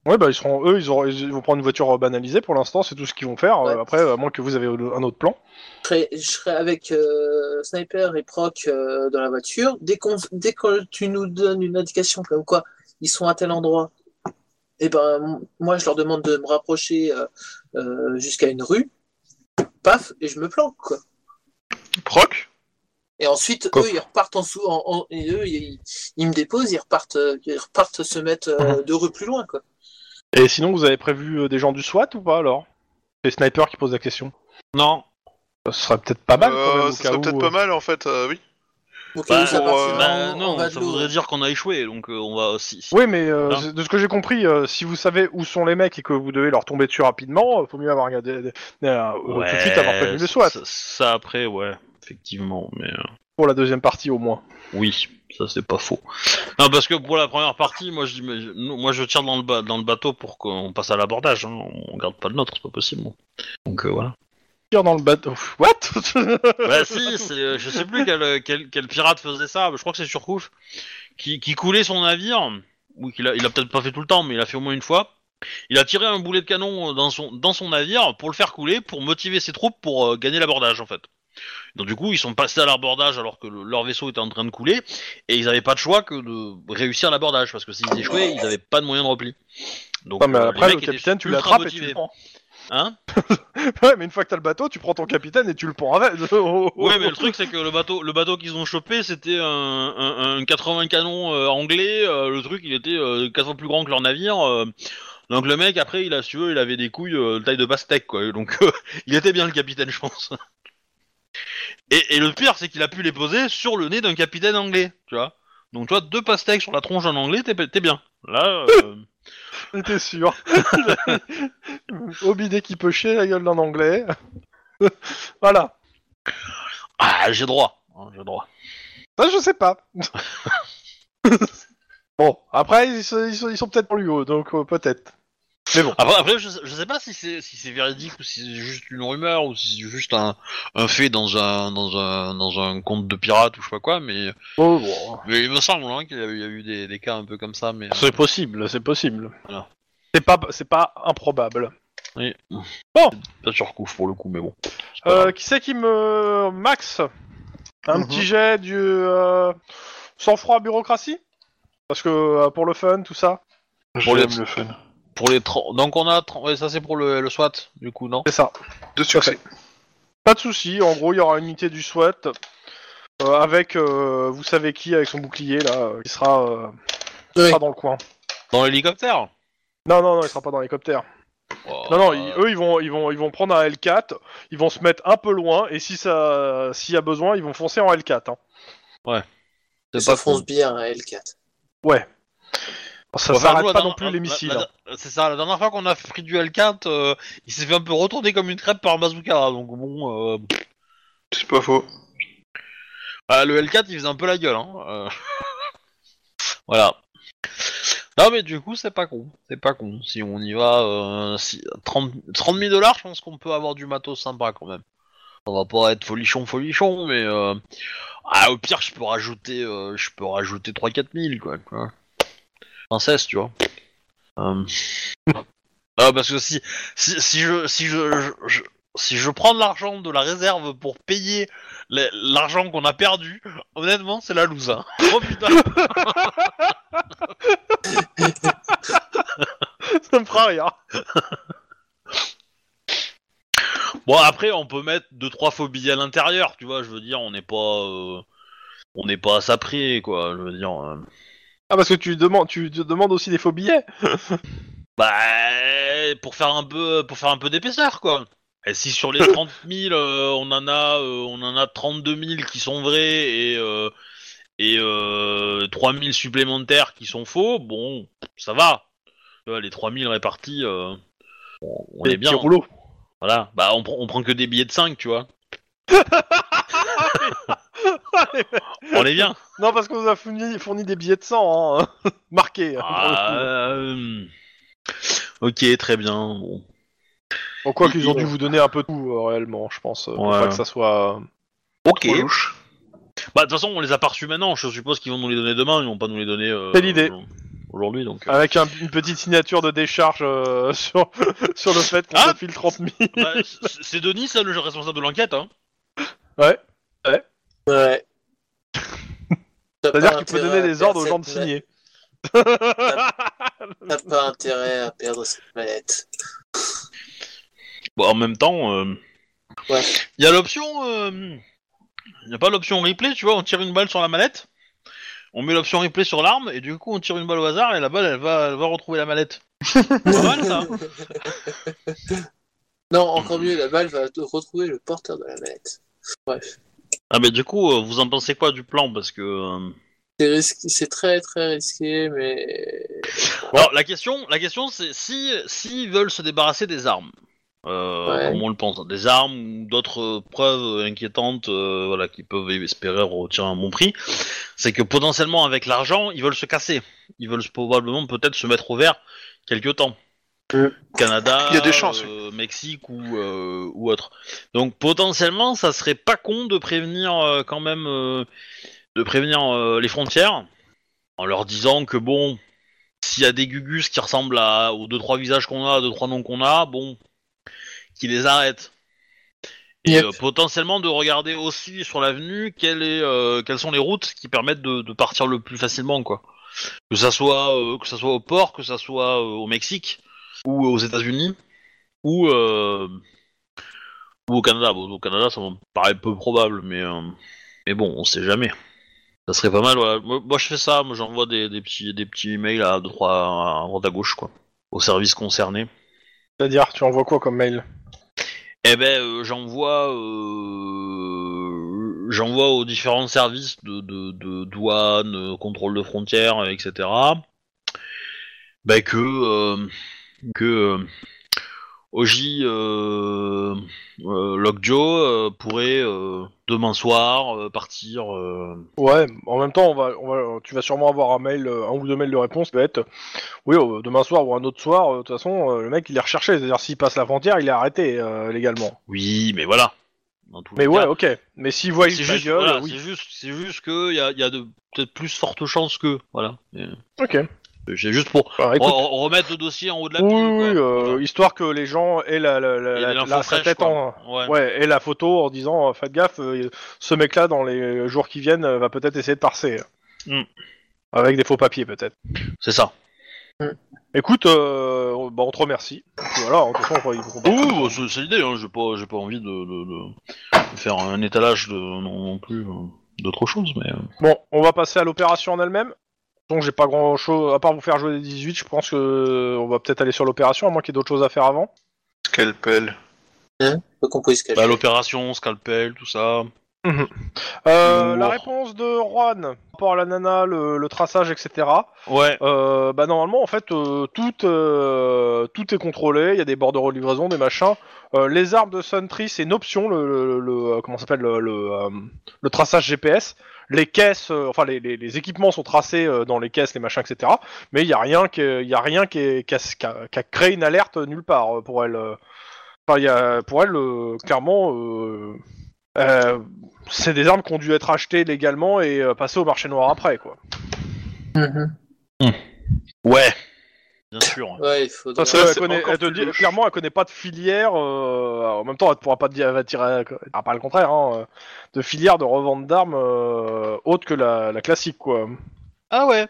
Ouais, bah ils seront, eux, ils, auront, ils vont prendre une voiture banalisée pour l'instant, c'est tout ce qu'ils vont faire. Ouais. Après, à moins que vous avez un autre plan. je serai, je serai avec euh, Sniper et Proc euh, dans la voiture. Dès, qu'on, dès que tu nous donnes une indication comme quoi ils sont à tel endroit, et ben m- moi je leur demande de me rapprocher euh, euh, jusqu'à une rue, paf, et je me planque quoi. Proc? Et ensuite, eux, ils repartent en dessous, en, en- et eux, ils, ils me déposent, ils repartent, ils repartent se mettre euh, deux rues plus loin, quoi. Et sinon, vous avez prévu euh, des gens du SWAT ou pas alors? Les snipers qui posent la question. Non. Ça serait peut-être pas mal quand Euh, même. au ça cas serait où, peut-être euh, pas mal en fait, euh, oui. Ok, Bah, ça pour, partira euh, Bah, non, de ça l'eau. voudrait dire qu'on a échoué, donc euh, on va aussi. Oui, mais euh, Hein de ce que j'ai compris, euh, si vous savez où sont les mecs et que vous devez leur tomber dessus rapidement, euh, faut mieux avoir regardé, euh, euh, tout de suite avoir prévenu le SWAT Ça, ça, après, ouais, effectivement, mais euh, pour la deuxième partie au moins. oui, ça c'est pas faux. Non, parce que pour la première partie, moi je, moi je tire dans le, ba- dans le bateau pour qu'on passe à l'abordage. Hein. On garde pas le nôtre, c'est pas possible. Donc euh, voilà. Tire dans le bateau. What? Bah si, c'est, euh, je sais plus quel, quel, quel pirate faisait ça, je crois que c'est Surcouf, qui, qui coulait son navire, ou qu'il a, il a peut-être pas fait tout le temps, mais il a fait au moins une fois. Il a tiré un boulet de canon dans son, dans son navire pour le faire couler, pour motiver ses troupes pour euh, gagner l'abordage en fait. Donc du coup, ils sont passés à l'abordage alors que le- leur vaisseau était en train de couler, et ils avaient pas de choix que de réussir l'abordage, parce que s'ils échouaient, ils avaient pas de moyen de repli. Donc, Non, mais euh, après, le étaient capitaine, tu ultra l'attrapes et tu motivés. le prends. Hein? Ouais, mais une fois que t'as le bateau, tu prends ton capitaine et tu le prends avec. Ouais, mais le truc c'est que le bateau, le bateau qu'ils ont chopé, c'était un, un, un 80 canons euh, anglais. euh, le truc, il était euh, quatre fois plus grand que leur navire. euh, donc le mec, après, il a su, il avait des couilles euh, de taille de pastèque, quoi. Donc euh, il était bien le capitaine, je pense. Et, et le pire, c'est qu'il a pu les poser sur le nez d'un capitaine anglais, tu vois. Donc toi, deux pastèques sur la tronche d'un anglais, t'es t'es bien. Là, euh, J'étais sûr. Bidet qui peut chier la gueule d'un anglais. voilà. ah, j'ai droit, hein, j'ai droit. Ça, je sais pas. bon, après, ils sont, ils sont- ils sont peut-être plus haut, donc euh, peut-être. Mais bon. Après, après je, sais- je sais pas si c'est si c'est véridique ou si c'est juste une rumeur ou si c'est juste un, un fait dans un dans un dans un conte de pirate ou je sais pas quoi, mais, Oh, bon. mais il me semble hein, qu'il y a eu, il y a eu des, des cas un peu comme ça, mais C'est possible, c'est possible. Voilà. C'est pas, c'est pas improbable. oui. Bon. pas sur coup pour le coup, mais bon. Euh, qui c'est qui me. Max? Un Mhm. petit jet du. euh, Sang-froid bureaucratie? Parce que euh, pour le fun, tout ça. J'aime le fun. Pour les 30 donc on a 30 ouais, ça c'est pour le, le SWAT du coup non? C'est ça. De succès. Pas de souci. En gros, il y aura une unité du SWAT euh, avec, euh, vous savez qui, avec son bouclier là, euh, qui sera, euh, qui sera dans le coin. dans l'hélicoptère? Non, non, non, il sera pas dans l'hélicoptère. Oh, Non, non, euh, ils- eux, ils vont, ils vont, ils vont prendre un L4. Ils vont se mettre un peu loin et si ça, s'il y a besoin, ils vont foncer en L4. hein. c'est Ça pas fonce bien à L4. Ça s'arrête pas non plus les missiles. hein. C'est ça, la dernière fois qu'on a pris du L4, euh, il s'est fait un peu retourner comme une crêpe par un bazooka, donc bon. Euh, C'est pas faux. Ah, le L4 il faisait un peu la gueule, hein. euh. voilà. Non mais du coup c'est pas con, c'est pas con. Si on y va, euh, si... 30... 30 000 dollars, je pense qu'on peut avoir du matos sympa quand même. On va pas être folichon folichon, mais euh... ah, au pire je peux rajouter, euh, je peux rajouter 3-4 000 quoi. quoi. Princesse, tu vois. Euh... ah, parce que si si, si je si je, je- je- si je prends de l'argent de la réserve pour payer l'argent qu'on a perdu, honnêtement, c'est la loose. Hein. Oh putain. ça me fera rien. Bon après, on peut mettre deux trois billets à l'intérieur, tu vois. Je veux dire, on n'est pas, euh, on n'est pas à près, quoi. Je veux dire. euh. Ah, parce que tu demandes, tu demandes aussi des faux billets. Bah, pour faire un peu, pour faire un peu d'épaisseur, quoi. Et si sur les 30 000, euh, on en a, euh, on en a 32 000 qui sont vrais et euh, et euh, 3 000 supplémentaires qui sont faux, bon, ça va. Les 3 000 répartis, euh, on, est bien. rouleaux. Voilà. Bah, on, prend- on prend que des billets de 5, tu vois. on est bien. Non, parce qu'on nous a fourni, fourni des billets de sang, hein, marqués. hein, Ah, euh, Ok, très bien. Bon. Bon, quoi qu'ils ont dû vous donner un peu de tout, euh, réellement, je pense. euh, Pour Ouais. pas que ça soit. euh, Ok. Trop louche. Bah, de toute façon, on les a pas reçus maintenant. Je suppose qu'ils vont nous les donner demain. Ils vont pas nous les donner. euh, C'est l'idée. Aujourd'hui, donc. euh. Avec un- une petite signature de décharge euh, sur, sur le fait qu'on Ah file 30 000. Bah, c'est Denis, ça, le responsable de l'enquête. Hein. Ouais. Ouais. T'as C'est-à-dire qu'il peut donner des ordres aux gens de signer. T'as pas intérêt à perdre cette mallette. Bon, en même temps, euh, Ouais. il y a l'option. Il y a pas l'option replay, tu vois. On tire une balle sur la mallette. On met l'option replay sur l'arme et du coup on tire une balle au hasard et la balle elle va, elle va retrouver la mallette. Pas mal ça. Non, encore mieux, la balle va retrouver le porteur de la mallette. Bref. Ah mais du coup euh, vous en pensez quoi du plan? Parce que euh, C'est risqué, c'est très très risqué, mais Alors la question, la question c'est si s'ils veulent se débarrasser des armes, euh, Ouais. comme on le pense, des armes ou d'autres euh, preuves inquiétantes, euh, voilà, qui peuvent espérer retirer un bon prix, c'est que potentiellement avec l'argent ils veulent se casser, ils veulent probablement peut-être se mettre au vert quelque temps. Canada, Il y a des chances, euh, Mexique ou, euh, ou autre. Donc potentiellement, ça serait pas con de prévenir euh, quand même, euh, de prévenir euh, les frontières en leur disant que bon, s'il y a des gugus qui ressemblent à, aux deux trois visages qu'on a, deux trois noms qu'on a, bon, qu'ils les arrêtent. Et Yep. euh, potentiellement de regarder aussi sur l'avenue quelle est, euh, quelles sont les routes qui permettent de, de partir le plus facilement, quoi. Que ça soit, euh, que ça soit au port, que ça soit euh, au Mexique ou aux États-Unis ou euh, ou au Canada. Bon, au Canada, ça me paraît peu probable, mais euh, mais bon, on sait jamais. Ça serait pas mal. Voilà. Moi, moi, je fais ça. Moi, j'envoie des, des petits des petits emails à deux trois à droite à gauche, quoi, aux services concernés. C'est-à-dire, tu envoies quoi comme mail? Eh ben, euh, j'envoie, j'envoie aux différents services de, de, de douane, contrôle de frontières, etc. Ben que euh, que euh, Oji euh, euh, Lockjaw euh, pourrait euh, demain soir partir. Ouais, en même temps, on va, on va, tu vas sûrement avoir un mail, un ou deux mails de réponse qui va être oui, demain soir ou un autre soir, de toute façon, le mec il est recherché, c'est-à-dire s'il passe la frontière, il est arrêté légalement. Oui, mais voilà. Dans Mais ouais, cas, ok. Mais s'il voit juste, gueule, voilà, oui. c'est juste, c'est juste que y a, y a de peut-être plus fortes chances que voilà. Ok. C'est juste pour Bah, écoute, re- remettre le dossier en haut de la oui, pile, oui, euh, Voilà. histoire que les gens aient la, la, la, Et la- l'info la- sa fraîche, tête quoi. en, Ouais. ouais, et la photo en disant, euh, faites gaffe, euh, ce mec-là dans les jours qui viennent euh, va peut-être essayer de parser. Mm. Avec des faux papiers peut-être. C'est ça. Écoute, euh, bah, on te remercie. Voilà, on Ouh, bah, c'est c'est l'idée. Hein. J'ai pas, j'ai pas envie de, de, de- de faire un étalage de non, non plus euh, d'autre chose, mais. euh, Bon, on va passer à l'opération en elle-même. Donc j'ai pas grand chose à part vous faire jouer des 18, je pense que euh, on va peut-être aller sur l'opération, à moins qu'il y ait d'autres choses à faire avant. Scalpel. Qu'on cacher. bah, l'opération, scalpel, tout ça. Euh, Lourd. la réponse de Juan par rapport à la nana, le, le traçage, etc. Ouais. Euh, bah normalement en fait euh, tout euh, tout est contrôlé, il y a des bordereaux de livraison, des machins. Euh, les armes de Sentry c'est une option, le, le, le- euh, comment s'appelle le, le, euh, le traçage GPS. Les caisses, euh, enfin les, les, les équipements sont tracés euh, dans les caisses, les machins, etc. Mais il y a rien qui, il y a rien qui, est- qui a, qui a- qui a créé une alerte nulle part pour elle. Enfin il y a pour elle euh, clairement. euh, euh, c'est des armes qui ont dû être achetées légalement et euh, passer au marché noir après, quoi. Mhm. Ouais. Bien sûr. Ouais, il faudrait. Parce Ça, qu'elle c'est connaît, encore elle te dit- clairement, elle connaît pas de filière. euh, en même temps, elle pourra pas te dire, elle va tirer, ah, pas le contraire, hein, euh, de filière de revente d'armes euh, autre que la, la classique, quoi. Ah ouais.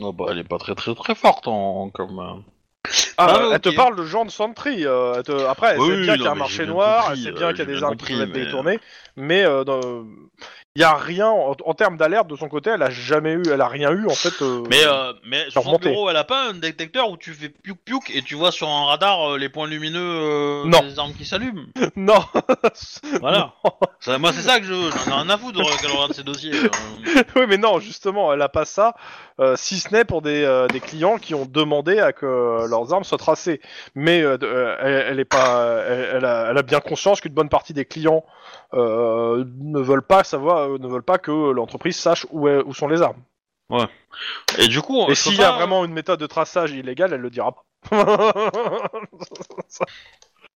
Oh, bah, elle est pas très très très forte en comme. euh, Ah, Ah, elle ok. te parle de genre de Sentry. euh, elle te- Après, elle Oui, sait bien qu'il y a non, un mais marché bien noir, compris, elle sait euh, bien qu'il y a des bien armes qui compris, peuvent être mais- détournées, mais euh, dans- il y a rien en, en termes d'alerte de son côté. Elle a jamais eu, elle a rien eu en fait. euh, Mais euh, mais sur son bureau, elle a pas un détecteur où tu fais piouc piouc et tu vois sur un radar euh, les points lumineux euh, Non. des armes qui s'allument. non. Voilà. Ça, moi, c'est ça que je. J'en ai rien à foutre de qu'elle regarde ses dossiers. euh. oui, mais non, justement, elle a pas ça, euh, si ce n'est pour des, euh, des clients qui ont demandé à que leurs armes soient tracées. Mais euh, euh, elle, elle est pas, elle, elle a, elle a bien conscience qu'une bonne partie des clients euh, ne veulent pas savoir, euh, ne veulent pas que l'entreprise sache où, est- où sont les armes. Et du coup, Et s'il y a pas- vraiment une méthode de traçage illégale, elle le dira pas.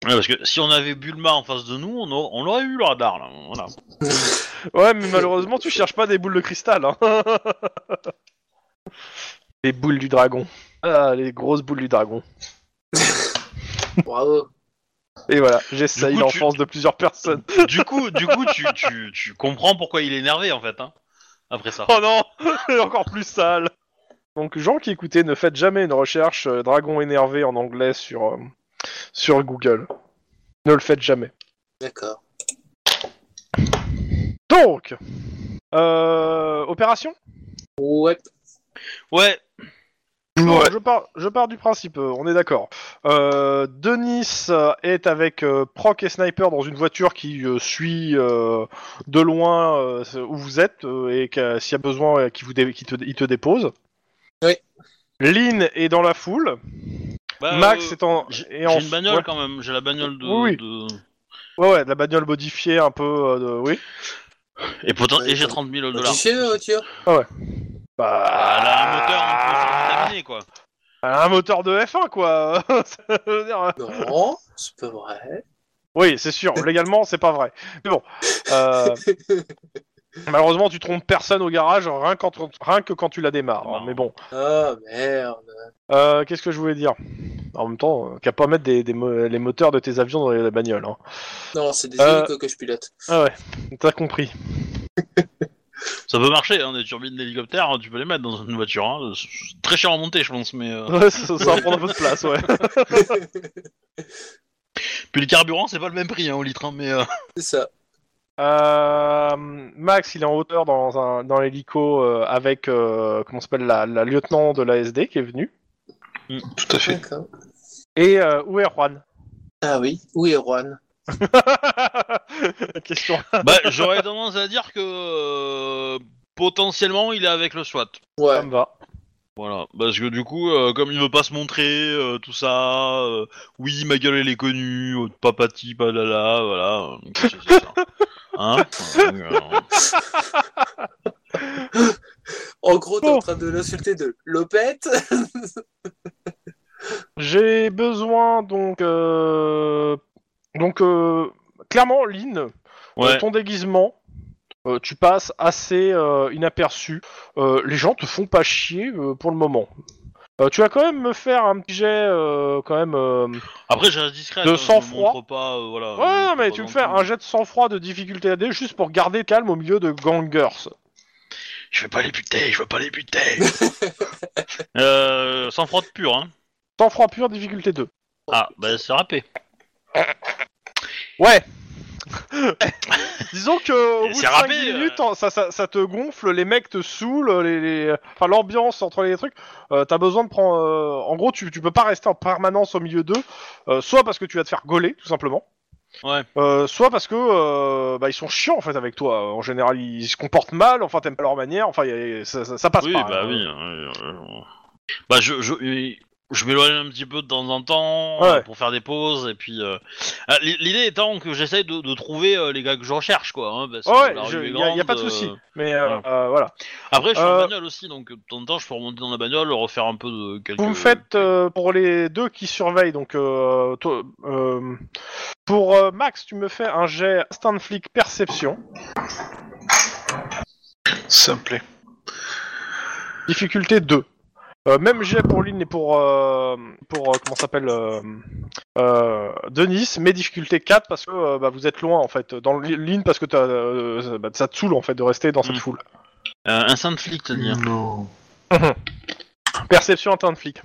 Ouais, parce que si on avait Bulma en face de nous, on, a- on l'aurait eu le radar là. Voilà. ouais, mais malheureusement, tu cherches pas des boules de cristal. Hein. les boules du dragon. Ah, les grosses boules du dragon. Bravo. Et voilà, j'essaye tu- l'enfance de plusieurs personnes. du coup, du coup, tu, tu, tu comprends pourquoi il est énervé en fait. Hein, après ça. Oh non, c'est encore plus sale. Donc, gens qui écoutaient, ne faites jamais une recherche euh, dragon énervé en anglais sur, euh, sur Google. Ne le faites jamais. D'accord. Donc, euh, opération? Ouais. Ouais. Bon, je, pars, je pars du principe, euh, on est d'accord. Euh, Denis euh, est avec euh, Proc et Sniper dans une voiture qui euh, suit euh, de loin euh, où vous êtes euh, et que, s'il y a besoin, euh, qui vous dé- qui te, il te dépose. Oui. Lynn est dans la foule. Bah, Max euh, est en. J'ai est en j'ai une bagnole ouais. quand même. J'ai la bagnole de. Oui, de- Ouais, ouais, de la bagnole modifiée un peu. euh, de... Oui. Et, pourtant, Ouais, et j'ai comme- 30 000 dollars. Modifié la voiture? Bah, Bah, elle a un moteur un peu survitaminé quoi. Elle a un moteur de F1, quoi. Ça veut dire, euh, Non, c'est pas vrai. Oui, c'est sûr. Légalement, c'est pas vrai. Mais bon. euh, Malheureusement, tu trompes personne au garage rien, quand- rien que quand tu la démarres. hein, Non. Mais bon. Ah merde. Euh, Qu'est-ce que je voulais dire? En même temps, euh, qu'à pas mettre des, des mo- les moteurs de tes avions dans les bagnoles. Hein. Non, c'est des Euh. hélicos que je pilote. Ah ouais, t'as compris. Ça peut marcher, hein, des turbines d'hélicoptère, tu peux les mettre dans une voiture. Hein. C'est Très cher à monter, je pense, mais. euh, Ouais, ça, ça va prendre un peu de place, ouais. Puis le carburant, c'est pas le même prix hein, au litre, hein, mais. euh, c'est ça. Euh, Max, il est en hauteur dans, un, dans l'hélico euh, avec euh, comment s'appelle la, la lieutenant de l'ASD qui est venue. Tout à fait. D'accord. Et euh, où est Juan? Ah oui, où est Juan? Question. Bah, j'aurais tendance à dire que. euh, potentiellement, il est avec le SWAT. Ça Ouais. me va. Voilà, parce que du coup, euh, comme il veut pas se montrer, euh, tout ça, euh, oui, ma gueule elle est connue, euh, papati, palala, voilà, euh, donc c'est ça. Hein En gros, t'es Bon. en train de l'insulter de Lopette. J'ai besoin donc euh, donc euh, clairement Lynn, euh, Ouais, ton déguisement. euh, tu passes assez euh, inaperçu. Euh, les gens te font pas chier euh, pour le moment. Euh, tu vas quand même me faire un petit jet euh, quand même. euh, après j'ai discret, de hein, sang-froid. euh, voilà. Ouais, mais tu me fais un jet de sang-froid de difficulté AD juste pour garder calme au milieu de gangers. Je veux pas les buter, je veux pas les buter euh, Sans froid pur, hein. Sang-froid pur, difficulté 2. Ah, bah c'est râpé. Ouais Disons que au bout de C'est 5 râpé, minutes, euh. en- ça, ça, ça te gonfle, les mecs te saoulent, les, les- enfin l'ambiance entre les trucs, euh, t'as besoin de prendre... euh, En gros, tu, tu peux pas rester en permanence au milieu d'eux, euh, soit parce que tu vas te faire gauler, tout simplement, Ouais. euh, soit parce que euh, bah, ils sont chiants en fait avec toi. En général, ils se comportent mal, enfin t'aimes pas leur manière, enfin y a- ça, ça- ça passe Oui, pas. bah hein. oui. euh, euh, Bah je, je, je m'éloigne un petit peu de temps en temps Ouais. euh, pour faire des pauses et puis euh, ah, l'idée étant que j'essaye de, de trouver euh, les gars que je recherche quoi. Hein, parce que Ouais, la je- rue est y, a- y a pas de souci. euh, Mais euh, voilà. euh, voilà. Après je suis Euh, en bagnole aussi donc de temps en temps je peux remonter dans la bagnole refaire un peu de quelques. Vous me faites euh, pour les deux qui surveillent, donc euh, toi- euh, pour euh, Max, tu me fais un jet instant flic perception, Ça me plaît. difficulté 2. Euh, même jet pour Lynn et pour pour pour euh, comment ça s'appelle euh, euh, Denis, mais difficulté 4 parce que euh, bah, vous êtes loin en fait dans Lynn parce que t'as, euh, bah, ça te saoule en fait de rester dans cette Mm. foule. Euh, un saint flic t'as dit. hein. Non. Perception instant flic.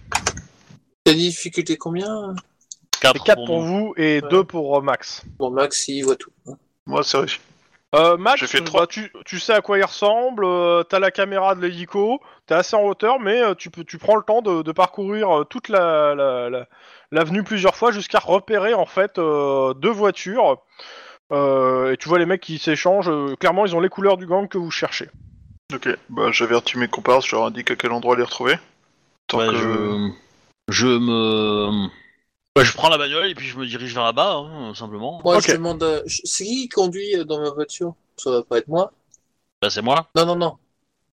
T'as difficulté combien? Quatre C'est 4 pour, vous et Ouais. 2 pour euh, Max. Bon, Max, il voit tout. Moi, c'est réussi. Euh, Max, J'ai fait trois. bah, tu, tu sais à quoi il ressemble, euh, t'as la caméra de l'hélico, t'es assez en hauteur, mais euh, tu, peux, tu prends le temps de, de parcourir euh, toute la, la, la- l'avenue plusieurs fois jusqu'à repérer en fait euh, deux voitures. Euh, et tu vois les mecs qui s'échangent, euh, clairement ils ont les couleurs du gang que vous cherchez. Ok. Bah, j'avertis mes comparses, je leur indique à quel endroit les retrouver. Tant que... je, je me. Ouais, je prends la bagnole et puis je me dirige vers là-bas, hein, simplement. Moi, Ok. je demande. euh, je- C'est qui qui conduit euh, dans ma voiture? Ça va pas être moi Bah c'est moi. Non, non, non.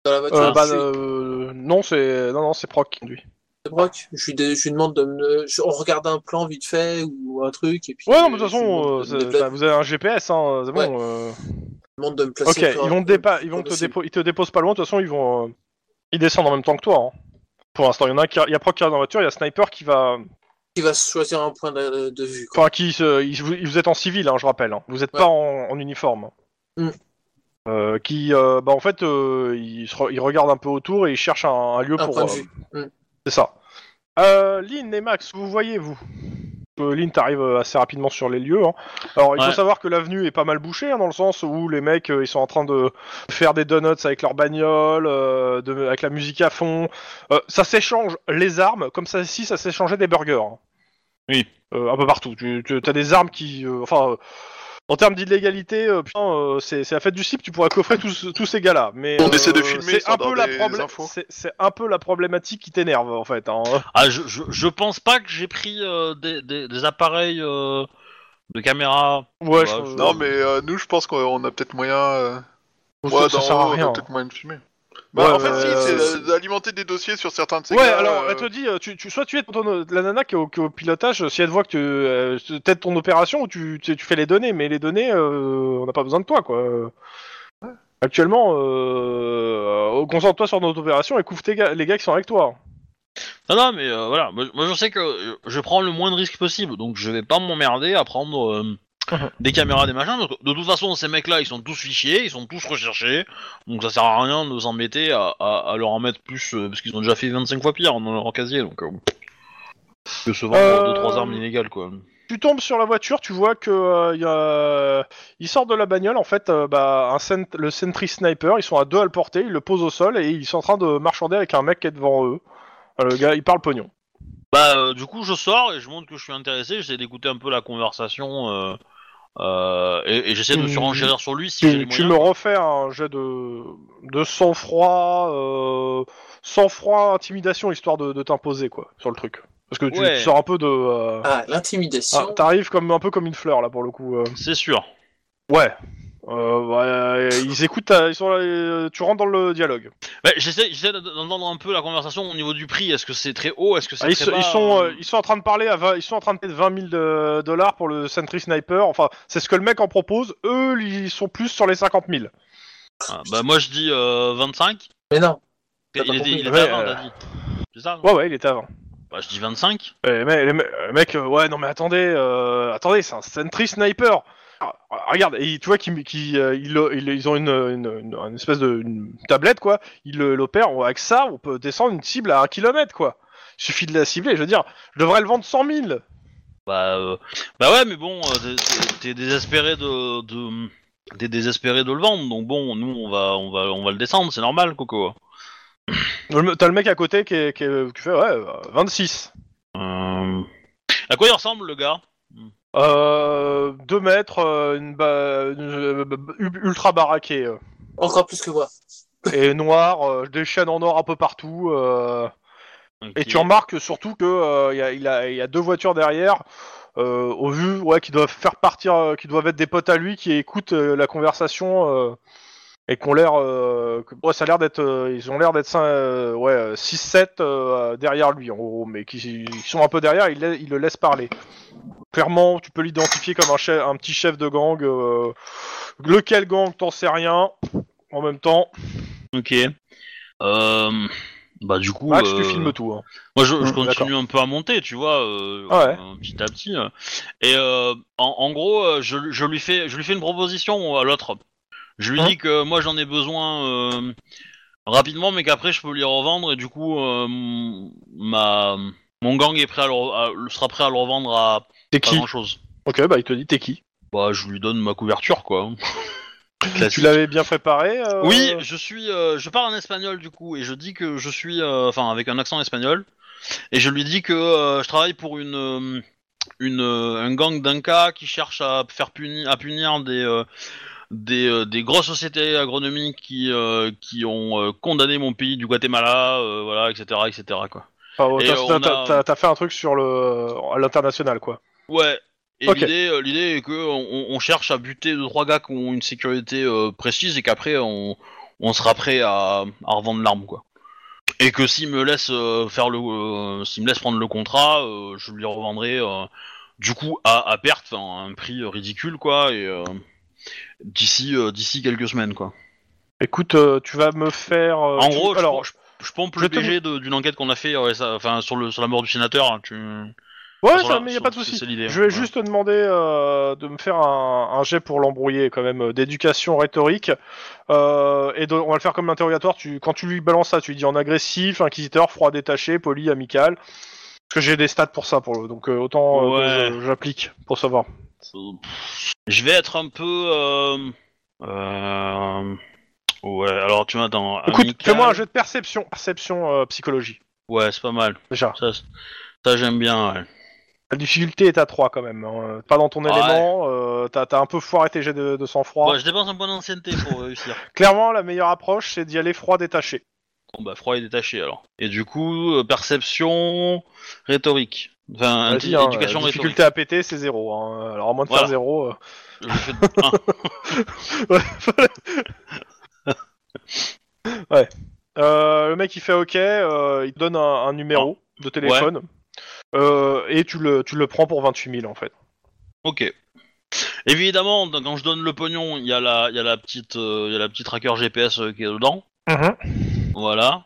Dans la voiture, Euh, bah, je suis- euh, non, c'est non, non, c'est Proc qui conduit. c'est Brock. Je lui, dé- je lui demande de me. je- On regarde un plan vite fait ou un truc et puis. Ouais, non, mais de toute je lui façon, demande euh, de me c'est- dépla- bah, vous avez un GPS, hein, c'est Ouais. bon. euh. je lui demande de me placer. Ok, le plus ils vont, te dépa- ils vont te possible. dépo- ils te déposent pas loin, de toute façon ils vont, euh, ils descendent en même temps que toi. hein. Pour l'instant, il y en a un qui, il y a Proc qui est dans la voiture, il y a Sniper qui va, Il va choisir un point de, de vue. Quoi. enfin qui, se... il- vous, vous êtes en civil, hein, je rappelle, hein. vous êtes Ouais. pas en, en uniforme. Mm. Euh, qui, euh, bah en fait, euh, il, se re- il regarde un peu autour et il cherche un, un lieu Un pour. point de euh, vue. Mm. C'est ça. Euh, Lynn et Max, vous voyez vous? Euh, Lynn t'arrive euh, assez rapidement sur les lieux. hein. Alors il faut Ouais. savoir que l'avenue est pas mal bouchée hein, dans le sens où les mecs euh, ils sont en train de faire des donuts avec leur bagnole, euh, de- avec la musique à fond. Euh, ça s'échange les armes comme ça ici ça s'échangeait des burgers. hein. Oui. Euh, un peu partout. Tu, tu as des armes qui, euh, enfin. euh, en termes d'illégalité, euh, putain, euh, c'est c'est la fête du slip, tu pourrais coffrer tous, tous ces gars-là. Mais On euh, essaie de filmer, c'est un peu la des problème. infos. C'est c'est un peu la problématique qui t'énerve en fait. hein. Ah, je, je, je pense pas que j'ai pris euh, des, des, des appareils euh, de caméra. Ouais, Ouais, je- je- Non, mais euh, nous, je pense qu'on a peut-être moyen... Euh... ça, Ouais, ça d'en sert à haut, on rien. a peut-être moyen de filmer. Bah, Ouais, en fait, si, euh, c'est d'alimenter des dossiers sur certains de ces Ouais, gars, alors euh, elle te dit, euh, tu, tu, soit tu es ton, la nana qui est au, qui est au pilotage, si elle voit que tu euh, t'aides ton opération, ou tu, tu, tu fais les données, mais les données, euh, on n'a pas besoin de toi, quoi. Actuellement, euh, concentre-toi sur notre opération et couvre tes gars, les gars qui sont avec toi. Non, non, mais euh, voilà, moi, moi, je sais que euh, je prends le moins de risques possible, donc je vais pas m'emmerder à prendre euh. des caméras, des machins. parce que de toute façon, ces mecs-là, ils sont tous fichiers, ils sont tous recherchés, donc ça sert à rien de s'embêter à, à, à leur en mettre plus, euh, parce qu'ils ont déjà fait 25 fois pire dans leur casier, donc euh, que se vendre Euh, 2-3 armes illégales, quoi. Tu tombes sur la voiture, tu vois que euh, y a... ils sortent de la bagnole, en fait, euh, bah, un cent- le Sentry Sniper, ils sont à deux à le porter, ils le posent au sol et ils sont en train de marchander avec un mec qui est devant eux. Euh, Le gars, il parle pognon. Bah, euh, du coup, je sors et je montre que je suis intéressé, j'essaie d'écouter un peu la conversation, euh, euh, et, et j'essaie de surenchérir sur lui si j'ai les Tu, tu moyens. me refais un jet de, de sang-froid, euh, sang-froid, intimidation, histoire de, de t'imposer, quoi, sur le truc. Parce que tu, Ouais. tu sors un peu de... euh, Ah, ah, l'intimidation. T'arrives comme, un peu comme une fleur, là, pour le coup. euh. C'est sûr. Ouais. Euh, ils écoutent, ta- ils sont là, euh, tu rentres dans le dialogue. J'essaie, j'essaie d'entendre un peu la conversation au niveau du prix. Est-ce que c'est très haut? Est-ce que c'est Ah, ils, très se- bas? ils sont, euh, euh, ils sont en train de parler à 20, ils sont en train de payer 20 000 de- dollars pour le Sentry Sniper. Enfin, c'est ce que le mec en propose. Eux, ils sont plus sur les 50 000. ah, Bah moi je dis euh, 25. Mais non. Il pas était, compris. il était Ouais, à 20, euh, t'as dit. C'est ça non? Ouais, ouais, il était avant. Bah je dis 25. Eh, mais, les me- les mecs, euh, ouais, non mais attendez, euh, attendez, c'est un Sentry Sniper. Ah, regarde, et tu vois qu'ils qu'ils, euh, ils, ont une, une, une- une espèce de une tablette, quoi. Ils l'opèrent. Avec ça, on peut descendre une cible à un kilomètre, quoi. Il suffit de la cibler. Je veux dire, je devrais le vendre 100 000. Bah, euh, bah ouais, mais bon, euh, t'es- désespéré de, de t'es désespéré de le vendre. Donc bon, nous on va, on va, on va le descendre. C'est normal, Coco. T'as le mec à côté qui, est, qui, est- qui fait, ouais, euh, 26. Euh... À quoi il ressemble le gars? Euh, 2 mètres, euh, une ba- une- euh, ultra baraqué. euh. Encore plus que moi. et noir, euh, des chaînes en or un peu partout. euh. Et tu remarques surtout que euh, y a, il, a, il y a deux voitures derrière, euh, au vu, ouais, qui doivent faire partir, euh, qui doivent être des potes à lui, qui écoutent euh, la conversation euh, et qui ont l'air, euh, que- ouais, ça a l'air d'être, euh, ils ont l'air d'être euh, ouais, 6-7 euh, derrière lui en gros, mais qui, sont un peu derrière, il, la- il le laisse parler. Clairement, tu peux l'identifier comme un, chef, un petit chef de gang. euh, lequel gang, t'en sais rien. En même temps, Ok. Euh... Bah du coup, Max, euh, tu filmes tout. hein. moi je, je Mm, continue un peu à monter, tu vois, euh, Ah ouais. euh, petit à petit. euh. Et euh, en, en gros, euh, je, je lui fais, je lui fais une proposition à l'autre. Je lui Hein dis que moi j'en ai besoin euh, rapidement, mais qu'après je peux lui revendre et du coup euh, ma mon gang est prêt à le, re- à- sera prêt à le revendre à T'es pas qui grand chose. Ok, bah il te dit t'es qui? Bah je lui donne ma couverture quoi. Tu l'avais bien préparé euh, Oui, je suis, je parle en espagnol du coup et je dis que je suis, euh, enfin avec un accent espagnol, et je lui dis que je travaille pour une, une, un gang d'Inca qui cherche à faire punir, à punir des, des, euh, des grosses sociétés agronomiques qui, euh, qui ont euh, condamné mon pays du Guatemala, voilà, etc., etc. quoi. Enfin, t'as- a- t'as- fait un truc sur le à l'international quoi. Ouais. Et l'idée, l'idée est que on, on cherche à buter deux trois gars qui ont une sécurité euh, précise et qu'après on, on sera prêt à, à revendre l'arme quoi. Et que s'il me laisse euh, faire le, euh, me laisse prendre le contrat, je lui revendrai du coup à, à perte, à un prix ridicule quoi, et d'ici euh, d'ici quelques semaines quoi. Écoute, euh, tu vas me faire. euh, en tu- gros, je, alors, je, je pompe je le BG de- d'une enquête qu'on a fait, ouais, ça- enfin sur le sur la mort du sénateur. hein, tu... ouais, ça, mais y a sur- pas de c'est- souci. c'est l'idée, Je vais ouais. juste te demander euh, de me faire un, un jet pour l'embrouiller quand même d'éducation rhétorique. Euh, et de- on va le faire comme l'interrogatoire. Tu, quand tu lui balances ça, tu lui dis en agressif, inquisiteur, froid, détaché, poli, amical. Parce que j'ai des stats pour ça, pour le, donc euh, autant Ouais. j'applique pour savoir. Je vais être un peu. Euh... euh, Ouais, alors tu m'attends. Écoute, amical- fais-moi un jet de perception, perception euh, psychologie Ouais, c'est pas mal. déjà. Ça, j'aime bien. Ouais. La difficulté est à 3 quand même. hein. Pas dans ton élément. T'as un peu foiré tes jets de, de sang-froid. Ouais, je dépense un point d'ancienneté pour réussir. Clairement, la meilleure approche, c'est d'y aller froid détaché. Bon bah froid et détaché alors. Et du coup, euh, perception rhétorique. Enfin, Vas-y, hein, éducation difficulté à péter, c'est zéro. hein. Alors à moins de Voilà. faire zéro. euh, Je fais un. Ouais. Euh, le mec il fait OK, euh, il te donne un, un numéro de téléphone euh, et tu le, tu le prends pour 28 000 en fait. Ok. Évidemment, donc, quand je donne le pognon, il y a la, il y a la petite, euh, il y a la petite tracker GPS euh, qui est dedans. Voilà.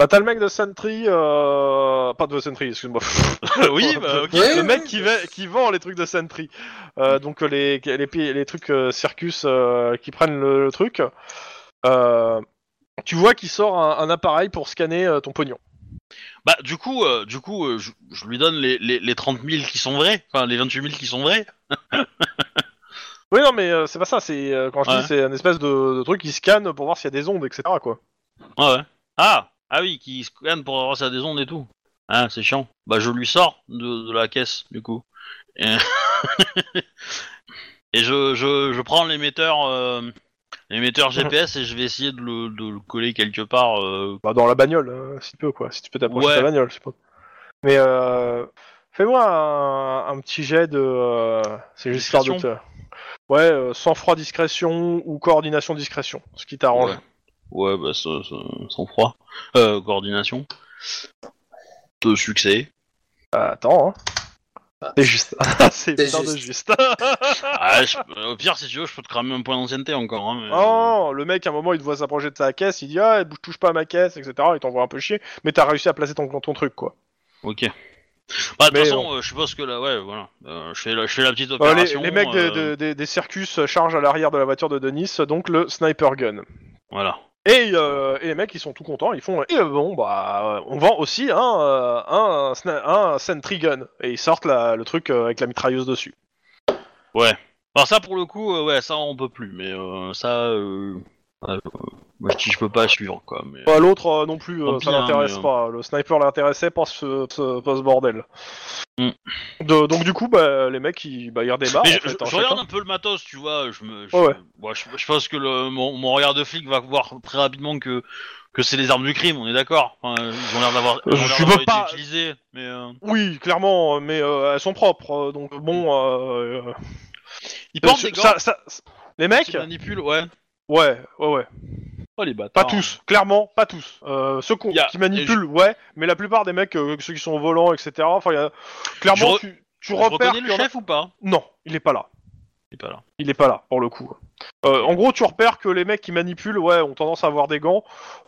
Bah t'as le mec de Sentry, euh... pas de Sentry, excuse-moi. oui, bah ok. Le mec qui, va- qui vend les trucs de Sentry. Euh, donc les, les, trucs euh, Circus euh, qui prennent le, le truc. Euh, tu vois qu'il sort un, un appareil pour scanner euh, ton pognon. Bah du coup, euh, du coup, euh, je, je lui donne les, les, les 30 000 qui sont vrais, enfin les 28 000 qui sont vrais. Oui non mais euh, c'est pas ça, c'est euh, quand je Ouais. dis c'est un espèce de, de truc qui scanne pour voir s'il y a des ondes, etc. quoi. Ouais, ouais. Ah, ah oui, qui scanne pour voir si y a des ondes et tout. Ah, c'est chiant. Bah je lui sors de, de la caisse du coup. Et, et je, je, je prends l'émetteur, euh, l'émetteur GPS et je vais essayer de le, de le coller quelque part. euh, Bah dans la bagnole, euh, si tu peux quoi, si tu peux t'approcher Ouais. de ta bagnole, je suppose. Mais euh, fais-moi un, un petit jet de, euh, c'est juste histoire de te... Ouais, euh, sang-froid discrétion ou coordination discrétion, ce qui t'arrange. Ouais, bah ça, ça- sans froid. Euh, coordination. De succès. Ah, attends, hein. Ah. C'est juste. c'est C'est putain de juste. Ah, je- au pire, si tu veux, je peux te cramer un point d'ancienneté encore. Hein, mais, oh, le mec, à un moment, il te voit s'approcher de sa caisse, il dit Ah, touche pas à ma caisse, etc. Il t'envoie un peu chier, mais t'as réussi à placer ton, ton truc, quoi. Ok. Bah, de Mais toute façon, euh, je suppose que là, ouais, voilà. Euh, je, fais la, je fais la petite Euh, les, opération. les mecs de- euh, de- des- des circus chargent à l'arrière de la voiture de Denis, donc le sniper gun. Voilà. Et, euh, et les mecs, ils sont tout contents, ils font. Et euh, bon, bah, on vend aussi un, euh, un, sna- un sentry gun. Et ils sortent le truc euh, avec la mitrailleuse dessus. Alors ça, pour le coup, ouais, ça, on peut plus. Mais ça, ouais, moi, je dis, je peux pas suivre, quoi. Mais... Bah, L'autre euh, non plus, euh, ça hein, l'intéresse euh. pas. Le sniper l'intéressait pas ce, ce, pas ce bordel. De- donc du coup, bah, les mecs, ils, bah, ils redémarrent. Je, fait, je- hein, je regarde un peu le matos, tu vois. Je me, je, Ouais, je pense que le, mon, mon regard de flic va voir très rapidement que que c'est les armes du crime. On est d'accord. Enfin, ils ont l'air d'avoir Euh, ils été pas- mais euh, Oui, clairement, mais euh, elles sont propres. Donc bon, euh, ils portent des gants. ça- ça- les mecs, qui manipulent, ouais. Ouais, ouais, ouais. Oh les bâtards. Pas tous, clairement, pas tous. Euh, ceux qu'on- Y a- qui manipulent, ouais, mais la plupart des mecs, euh, ceux qui sont au volant, etc. Enfin, y a... clairement, Je re- tu, tu Je repères. reconnais qu'il le y en a- chef ou pas? Non, il est pas là. Il est pas là. Il est pas là, pour le coup. Euh, en gros, tu repères que les mecs qui manipulent, ouais, ont tendance à avoir des gants,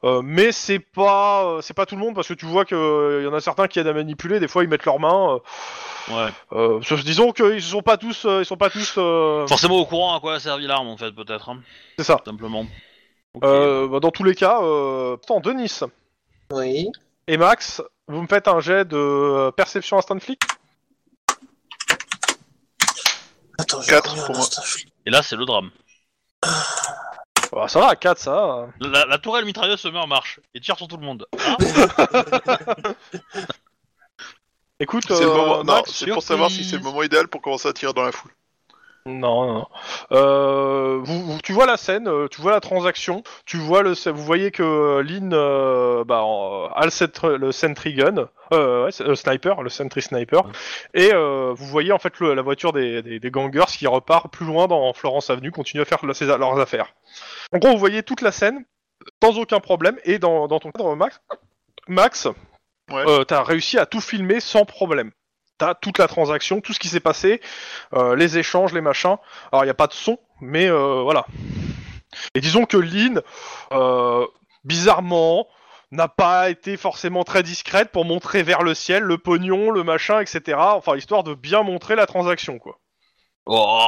euh, mais c'est pas, euh, c'est pas tout le monde parce que tu vois que euh, y en a certains qui aident à manipuler. Des fois, ils mettent leurs mains. Ouais. Disons qu'ils sont pas tous, euh, ils sont pas tous. euh, Forcément au courant à quoi a servi l'arme en fait, peut-être. hein, c'est ça. simplement. Euh, bah, dans tous les cas, euh... attends, Denis Oui. et Max, vous me faites un jet de perception instant flic? Attends, je Quatre reviens un pour moi. Et là, c'est le drame. Bah, ça va, 4 ça. La, la tourelle mitrailleuse se met en marche et tire sur tout le monde. Ah, Écoute, C'est le euh, moment. Non, Max, c'est pour savoir si c'est le moment idéal pour commencer à tirer dans la foule. Non, non. non. Euh, vous, vous- tu vois la scène, euh, tu vois la transaction, tu vois le, vous voyez que euh, Lynn euh, bah, en- a le, le sentry gun, euh, ouais, c'est- euh, sniper, le sentry sniper, et euh, vous voyez en fait le- la voiture des, des, des gangers qui repart plus loin dans Florence Avenue, continue à faire le- ses- leurs affaires. En gros, vous voyez toute la scène sans aucun problème, et dans, dans ton cadre, Max, Max, Ouais. euh, t'as réussi à tout filmer sans problème. T'as toute la transaction, tout ce qui s'est passé, euh, les échanges, les machins. Alors il n'y a pas de son, mais euh, voilà. Et disons que Lynn, euh, bizarrement, n'a pas été forcément très discrète pour montrer vers le ciel le pognon, le machin, etc. Enfin, histoire de bien montrer la transaction, quoi. Oh,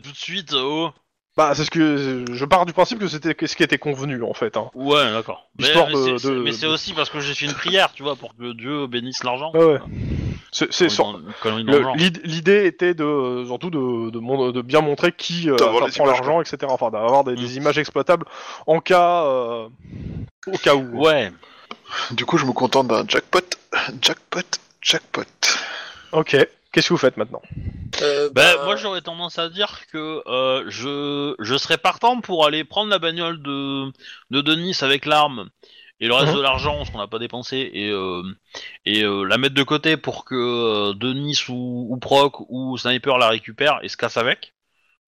tout de suite, oh. Bah, c'est ce que je pars du principe que c'était ce qui était convenu en fait. Hein. Ouais, d'accord. Mais, mais c'est- de- aussi parce que j'ai fait une prière, tu vois, pour que Dieu bénisse l'argent. Ouais, ouais. C'est L'idée était de surtout de, de, bien montrer qui euh, prend l'argent, etc. Enfin, d'avoir des, des images exploitables en cas euh, au cas où. Ouais. Du coup, je me contente d'un jackpot, jackpot, jackpot. Ok. Qu'est-ce que vous faites maintenant? Euh, Bah, bah, moi j'aurais tendance à dire que euh, je, je serais partant pour aller prendre la bagnole de, de Denis avec l'arme et le reste Mhm. de l'argent, ce qu'on n'a pas dépensé, et, euh, et euh, la mettre de côté pour que euh, Denis ou, ou Proc ou Sniper la récupère et se casse avec.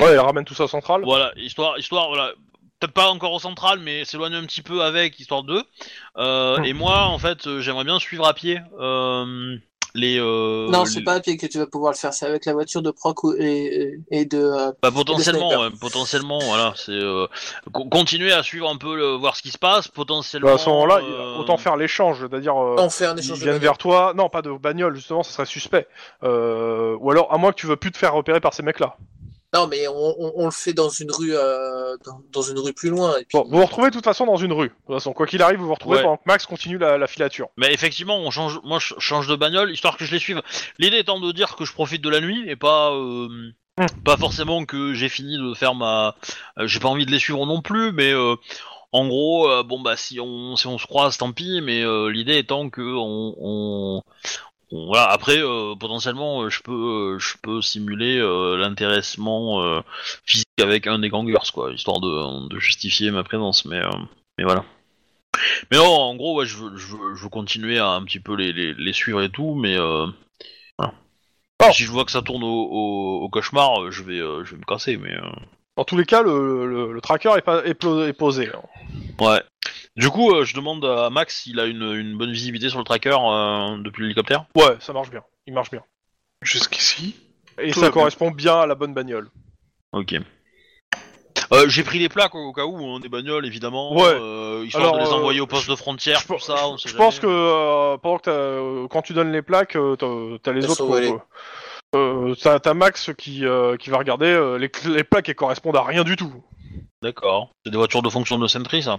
Ouais, elle ramène tout ça au central. Voilà, histoire, histoire, voilà, peut-être pas encore au central, mais s'éloigner un petit peu avec, histoire d'eux. Euh, Hmm. Et moi, en fait, euh, j'aimerais bien suivre à pied euh, les. euh, non, les- c'est pas à pied que tu vas pouvoir le faire, c'est avec la voiture de Proc ou- et, et de. euh, Bah, potentiellement, ouais, potentiellement, voilà, c'est euh, co- continuer à suivre un peu, le, voir ce qui se passe, potentiellement. Bah, à ce moment-là, euh, autant faire l'échange, c'est-à-dire. euh, on fait un ils échange de viennent vers toi. Non, pas de bagnole, justement, ça serait suspect. Euh, ou alors, à moins que tu veux plus te faire repérer par ces mecs-là. Non, mais on, on- on le fait dans une rue, euh, dans, dans une rue plus loin. Et puis, Bon, vous vous retrouvez de toute façon dans une rue. De toute façon, quoi qu'il arrive, vous vous retrouvez Ouais. pendant que Max continue la, la filature. Mais effectivement, on change, moi je change de bagnole histoire que je les suive. L'idée étant de dire que je profite de la nuit et pas, euh, Hmm. pas forcément que j'ai fini de faire ma. euh, j'ai pas envie de les suivre non plus, mais euh, en gros, euh, bon bah si on si on se croise, tant pis. Mais euh, l'idée étant que on, on- on- voilà. Après, euh, potentiellement, euh, je peux, euh, je peux simuler l'intéressement physique avec un des gangers, quoi, histoire de, de justifier ma présence. Mais, mais voilà. Mais non, en gros, ouais, je, veux, je, veux, je veux continuer à un petit peu les, les, les suivre et tout, mais voilà. Oh. si je vois que ça tourne au, au, au cauchemar, je vais, je vais me casser, mais Dans tous les cas, le, le- le tracker est, pas, est, posé. hein. ouais. Du coup, euh, je demande à Max s'il a une, une bonne visibilité sur le tracker euh, depuis l'hélicoptère. Ouais, ça marche bien. Il marche bien. Jusqu'ici. Et Tout ça va bien. correspond bien à la bonne bagnole. Ok. Euh, j'ai pris les plaques au, au cas où, hein, des bagnoles évidemment, Ouais. euh, histoire Alors, de les euh, envoyer au poste je- de frontière, je tout pense- ça. On sait Je pense jamais. que euh, pendant que t'as- euh, quand tu donnes les plaques, euh, t'as t'as les Elles autres. sont volées. euh, t'as t'as Max qui, euh, qui va regarder euh, les, cl- les plaques qui correspondent à rien du tout. D'accord. C'est des voitures de fonction de Sentry, ça.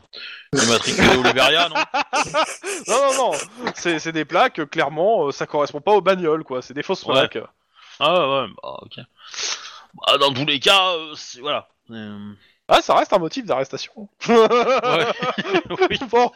Immatriculées au Liberia, non Non, non, non. C'est c'est des plaques, euh, clairement, euh, ça correspond pas aux bagnoles, quoi. C'est des fausses Ouais. plaques. Ah ouais, ouais, bah ok. Bah, dans tous les cas, euh, c'est- voilà. Euh, Ah, ça reste un motif d'arrestation. Ouais. oui. Bon.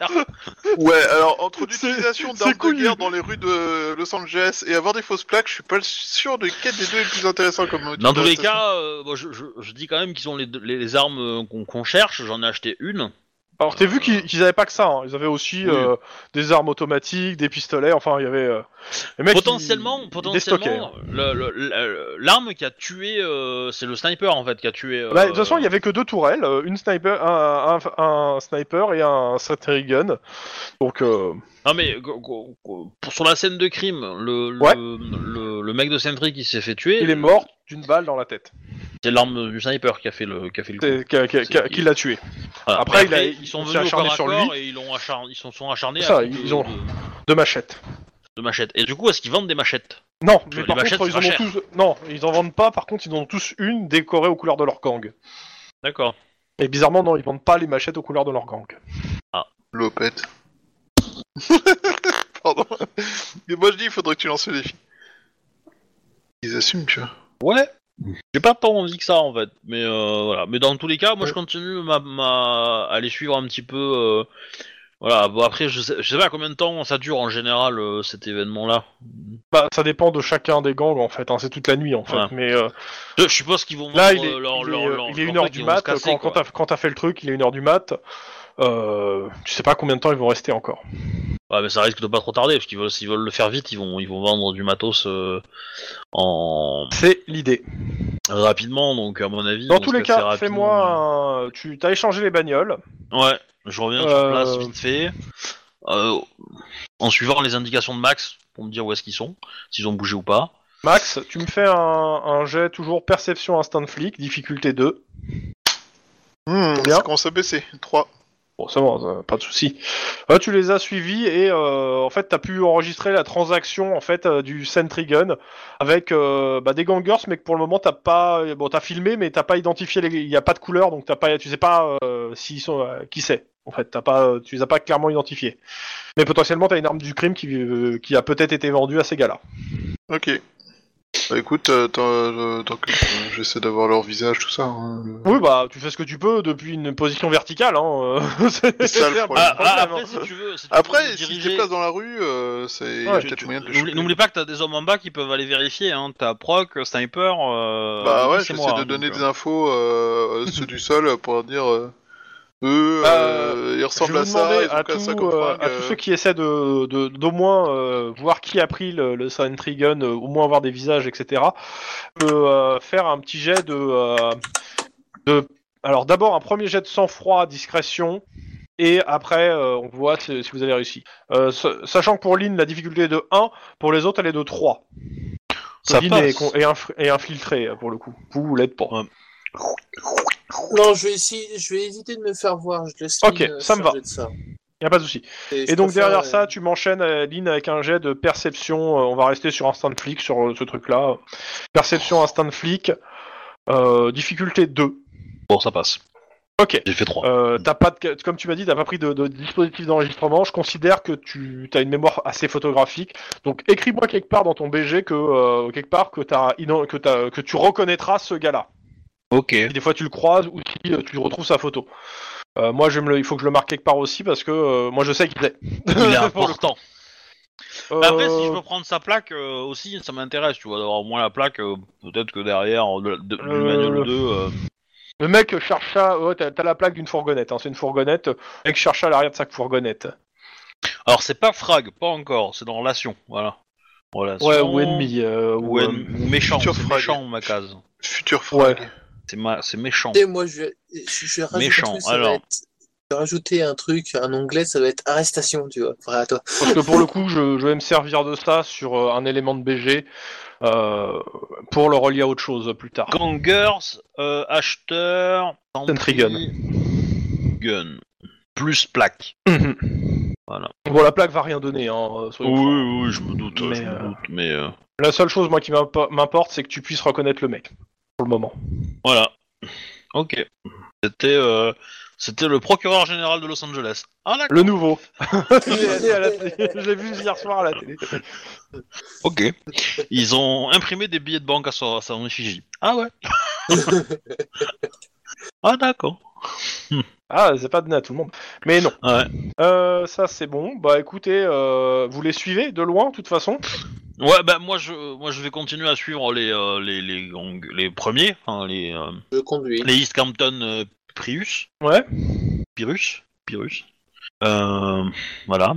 Ouais, alors entre l'utilisation d'armes de guerre dans les rues de Los Angeles et avoir des fausses plaques, je suis pas sûr de quel des deux est le plus intéressant comme motif Dans tous les cas, euh, bon, je, je, je dis quand même qu'ils ont les, deux- les, les armes euh, qu'on qu'on cherche. J'en ai acheté une. Alors, t'as vu qu'ils qu'ils avaient pas que ça. hein. Ils avaient aussi Oui. euh, des armes automatiques, des pistolets. Enfin, il y avait. euh, Les mecs, potentiellement, ils- ils déstockaient, potentiellement, le- le- le- l'arme qui a tué, euh, c'est le sniper en fait qui a tué. euh, Bah, de toute façon, il y avait que deux tourelles, euh, une sniper, un, un, un sniper et un sentry gun. Donc, euh, Non mais go- go- go- pour sur la scène de crime, le le, Ouais. le, le mec de Sentry qui s'est fait tuer, il est mort d'une balle dans la tête. C'est l'arme du sniper qui a fait le qui a fait le coup. Qui, qui- qui- C'est- qui l'a tué. Voilà. Après, Mais il a- ils sont venus au acharné corps à sur lui. et ils l'ont acharné, ils se sont acharnés Ça, à ils de, ont- de- De machette. de machettes. Et du coup, est-ce qu'ils vendent des machettes? Non, mais par contre, machettes, ils en ont pas tous. Non, ils en vendent pas. Par contre, ils en ont tous une décorée aux couleurs de leur gang. D'accord. Et bizarrement, non, ils vendent pas les machettes aux couleurs de leur gang. Lopette. Pardon. Mais moi je dis, il faudrait que tu lances le défi. Ils assument, tu vois. Ouais. J'ai pas tant envie que ça en fait, mais euh, voilà. Mais dans tous les cas, moi je continue ma, ma... à les suivre un petit peu. euh, Voilà. Bon après, je sais, je sais pas combien de temps ça dure en général euh, cet événement-là. Bah, ça dépend de chacun des gangs en fait. hein, C'est toute la nuit en fait. Ouais. Mais euh, Je, suppose qu'ils vont là, vendre il est, leur, il est, leur- euh, leur- il est leur une heure du ils vont se mat. casser, quand quoi. quand t'as quand t'as fait le truc, il est une heure du mat. Euh, tu sais pas combien de temps ils vont rester encore. Ouais, mais ça risque de pas trop tarder parce qu'ils veulent, s'ils veulent le faire vite, ils vont, ils vont vendre du matos euh, en C'est l'idée. rapidement. Donc à mon avis. Dans tous les cas, fais-moi. un- Tu as échangé les bagnoles. Ouais, je reviens sur Euh, place vite fait. Euh, en suivant les indications de Max pour me dire où est-ce qu'ils sont, s'ils ont bougé ou pas. Max, tu me fais un, un jet toujours perception instant flic, difficulté 2. Hmm, Bien. ça commence à baisser. 3. Bon, ça- pas de souci. Euh, tu les as suivis et euh, en fait, t'as pu enregistrer la transaction en fait euh, du Sentry Gun avec euh, bah, des gangers, mais que pour le moment t'as pas, bon, t'as filmé, mais t'as pas identifié les, il y a pas de couleur, donc t'as pas, tu sais pas euh, s'ils sont, euh, qui c'est. En fait, t'as pas, tu les as pas clairement identifiés. Mais potentiellement, t'as une arme du crime qui, qui a peut-être été vendue à ces gars-là. Ok. Bah écoute, euh, tant, euh, tant que euh, j'essaie d'avoir leur visage, tout ça. hein, le- Oui, bah, tu fais ce que tu peux depuis une position verticale. Hein. euh, c'est ça, le un problème. Ah, ah, hein. après, si tu veux, si tu Après, veux te si je diriger- déplace dans la rue, euh, c'est il y a Ouais, peut-être tu- moyen de le n'oublie choper. n'oublie pas que t'as des hommes en bas qui peuvent aller vérifier. Hein. T'as proc, sniper. Euh, Bah ouais, c'est j'essaie moi, de hein, donner donc, des infos, euh, ceux du sol, pour dire euh, eux, Bah, euh, ils Je ressemblent vais à vous ça, demander ils à, tous, ça euh, à tous ceux qui essaient de de- d'au moins euh, voir qui a pris le, le Sentry Gun, euh, au moins avoir des visages, etc. De euh, faire un petit jet de euh, de Alors d'abord un premier jet de sang-froid, discrétion, et après euh, on voit si, si vous avez réussi. Euh, sa- sachant que pour Lynn la difficulté est de 1, pour les autres elle est de 3. Ça Lynn passe. est, est inf- est infiltré pour le coup. Vous, vous l'êtes pas. Ouais. Non, je vais essayer, je vais éviter de me faire voir. Je laisse Ok, Lynn, euh, ça me va. de ça. Y a pas de souci. Et donc derrière euh, ça, tu m'enchaînes euh, Lynn avec un jet de perception. on va rester sur instant flic sur ce truc-là. Perception instant flic. Euh, difficulté 2. Bon, ça passe. Ok. J'ai fait 3. Euh, t'as pas de, comme tu m'as dit, t'as pas pris de, de dispositif d'enregistrement. Je considère que tu as une mémoire assez photographique. Donc écris-moi quelque part dans ton BG que euh, quelque part que t'as inon- que t'as- que tu reconnaîtras ce gars-là. Ok. Si des fois tu le croises ou si euh, tu retrouves sa photo. Euh, moi, je me le, il faut que je le marque quelque part aussi parce que euh, moi je sais qu'il est. Il est Pour le important. Euh, Après, si je peux prendre sa plaque euh, aussi, ça m'intéresse, tu vois, d'avoir au moins la plaque. euh, Peut-être que derrière, de, de, du Euh, manuel 2. euh, Le mec cherche ça, ouais, t'as t'as la plaque d'une fourgonnette, hein, c'est une fourgonnette. Le mec cherche à l'arrière de sa fourgonnette. Alors, c'est pas frag, pas encore, c'est dans relation, voilà. Relation. Ouais, ou ennemi. euh, Ou, ou, en- euh, ou méchant, futur c'est frag. méchant ma case. Futur frag. C'est ma... c'est méchant. sais, moi, je vais, je je vais rajouter Méchant, un truc, ça alors. être- je vais rajouter un truc, un onglet, ça va être arrestation, tu vois. À toi. Parce que pour le coup, je, je vais me servir de ça sur euh, un élément de BG euh, pour le relier à autre chose plus tard. Gangers, euh, acheteur, Sentry gun. gun. Plus plaque. Voilà. bon, la plaque va rien donner, hein, euh, Oui, oui, je me doute, Mais, je me doute, mais euh, La seule chose, moi, qui m'impo- m'importe, c'est que tu puisses reconnaître le mec. Pour le moment. voilà. Ok. C'était euh, c'était le procureur général de Los Angeles. Ah d'accord. Le nouveau. Il est allé à la télé. Je l'ai vu hier soir à la télé. Ok. Ils ont imprimé des billets de banque à son, à son effigie. Ah ouais. ah d'accord. Ah, c'est pas donné à tout le monde. Mais non. Ouais. Euh, ça, c'est bon. Bah, écoutez, euh, vous les suivez de loin, de toute façon Ouais, bah moi je moi je vais continuer à suivre les euh, les, les premiers, enfin les euh, Je conduis. les East Campton euh, Prius, Ouais. Pyrrhus, Pyrrhus. Euh, voilà.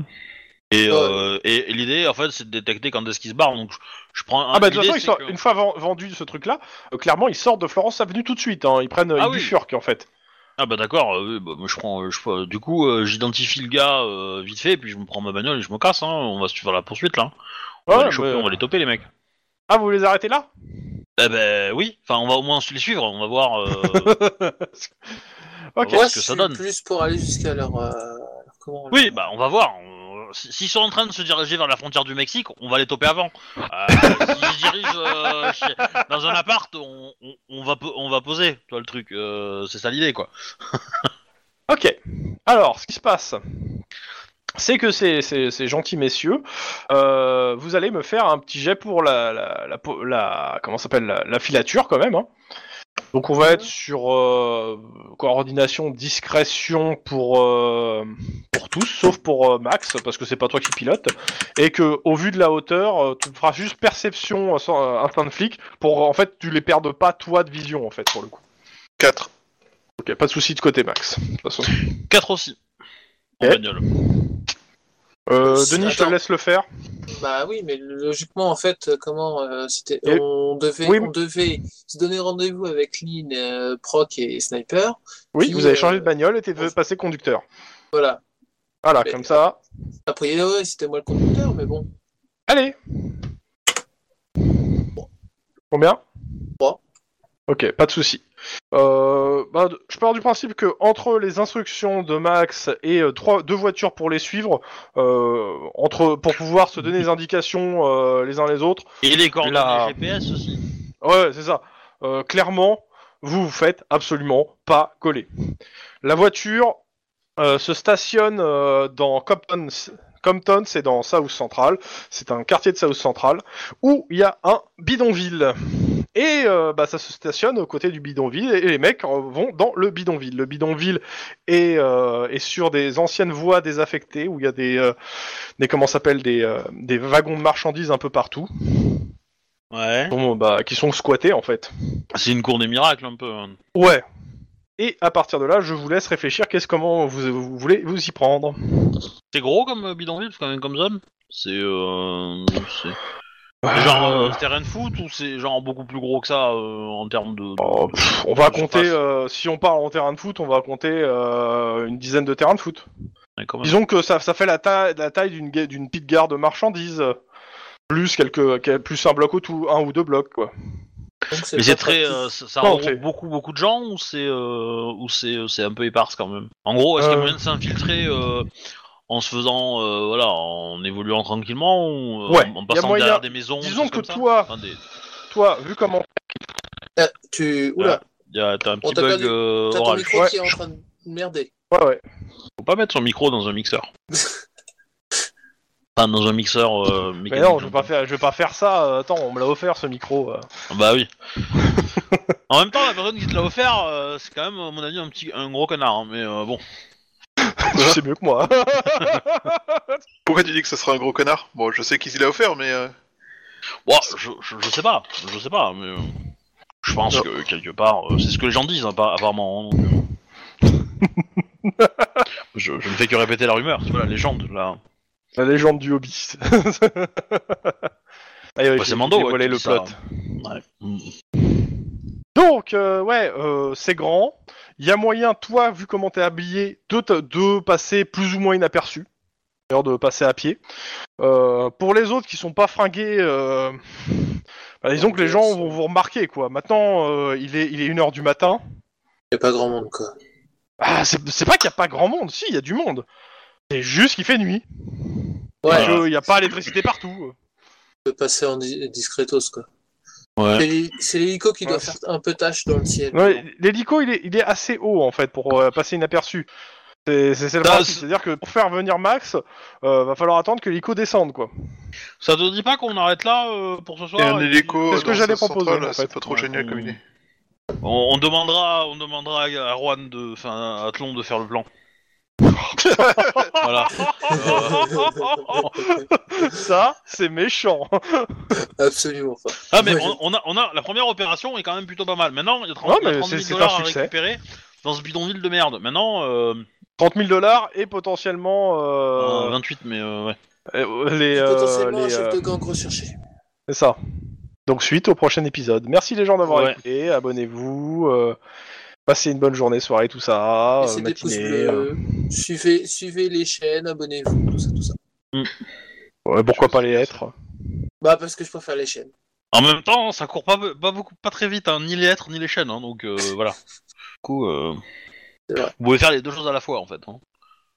Et, euh, et, et l'idée en fait c'est de détecter quand est-ce qu'ils se barrent. Donc je, je prends. un- Ah bah de toute façon, que- une fois ven- vendu ce truc-là, euh, clairement ils sortent de Florence Avenue tout de suite. Hein. Ils prennent, Ah ils oui. bifurquent en fait. Ah bah d'accord. euh, oui, bah, je prends. euh, je, prends- du coup euh, j'identifie le gars euh, vite fait, puis je me prends ma bagnole et je me casse. Hein, on va suivre la poursuite là. On va Ouais, les choper, on va les toper les mecs. Ah, vous les arrêtez là? Eh ben oui. Enfin on va au moins les suivre. On va voir. euh, Ok. voir Moi, ce que ça donne. plus pour aller jusqu'à leur. euh, Oui, bah on va voir. On- S'ils sont en train de se diriger vers la frontière du Mexique, on va les toper avant. Euh, S'ils se dirigent euh, dans un appart, on, va on va poser, tu vois le truc. euh, c'est ça l'idée quoi. Ok. Alors, ce qui se passe, c'est que ces, ces, ces gentils messieurs, vous allez me faire un petit jet pour la, la, la, comment s'appelle la, la filature quand même. hein. Donc on va être sur euh, coordination, discrétion pour euh, pour tous, sauf pour euh, Max parce que c'est pas toi qui pilote, et que au vu de la hauteur, tu feras juste perception euh, sans instinct de flic pour en fait tu les perdes pas toi de vision en fait pour le coup. 4. Ok, pas de souci de côté Max. De toute façon. 4 aussi. En bagnole. Euh, Denis, je te laisse le faire. Bah oui, mais logiquement, en fait, euh, comment euh, c'était Et- On devait, Oui, on devait se donner rendez-vous avec Lynn, euh, Proc et Sniper. Oui, Puis, vous avez changé de bagnole et t'es on- passé conducteur. Voilà. Voilà, Mais- comme ça. Après, ouais, c'était moi le conducteur, mais bon. Allez Combien? Trois. Ok, pas de souci. Euh, bah, je pars du principe que entre les instructions de Max et euh, trois, deux voitures pour les suivre, euh, entre pour pouvoir se donner des indications les uns les autres, Et les coordonnées La- GPS aussi. Ouais, c'est ça. Clairement, vous vous faites absolument pas coller. La voiture se stationne dans Compton. Compton, c'est dans South Central. C'est un quartier de South Central où il y a un bidonville. Et euh, bah, ça se stationne aux côtés du bidonville et les mecs euh, vont dans le bidonville. Le bidonville est, euh, est sur des anciennes voies désaffectées où il y a des, euh, des comment s'appelle des, des wagons de marchandises un peu partout, Ouais. Bon, bah, qui sont squattés en fait. C'est une cour des miracles un peu. hein. Ouais. Et à partir de là, je vous laisse réfléchir. Qu'est-ce comment vous, vous voulez vous y prendre C'est gros comme bidonville, quand même comme zone. Euh, C'est genre euh, terrain de foot ou c'est genre beaucoup plus gros que ça euh, en termes de. Oh, pff, on va compter, euh, si on parle en terrain de foot, on va compter euh, une dizaine de terrains de foot. Disons que ça, ça fait la taille, la taille d'une d'une petite gare de marchandises, plus quelques, quel- plus un bloc ou tout, un ou deux blocs quoi. Donc, Mais c'est très, euh, ça, ça Non, regroupe c'est- beaucoup beaucoup de gens ou c'est euh, ou c'est c'est un peu éparse quand même? En gros, est-ce qu'il y a moyen de s'infiltrer euh, en se faisant euh, voilà, en évoluant tranquillement ou euh, Ouais, en, passant moyen- derrière des maisons. Disons que comme ça toi, Enfin, des- toi, vu comment, Ah, tu. Oula, T'as un petit t'a bug perdu- euh, t'as ton oral. micro Ouais, qui est en train de merder. ouais ouais. Faut pas mettre son micro dans un mixeur. Enfin, dans un mixeur euh, Mais non, je vais pas faire, je vais pas faire ça. euh, attends, on me l'a offert ce micro. euh. Bah oui. en même temps, la personne qui te l'a offert, euh, c'est quand même, à mon avis, un petit, un gros connard. hein, mais euh, bon. C'est mieux que moi. Pourquoi tu dis que ce sera un gros connard? Bon, je sais qui s'il a offert, mais... euh, Bon, je, je, je sais pas, je sais pas, mais euh, je pense Non. que quelque part, euh, c'est ce que les gens disent, hein, appa- apparemment. hein, donc, euh. je, je ne fais que répéter la rumeur, tu vois, la légende, là. La légende du hobby. Allez, ouais, Bah, c'est Mando, ouais, qui le dit ça. plot. Ouais. Mm. Donc, euh, ouais, euh, c'est grand. Il y a moyen, toi, vu comment t'es habillé, de, te- de passer plus ou moins inaperçu. D'ailleurs, de passer à pied. Euh, pour les autres qui sont pas fringués, euh, bah, disons que les gens vont vous remarquer, quoi. Maintenant, euh, il est il est une heure du matin. Il n'y a pas grand monde, quoi. Ah, c'est c'est pas qu'il y a pas grand monde. Si, il y a du monde. C'est juste qu'il fait nuit. Ouais, Il y a pas l'électricité partout. on peut passer en di- discretos, quoi. Ouais. C'est l'hé- C'est l'hélico qui doit Ouais, faire un peu tâche dans le ciel. Ouais, L'hélico, il est, il est assez haut en fait pour euh, passer inaperçu. C'est le principe. C'est-à-dire que pour faire venir Max, euh, va falloir attendre que l'hélico descende quoi. Ça te dit pas qu'on arrête là euh, pour ce soir et hélico C'est ce que j'allais proposer, en c'est fait. pas trop Ouais, génial on- comme idée. on, on demandera, on demandera à Juan de, enfin, à Tlon de faire le plan. Voilà. Ça, c'est méchant. Absolument pas. Ah mais Ouais, on, on a, on a la première opération est quand même plutôt pas mal. Maintenant il y a 30, Ouais, mais 30 c'est- 000 c'est un dollars à succès. récupérer dans ce bidonville de merde. Maintenant euh, 30 000 dollars et potentiellement euh, euh, 28 mais euh, ouais. euh, les. Et euh, potentiellement un les, chef euh, de gang recherché. C'est ça. Donc suite au prochain épisode. Merci les gens d'avoir Ouais. écouté. Abonnez-vous. euh, passez une bonne journée, soirée, tout ça. Laissez euh, des pouces matinée. euh. bleus. Suivez, suivez les chaînes, abonnez-vous, tout ça, tout ça. Ouais, pourquoi pas les être Bah, parce que je préfère les chaînes. En même temps ça court pas, pas beaucoup, pas très vite, hein, ni les lettres ni les chaînes, hein, donc euh, voilà. Du coup, euh, vous pouvez faire les deux choses à la fois en fait. hein.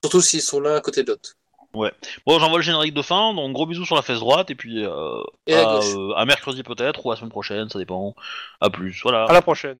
Surtout s'ils sont l'un à côté de l'autre. Bon j'envoie le générique de fin, donc gros bisous sur la fesse droite et puis euh, Et à à, gauche. euh, à mercredi peut-être ou à la semaine prochaine, ça dépend. À plus, voilà. À la prochaine.